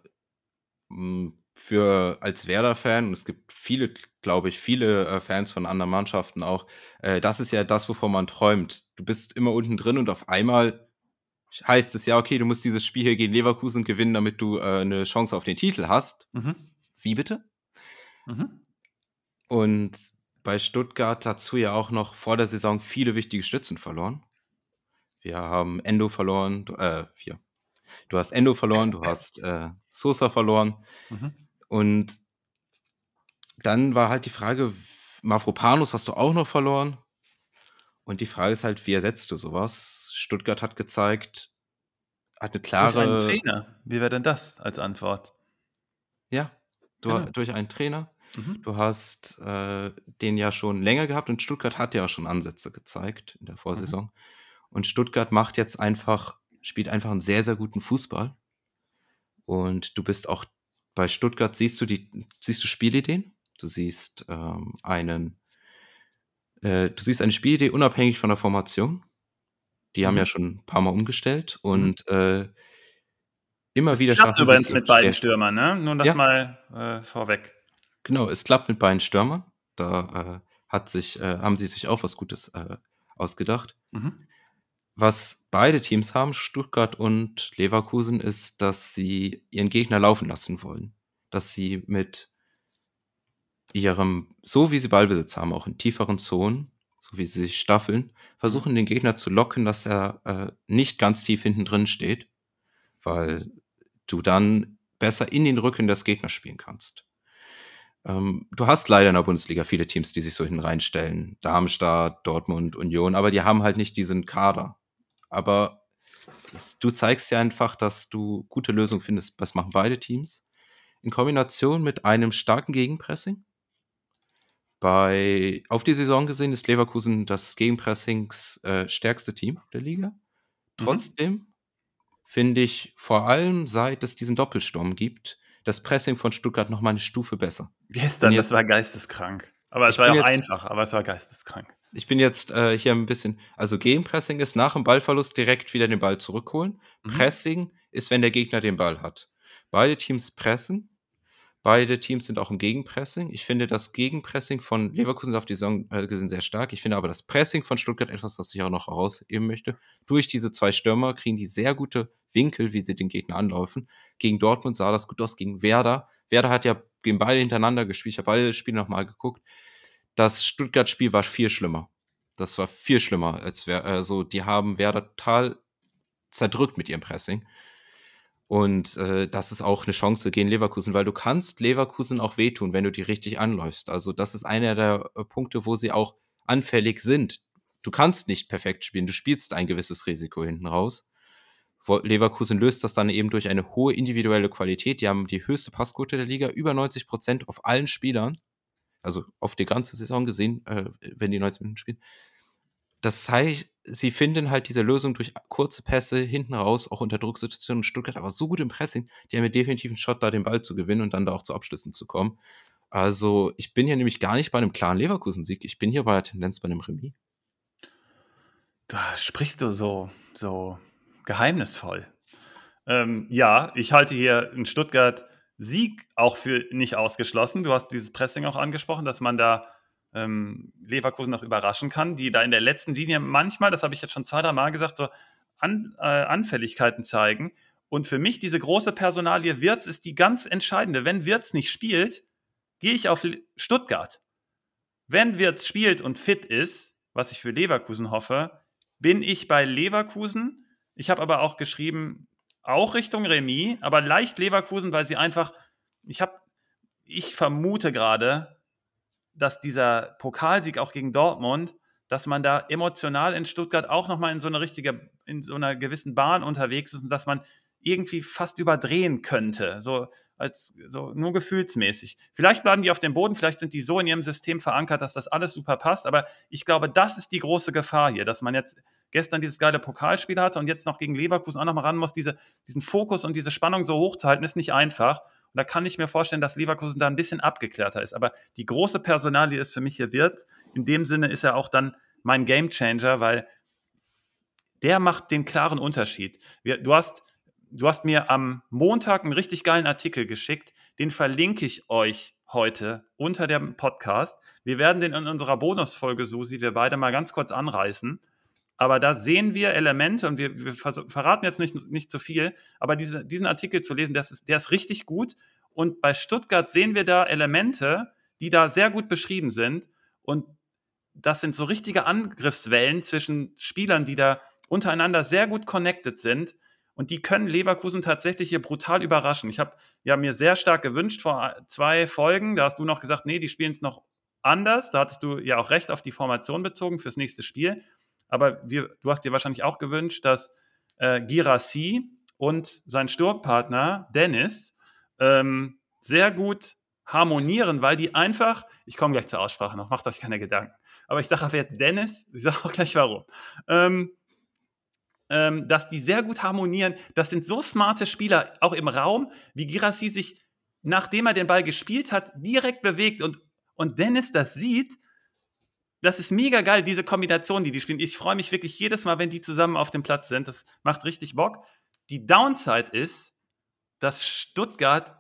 für als Werder-Fan, und es gibt viele, glaube ich, viele äh, Fans von anderen Mannschaften auch, äh, das ist ja das, wovon man träumt. Du bist immer unten drin und auf einmal heißt es ja, okay, du musst dieses Spiel hier gegen Leverkusen gewinnen, damit du äh, eine Chance auf den Titel hast. Mhm. Wie bitte? Mhm. Und bei Stuttgart dazu ja auch noch vor der Saison viele wichtige Stützen verloren. Wir haben Endo verloren, du, äh, vier. Du hast Endo verloren, du hast äh, Sosa verloren. Mhm. Und dann war halt die Frage, Mafropanus hast du auch noch verloren. Und die Frage ist halt, wie ersetzt du sowas? Stuttgart hat gezeigt, hat eine klare. Durch einen Trainer. Wie wäre denn das als Antwort? Ja, du, genau. durch einen Trainer. Mhm. Du hast äh, den ja schon länger gehabt und Stuttgart hat ja schon Ansätze gezeigt in der Vorsaison. Mhm. Und Stuttgart macht jetzt einfach, spielt einfach einen sehr, sehr guten Fußball. Und du bist auch bei Stuttgart, siehst du die, siehst du Spielideen? Du siehst ähm, einen äh, du siehst eine Spielidee unabhängig von der Formation. Die mhm. haben ja schon ein paar Mal umgestellt mhm. und äh, immer das wieder klappt übrigens mit beiden Stürmern, ne? Nur das ja. mal äh, vorweg. Genau, es klappt mit beiden Stürmern. Da äh, hat sich, äh, haben sie sich auch was Gutes ausgedacht. Mhm. Was beide Teams haben, Stuttgart und Leverkusen, ist, dass sie ihren Gegner laufen lassen wollen. Dass sie mit ihrem, so wie sie Ballbesitz haben, auch in tieferen Zonen, so wie sie sich staffeln, versuchen den Gegner zu locken, dass er äh, nicht ganz tief hinten drin steht, weil du dann besser in den Rücken des Gegners spielen kannst. Ähm, du hast leider in der Bundesliga viele Teams, die sich so hinten reinstellen. Darmstadt, Dortmund, Union, aber die haben halt nicht diesen Kader. Aber du zeigst ja einfach, dass du gute Lösungen findest. Das machen beide Teams. In Kombination mit einem starken Gegenpressing. Bei, auf die Saison gesehen ist Leverkusen das Gegenpressings äh, stärkste Team der Liga. Mhm. Trotzdem mhm. finde ich vor allem, seit es diesen Doppelsturm gibt, das Pressing von Stuttgart noch mal eine Stufe besser. Gestern, jetzt, das war geisteskrank. Aber es war ja auch jetzt, einfach, aber es war geisteskrank. Ich bin jetzt äh, hier ein bisschen, also Gegenpressing ist nach dem Ballverlust direkt wieder den Ball zurückholen. Mhm. Pressing ist, wenn der Gegner den Ball hat. Beide Teams pressen. Beide Teams sind auch im Gegenpressing. Ich finde das Gegenpressing von Leverkusen auf die Saison äh, gesehen sehr stark. Ich finde aber das Pressing von Stuttgart etwas, was ich auch noch herausheben möchte. Durch diese zwei Stürmer kriegen die sehr gute Winkel, wie sie den Gegner anlaufen. Gegen Dortmund sah das gut aus, gegen Werder. Werder hat ja gegen beide hintereinander gespielt. Ich habe beide Spiele nochmal geguckt. Das Stuttgart-Spiel war viel schlimmer. Das war viel schlimmer als Werder. Also, die haben Werder total zerdrückt mit ihrem Pressing. Und äh, das ist auch eine Chance gegen Leverkusen, weil du kannst Leverkusen auch wehtun, wenn du die richtig anläufst. Also das ist einer der äh, Punkte, wo sie auch anfällig sind. Du kannst nicht perfekt spielen, du spielst ein gewisses Risiko hinten raus. Leverkusen löst das dann eben durch eine hohe individuelle Qualität. Die haben die höchste Passquote der Liga, über 90 Prozent auf allen Spielern. Also auf die ganze Saison gesehen, äh, wenn die 90 Minuten spielen. Das heißt, sie finden halt diese Lösung durch kurze Pässe hinten raus, auch unter Drucksituationen. Stuttgart aber so gut im Pressing, die haben ja definitiv einen Shot, da den Ball zu gewinnen und dann da auch zu Abschlüssen zu kommen. Also ich bin hier nämlich gar nicht bei einem klaren Leverkusen-Sieg. Ich bin hier bei der Tendenz bei einem Remis. Da sprichst du so, so geheimnisvoll. Ähm, ja, ich halte hier in Stuttgart Sieg auch für nicht ausgeschlossen. Du hast dieses Pressing auch angesprochen, dass man da ähm, Leverkusen noch überraschen kann, die da in der letzten Linie manchmal, das habe ich jetzt schon zwei, drei Mal gesagt, so An, äh, Anfälligkeiten zeigen. Und für mich diese große Personalie Wirtz ist die ganz entscheidende. Wenn Wirtz nicht spielt, gehe ich auf Stuttgart. Wenn Wirtz spielt und fit ist, was ich für Leverkusen hoffe, bin ich bei Leverkusen. Ich habe aber auch geschrieben, auch Richtung Remis, aber leicht Leverkusen, weil sie einfach, ich habe, ich vermute gerade, dass dieser Pokalsieg auch gegen Dortmund, dass man da emotional in Stuttgart auch nochmal in so eine richtige, in so einer gewissen Bahn unterwegs ist und dass man irgendwie fast überdrehen könnte. So als so nur gefühlsmäßig. Vielleicht bleiben die auf dem Boden, vielleicht sind die so in ihrem System verankert, dass das alles super passt. Aber ich glaube, das ist die große Gefahr hier, dass man jetzt gestern dieses geile Pokalspiel hatte und jetzt noch gegen Leverkusen auch nochmal ran muss. Diese, diesen Fokus und diese Spannung so hoch zu halten, ist nicht einfach. Und da kann ich mir vorstellen, dass Leverkusen da ein bisschen abgeklärter ist. Aber die große Personalie ist für mich hier Wirt. In dem Sinne ist er auch dann mein Gamechanger, weil der macht den klaren Unterschied. Du hast, du hast mir am Montag einen richtig geilen Artikel geschickt. Den verlinke ich euch heute unter dem Podcast. Wir werden den in unserer Bonusfolge, Susi, wir beide mal ganz kurz anreißen. Aber da sehen wir Elemente und wir, wir verraten jetzt nicht, nicht zu viel, aber diese, diesen Artikel zu lesen, das ist, der ist richtig gut. Und bei Stuttgart sehen wir da Elemente, die da sehr gut beschrieben sind. Und das sind so richtige Angriffswellen zwischen Spielern, die da untereinander sehr gut connected sind. Und die können Leverkusen tatsächlich hier brutal überraschen. Ich habe ja mir sehr stark gewünscht vor zwei Folgen, da hast du noch gesagt, nee, die spielen es noch anders. Da hattest du ja auch recht auf die Formation bezogen fürs nächste Spiel. Aber wir, du hast dir wahrscheinlich auch gewünscht, dass äh, Girassi und sein Sturmpartner Dennis ähm, sehr gut harmonieren, weil die einfach, ich komme gleich zur Aussprache noch, macht euch keine Gedanken, aber ich sage jetzt Dennis, ich sage auch gleich warum, ähm, ähm, dass die sehr gut harmonieren. Das sind so smarte Spieler, auch im Raum, wie Girassi sich, nachdem er den Ball gespielt hat, direkt bewegt und, und Dennis das sieht das ist mega geil, diese Kombination, die die spielen. Ich freue mich wirklich jedes Mal, wenn die zusammen auf dem Platz sind. Das macht richtig Bock. Die Downside ist, dass Stuttgart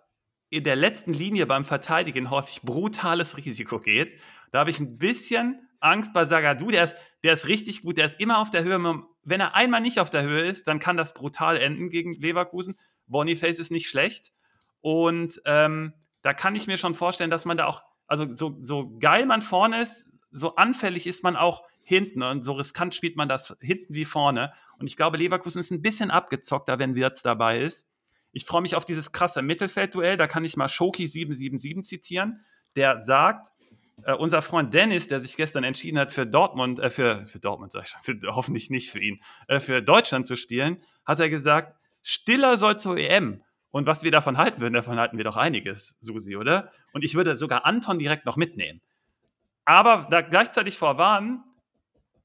in der letzten Linie beim Verteidigen häufig brutales Risiko geht. Da habe ich ein bisschen Angst bei Sagadu. Der ist, der ist richtig gut, der ist immer auf der Höhe. Wenn er einmal nicht auf der Höhe ist, dann kann das brutal enden gegen Leverkusen. Boniface ist nicht schlecht. Und ähm, da kann ich mir schon vorstellen, dass man da auch, also so, so geil man vorne ist, so anfällig ist man auch hinten und so riskant spielt man das hinten wie vorne. Und ich glaube, Leverkusen ist ein bisschen abgezockter, wenn Wirtz dabei ist. Ich freue mich auf dieses krasse Mittelfeldduell. Da kann ich mal Schoki 777 zitieren. der sagt, äh, unser Freund Dennis, der sich gestern entschieden hat, für Dortmund, äh, für, für Dortmund sag ich schon, für, hoffentlich nicht für ihn, äh, für Deutschland zu spielen, hat er gesagt, Stiller soll zur EM. Und was wir davon halten würden, davon halten wir doch einiges, Susi, oder? Und ich würde sogar Anton direkt noch mitnehmen. Aber da gleichzeitig vorwarnen,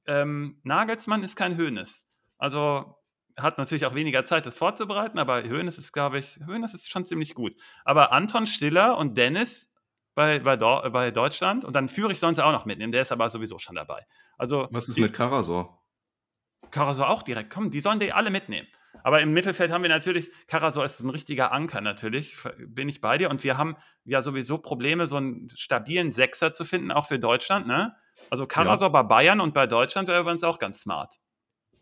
ähm, Nagelsmann ist kein Höhnes. Also hat natürlich auch weniger Zeit, das vorzubereiten, aber Höhnes ist, glaube ich, Höhnes ist schon ziemlich gut. Aber Anton Stiller und Dennis bei, bei, bei Deutschland und dann führe ich sonst auch noch mitnehmen, der ist aber sowieso schon dabei. Also, Was ist die, mit Karasor? Karasor auch direkt, komm, die sollen die alle mitnehmen. Aber im Mittelfeld haben wir natürlich, Karasor ist ein richtiger Anker natürlich, bin ich bei dir. Und wir haben ja sowieso Probleme, so einen stabilen Sechser zu finden, auch für Deutschland. Ne? Also Karasor ja. bei Bayern und bei Deutschland wäre übrigens auch ganz smart.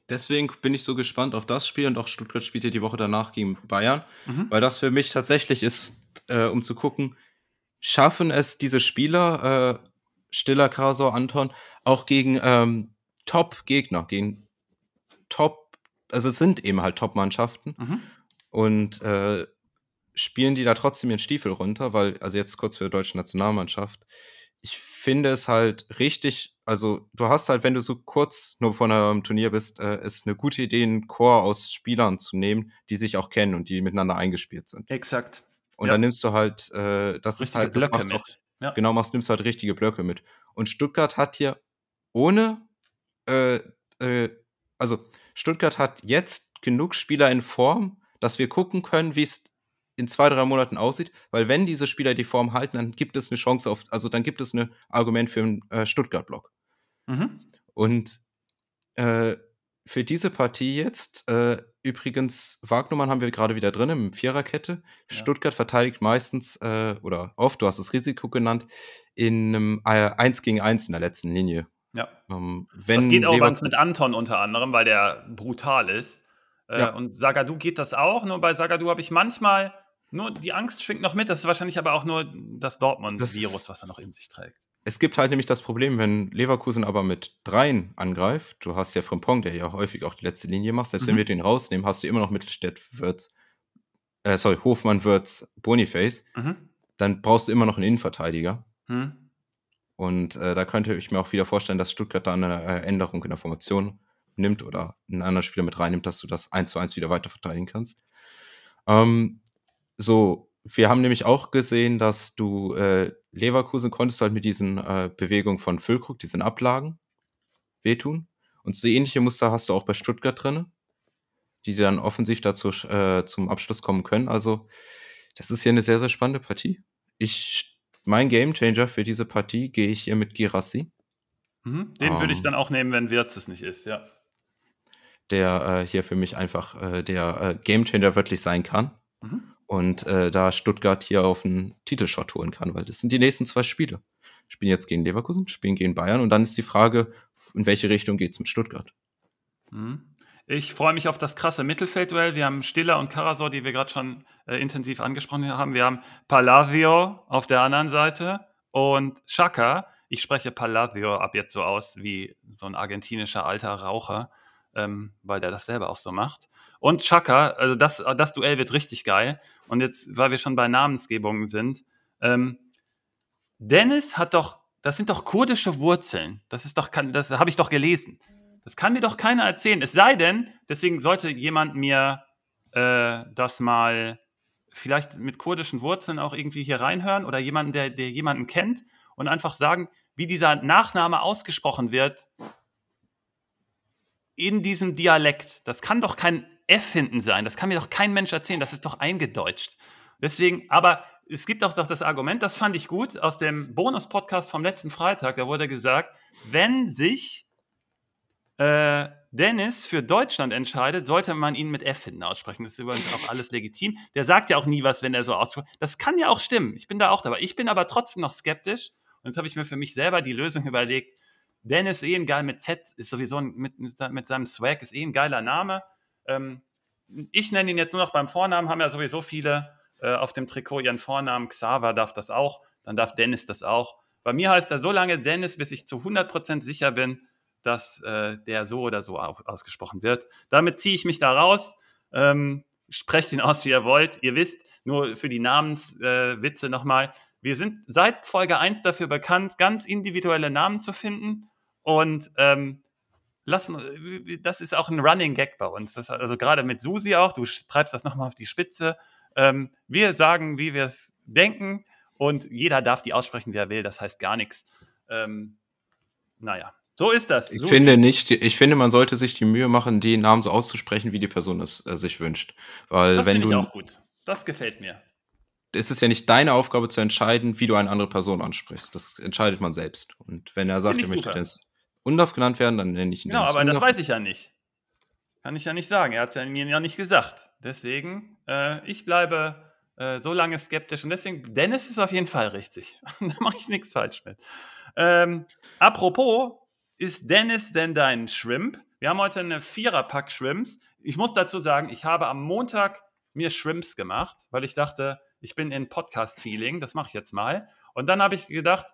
Deswegen bin ich so gespannt auf das Spiel und auch Stuttgart spielt ja die Woche danach gegen Bayern, mhm. weil das für mich tatsächlich ist, äh, um zu gucken, schaffen es diese Spieler, äh, Stiller, Karasor, Anton, auch gegen ähm, Top-Gegner, gegen Top, also es sind eben halt Top-Mannschaften mhm. und äh, spielen die da trotzdem ihren Stiefel runter, weil, also jetzt kurz für die deutsche Nationalmannschaft, ich finde es halt richtig, also du hast halt, wenn du so kurz nur vor einem Turnier bist, äh, ist eine gute Idee, einen Chor aus Spielern zu nehmen, die sich auch kennen und die miteinander eingespielt sind. Exakt. Und ja. dann nimmst du halt, äh, das richtige ist halt, das Blöcke macht auch, ja. genau, machst, nimmst du halt richtige Blöcke mit. Und Stuttgart hat hier ohne, äh, äh, also Stuttgart hat jetzt genug Spieler in Form, dass wir gucken können, wie es in zwei, drei Monaten aussieht, weil wenn diese Spieler die Form halten, dann gibt es eine Chance auf, also dann gibt es ein Argument für einen äh, Stuttgart-Block. Mhm. Und äh, für diese Partie jetzt, äh, übrigens, Wagnumann haben wir gerade wieder drin im Viererkette. Ja. Stuttgart verteidigt meistens äh, oder oft, du hast das Risiko genannt, in einem äh, 1 gegen 1 in der letzten Linie. Ja. Ähm, das geht auch Lever mit Anton unter anderem, weil der brutal ist. Äh, ja. Und Sagadu geht das auch, nur bei Sagadu habe ich manchmal nur die Angst schwingt noch mit, das ist wahrscheinlich aber auch nur das Dortmund-Virus, was er noch in sich trägt. Es gibt halt nämlich das Problem, wenn Leverkusen aber mit dreien angreift, du hast ja Frimpong, der ja häufig auch die letzte Linie macht, selbst mhm. wenn wir den rausnehmen, hast du immer noch Mittelstädt, Wirtz, äh, sorry, Hofmann, Wirtz, Boniface, mhm. dann brauchst du immer noch einen Innenverteidiger. Mhm. Und äh, da könnte ich mir auch wieder vorstellen, dass Stuttgart da eine äh, Änderung in der Formation nimmt oder einen anderen Spieler mit reinnimmt, dass du das eins zu eins wieder weiter verteidigen kannst. Ähm, so, wir haben nämlich auch gesehen, dass du äh, Leverkusen konntest halt mit diesen äh, Bewegungen von Füllkrug, diesen Ablagen, wehtun. Und so ähnliche Muster hast du auch bei Stuttgart drin, die dann offensiv dazu äh, zum Abschluss kommen können. Also, das ist hier eine sehr, sehr spannende Partie. Ich, mein Gamechanger für diese Partie gehe ich hier mit Girassi. Mhm, den um, würde ich ähm. dann auch nehmen, wenn Wirtz es nicht ist, ja. Der äh, hier für mich einfach äh, der äh, Gamechanger wirklich sein kann. Mhm und äh, da Stuttgart hier auf einen Titelshot holen kann, weil das sind die nächsten zwei Spiele. Spielen jetzt gegen Leverkusen, spielen gegen Bayern und dann ist die Frage, in welche Richtung geht es mit Stuttgart? Mhm. Ich freue mich auf das krasse Mittelfeldduell. Wir haben Stiller und Karasor, die wir gerade schon äh, intensiv angesprochen haben. Wir haben Palacio auf der anderen Seite und Chaka. Ich spreche Palacio ab jetzt so aus wie so ein argentinischer alter Raucher, ähm, weil der das selber auch so macht und Chaka. Also das, das Duell wird richtig geil. Und jetzt, weil wir schon bei Namensgebungen sind, ähm, Dennis hat doch, das sind doch kurdische Wurzeln. Das ist doch, das habe ich doch gelesen. Das kann mir doch keiner erzählen. Es sei denn, deswegen sollte jemand mir äh, das mal vielleicht mit kurdischen Wurzeln auch irgendwie hier reinhören oder jemanden, der, der jemanden kennt und einfach sagen, wie dieser Nachname ausgesprochen wird in diesem Dialekt. Das kann doch kein F hinten sein. Das kann mir doch kein Mensch erzählen. Das ist doch eingedeutscht. Deswegen, aber es gibt auch das Argument, das fand ich gut, aus dem Bonus-Podcast vom letzten Freitag. Da wurde gesagt, wenn sich äh, Dennis für Deutschland entscheidet, sollte man ihn mit F hinten aussprechen. Das ist übrigens auch alles legitim. Der sagt ja auch nie was, wenn er so ausspricht. Das kann ja auch stimmen. Ich bin da auch dabei. Ich bin aber trotzdem noch skeptisch. Und jetzt habe ich mir für mich selber die Lösung überlegt. Dennis eh ein geil mit Z, ist sowieso ein, mit, mit seinem Swag, ist eh ein geiler Name. Ähm, ich nenne ihn jetzt nur noch beim Vornamen, haben ja sowieso viele äh, auf dem Trikot ihren Vornamen. Xaver darf das auch, dann darf Dennis das auch. Bei mir heißt er so lange Dennis, bis ich zu 100% sicher bin, dass äh, der so oder so ausgesprochen wird. Damit ziehe ich mich da raus. Ähm, sprecht ihn aus, wie ihr wollt. Ihr wisst, nur für die Namenswitze äh, nochmal, wir sind seit Folge 1 dafür bekannt, ganz individuelle Namen zu finden. Und ähm, lassen, das ist auch ein Running Gag bei uns. Das, also gerade mit Susi auch, du treibst das nochmal auf die Spitze. Ähm, wir sagen, wie wir es denken und jeder darf die aussprechen, wie er will. Das heißt gar nichts. Ähm, naja, so ist das. Ich finde nicht, ich finde, man sollte sich die Mühe machen, die Namen so auszusprechen, wie die Person es äh, sich wünscht. Weil das wenn du. Ich auch gut. Das gefällt mir. Es ist ja nicht deine Aufgabe zu entscheiden, wie du eine andere Person ansprichst. Das entscheidet man selbst. Und wenn er sagt, er möchte Dennis Undorf genannt werden, dann nenne ich ihn. Genau, aber Undorf. das weiß ich ja nicht. Kann ich ja nicht sagen. Er hat es ja mir ja nicht gesagt. Deswegen, äh, ich bleibe äh, so lange skeptisch. Und deswegen, Dennis ist auf jeden Fall richtig. da mache ich nichts falsch mit. Ähm, apropos, ist Dennis denn dein Shrimp? Wir haben heute eine Viererpack Shrimps. Ich muss dazu sagen, ich habe am Montag mir Shrimps gemacht, weil ich dachte, ich bin in Podcast-Feeling, das mache ich jetzt mal. Und dann habe ich gedacht,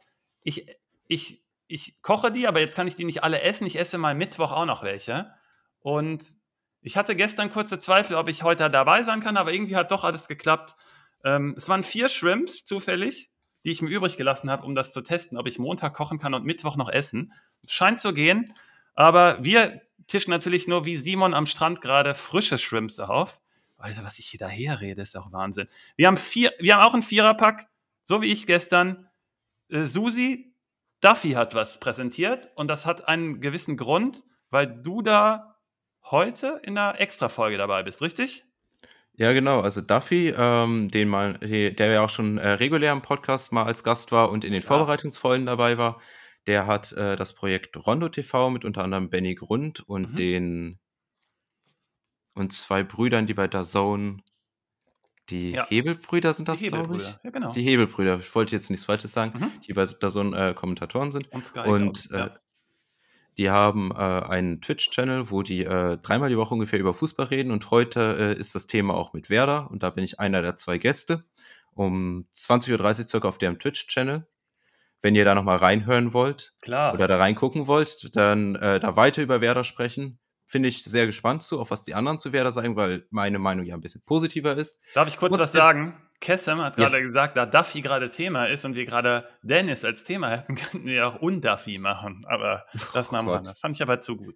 ich, ich, ich koche die, aber jetzt kann ich die nicht alle essen. Ich esse mal Mittwoch auch noch welche. Und ich hatte gestern kurze Zweifel, ob ich heute dabei sein kann, aber irgendwie hat doch alles geklappt. Ähm, es waren vier Shrimps zufällig, die ich mir übrig gelassen habe, um das zu testen, ob ich Montag kochen kann und Mittwoch noch essen. Scheint zu gehen, aber wir tischen natürlich nur wie Simon am Strand gerade frische Shrimps auf. Alter, was ich hier daher rede, ist auch Wahnsinn. Wir haben, vier, wir haben auch einen Viererpack, so wie ich gestern. Äh, Susi, Duffy hat was präsentiert und das hat einen gewissen Grund, weil du da heute in einer Extra-Folge dabei bist, richtig? Ja, genau. Also Duffy, ähm, den mal, der ja auch schon äh, regulär im Podcast mal als Gast war und in den ja. Vorbereitungsfolgen dabei war, der hat äh, das Projekt Rondo TV mit unter anderem Benny Grund und mhm. den und zwei Brüdern, die bei der Zone die ja. Hebelbrüder sind das, glaube ich. Ja, genau. Die Hebelbrüder. Ich wollte jetzt nichts Falsches sagen, mhm. die bei der Zone äh, Kommentatoren sind. Und, Sky, und äh, die haben äh, einen Twitch-Channel, wo die äh, dreimal die Woche ungefähr über Fußball reden. Und heute äh, ist das Thema auch mit Werder. Und da bin ich einer der zwei Gäste. Um 20.30 Uhr circa auf deren Twitch-Channel wenn ihr da nochmal reinhören wollt Klar. oder da reingucken wollt, dann äh, da weiter über Werder sprechen. Finde ich sehr gespannt zu, auf was die anderen zu Werder sagen, weil meine Meinung ja ein bisschen positiver ist. Darf ich kurz Trotzdem, was sagen? Kessem hat gerade ja. gesagt, da Duffy gerade Thema ist und wir gerade Dennis als Thema hätten, könnten wir auch Unduffy machen. Aber das nahm oh Das fand ich aber zu gut.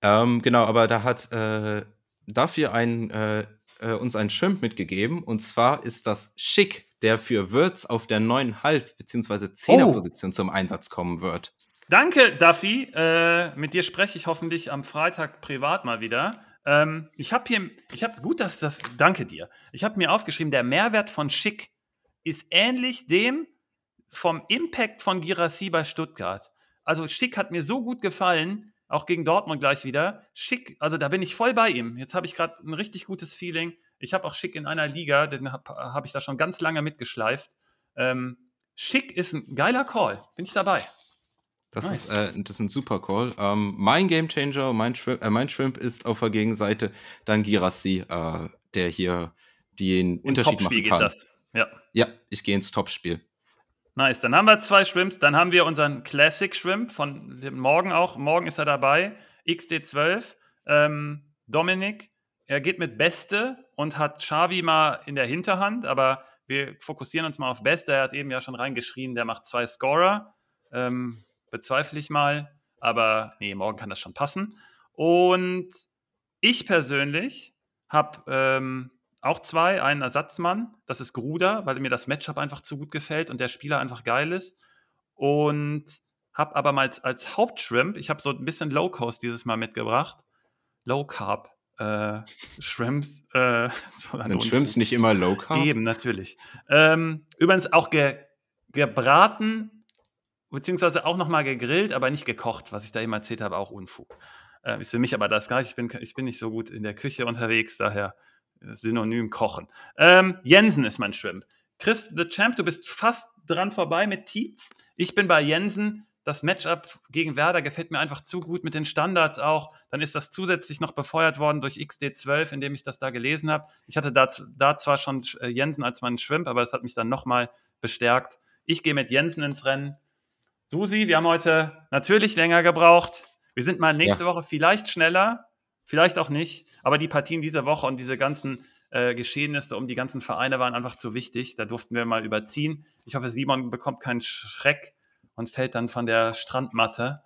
Ähm, genau, aber da hat äh, Duffy ein, äh, äh, uns einen Shrimp mitgegeben und zwar ist das Schick der für Würz auf der 9,5 bzw. 10er oh. Position zum Einsatz kommen wird. Danke, Duffy. Äh, mit dir spreche ich hoffentlich am Freitag privat mal wieder. Ähm, ich habe hier, ich habe, gut, dass das, danke dir. Ich habe mir aufgeschrieben, der Mehrwert von Schick ist ähnlich dem vom Impact von Girassi bei Stuttgart. Also Schick hat mir so gut gefallen, auch gegen Dortmund gleich wieder. Schick, also da bin ich voll bei ihm. Jetzt habe ich gerade ein richtig gutes Feeling. Ich habe auch Schick in einer Liga, den habe hab ich da schon ganz lange mitgeschleift. Ähm, Schick ist ein geiler Call. Bin ich dabei. Das, nice. ist, äh, das ist ein super Call. Ähm, mein Gamechanger, mein Shrimp, äh, mein Shrimp ist auf der Gegenseite dann Girassi, äh, der hier den Im Unterschied machen kann. Geht das. Ja. ja, ich gehe ins Topspiel. Nice, dann haben wir zwei Shrimps. Dann haben wir unseren Classic Shrimp von morgen auch. Morgen ist er dabei. XD12. Ähm, Dominik, er geht mit Beste und hat Xavi mal in der Hinterhand, aber wir fokussieren uns mal auf Beste. Er hat eben ja schon reingeschrien, der macht zwei Scorer. Ähm, bezweifle ich mal, aber nee, morgen kann das schon passen. Und ich persönlich habe ähm, auch zwei, einen Ersatzmann, das ist Gruder, weil mir das Matchup einfach zu gut gefällt und der Spieler einfach geil ist. Und habe aber mal als, als Hauptshrimp, ich habe so ein bisschen Low Cost dieses Mal mitgebracht. Low Carb äh, Shrimps. Äh, so Sind Shrimps nicht immer low carb? Eben, natürlich. Ähm, übrigens auch ge gebraten, beziehungsweise auch nochmal gegrillt, aber nicht gekocht, was ich da eben erzählt habe, auch Unfug. Äh, ist für mich aber das gar nicht. Ich bin, ich bin nicht so gut in der Küche unterwegs, daher äh, Synonym kochen. Ähm, Jensen ist mein Shrimp. Chris the Champ, du bist fast dran vorbei mit Tietz. Ich bin bei Jensen das Matchup gegen Werder gefällt mir einfach zu gut mit den Standards auch. Dann ist das zusätzlich noch befeuert worden durch XD12, indem ich das da gelesen habe. Ich hatte da, da zwar schon äh, Jensen als meinen Schwimp, aber es hat mich dann nochmal bestärkt. Ich gehe mit Jensen ins Rennen. Susi, wir haben heute natürlich länger gebraucht. Wir sind mal nächste ja. Woche vielleicht schneller, vielleicht auch nicht. Aber die Partien dieser Woche und diese ganzen äh, Geschehnisse um die ganzen Vereine waren einfach zu wichtig. Da durften wir mal überziehen. Ich hoffe, Simon bekommt keinen Schreck und fällt dann von der Strandmatte.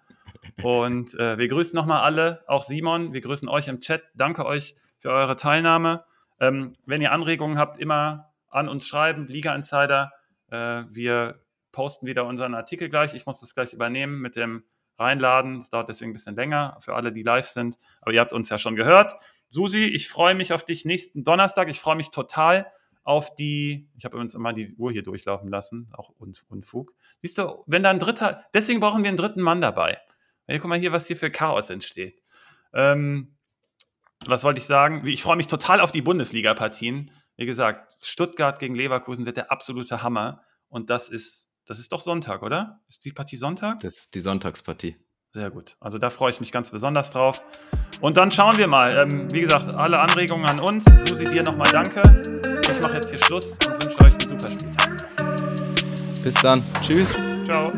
Und äh, wir grüßen nochmal alle, auch Simon. Wir grüßen euch im Chat. Danke euch für eure Teilnahme. Ähm, wenn ihr Anregungen habt, immer an uns schreiben, Liga Insider. Äh, wir posten wieder unseren Artikel gleich. Ich muss das gleich übernehmen mit dem Reinladen. Das dauert deswegen ein bisschen länger für alle, die live sind. Aber ihr habt uns ja schon gehört. Susi, ich freue mich auf dich nächsten Donnerstag. Ich freue mich total auf die, ich habe übrigens immer die Uhr hier durchlaufen lassen, auch Unfug. Siehst du, wenn da ein dritter, deswegen brauchen wir einen dritten Mann dabei. Hey, guck mal hier, was hier für Chaos entsteht. Ähm, was wollte ich sagen? Ich freue mich total auf die Bundesliga-Partien. Wie gesagt, Stuttgart gegen Leverkusen wird der absolute Hammer. Und das ist, das ist doch Sonntag, oder? Ist die Partie Sonntag? Das ist die Sonntagspartie. Sehr gut. Also da freue ich mich ganz besonders drauf. Und dann schauen wir mal. Ähm, wie gesagt, alle Anregungen an uns. Susi, dir nochmal danke. Ich mache jetzt hier Schluss und wünsche euch einen super Spieltag. Bis dann. Tschüss. Ciao.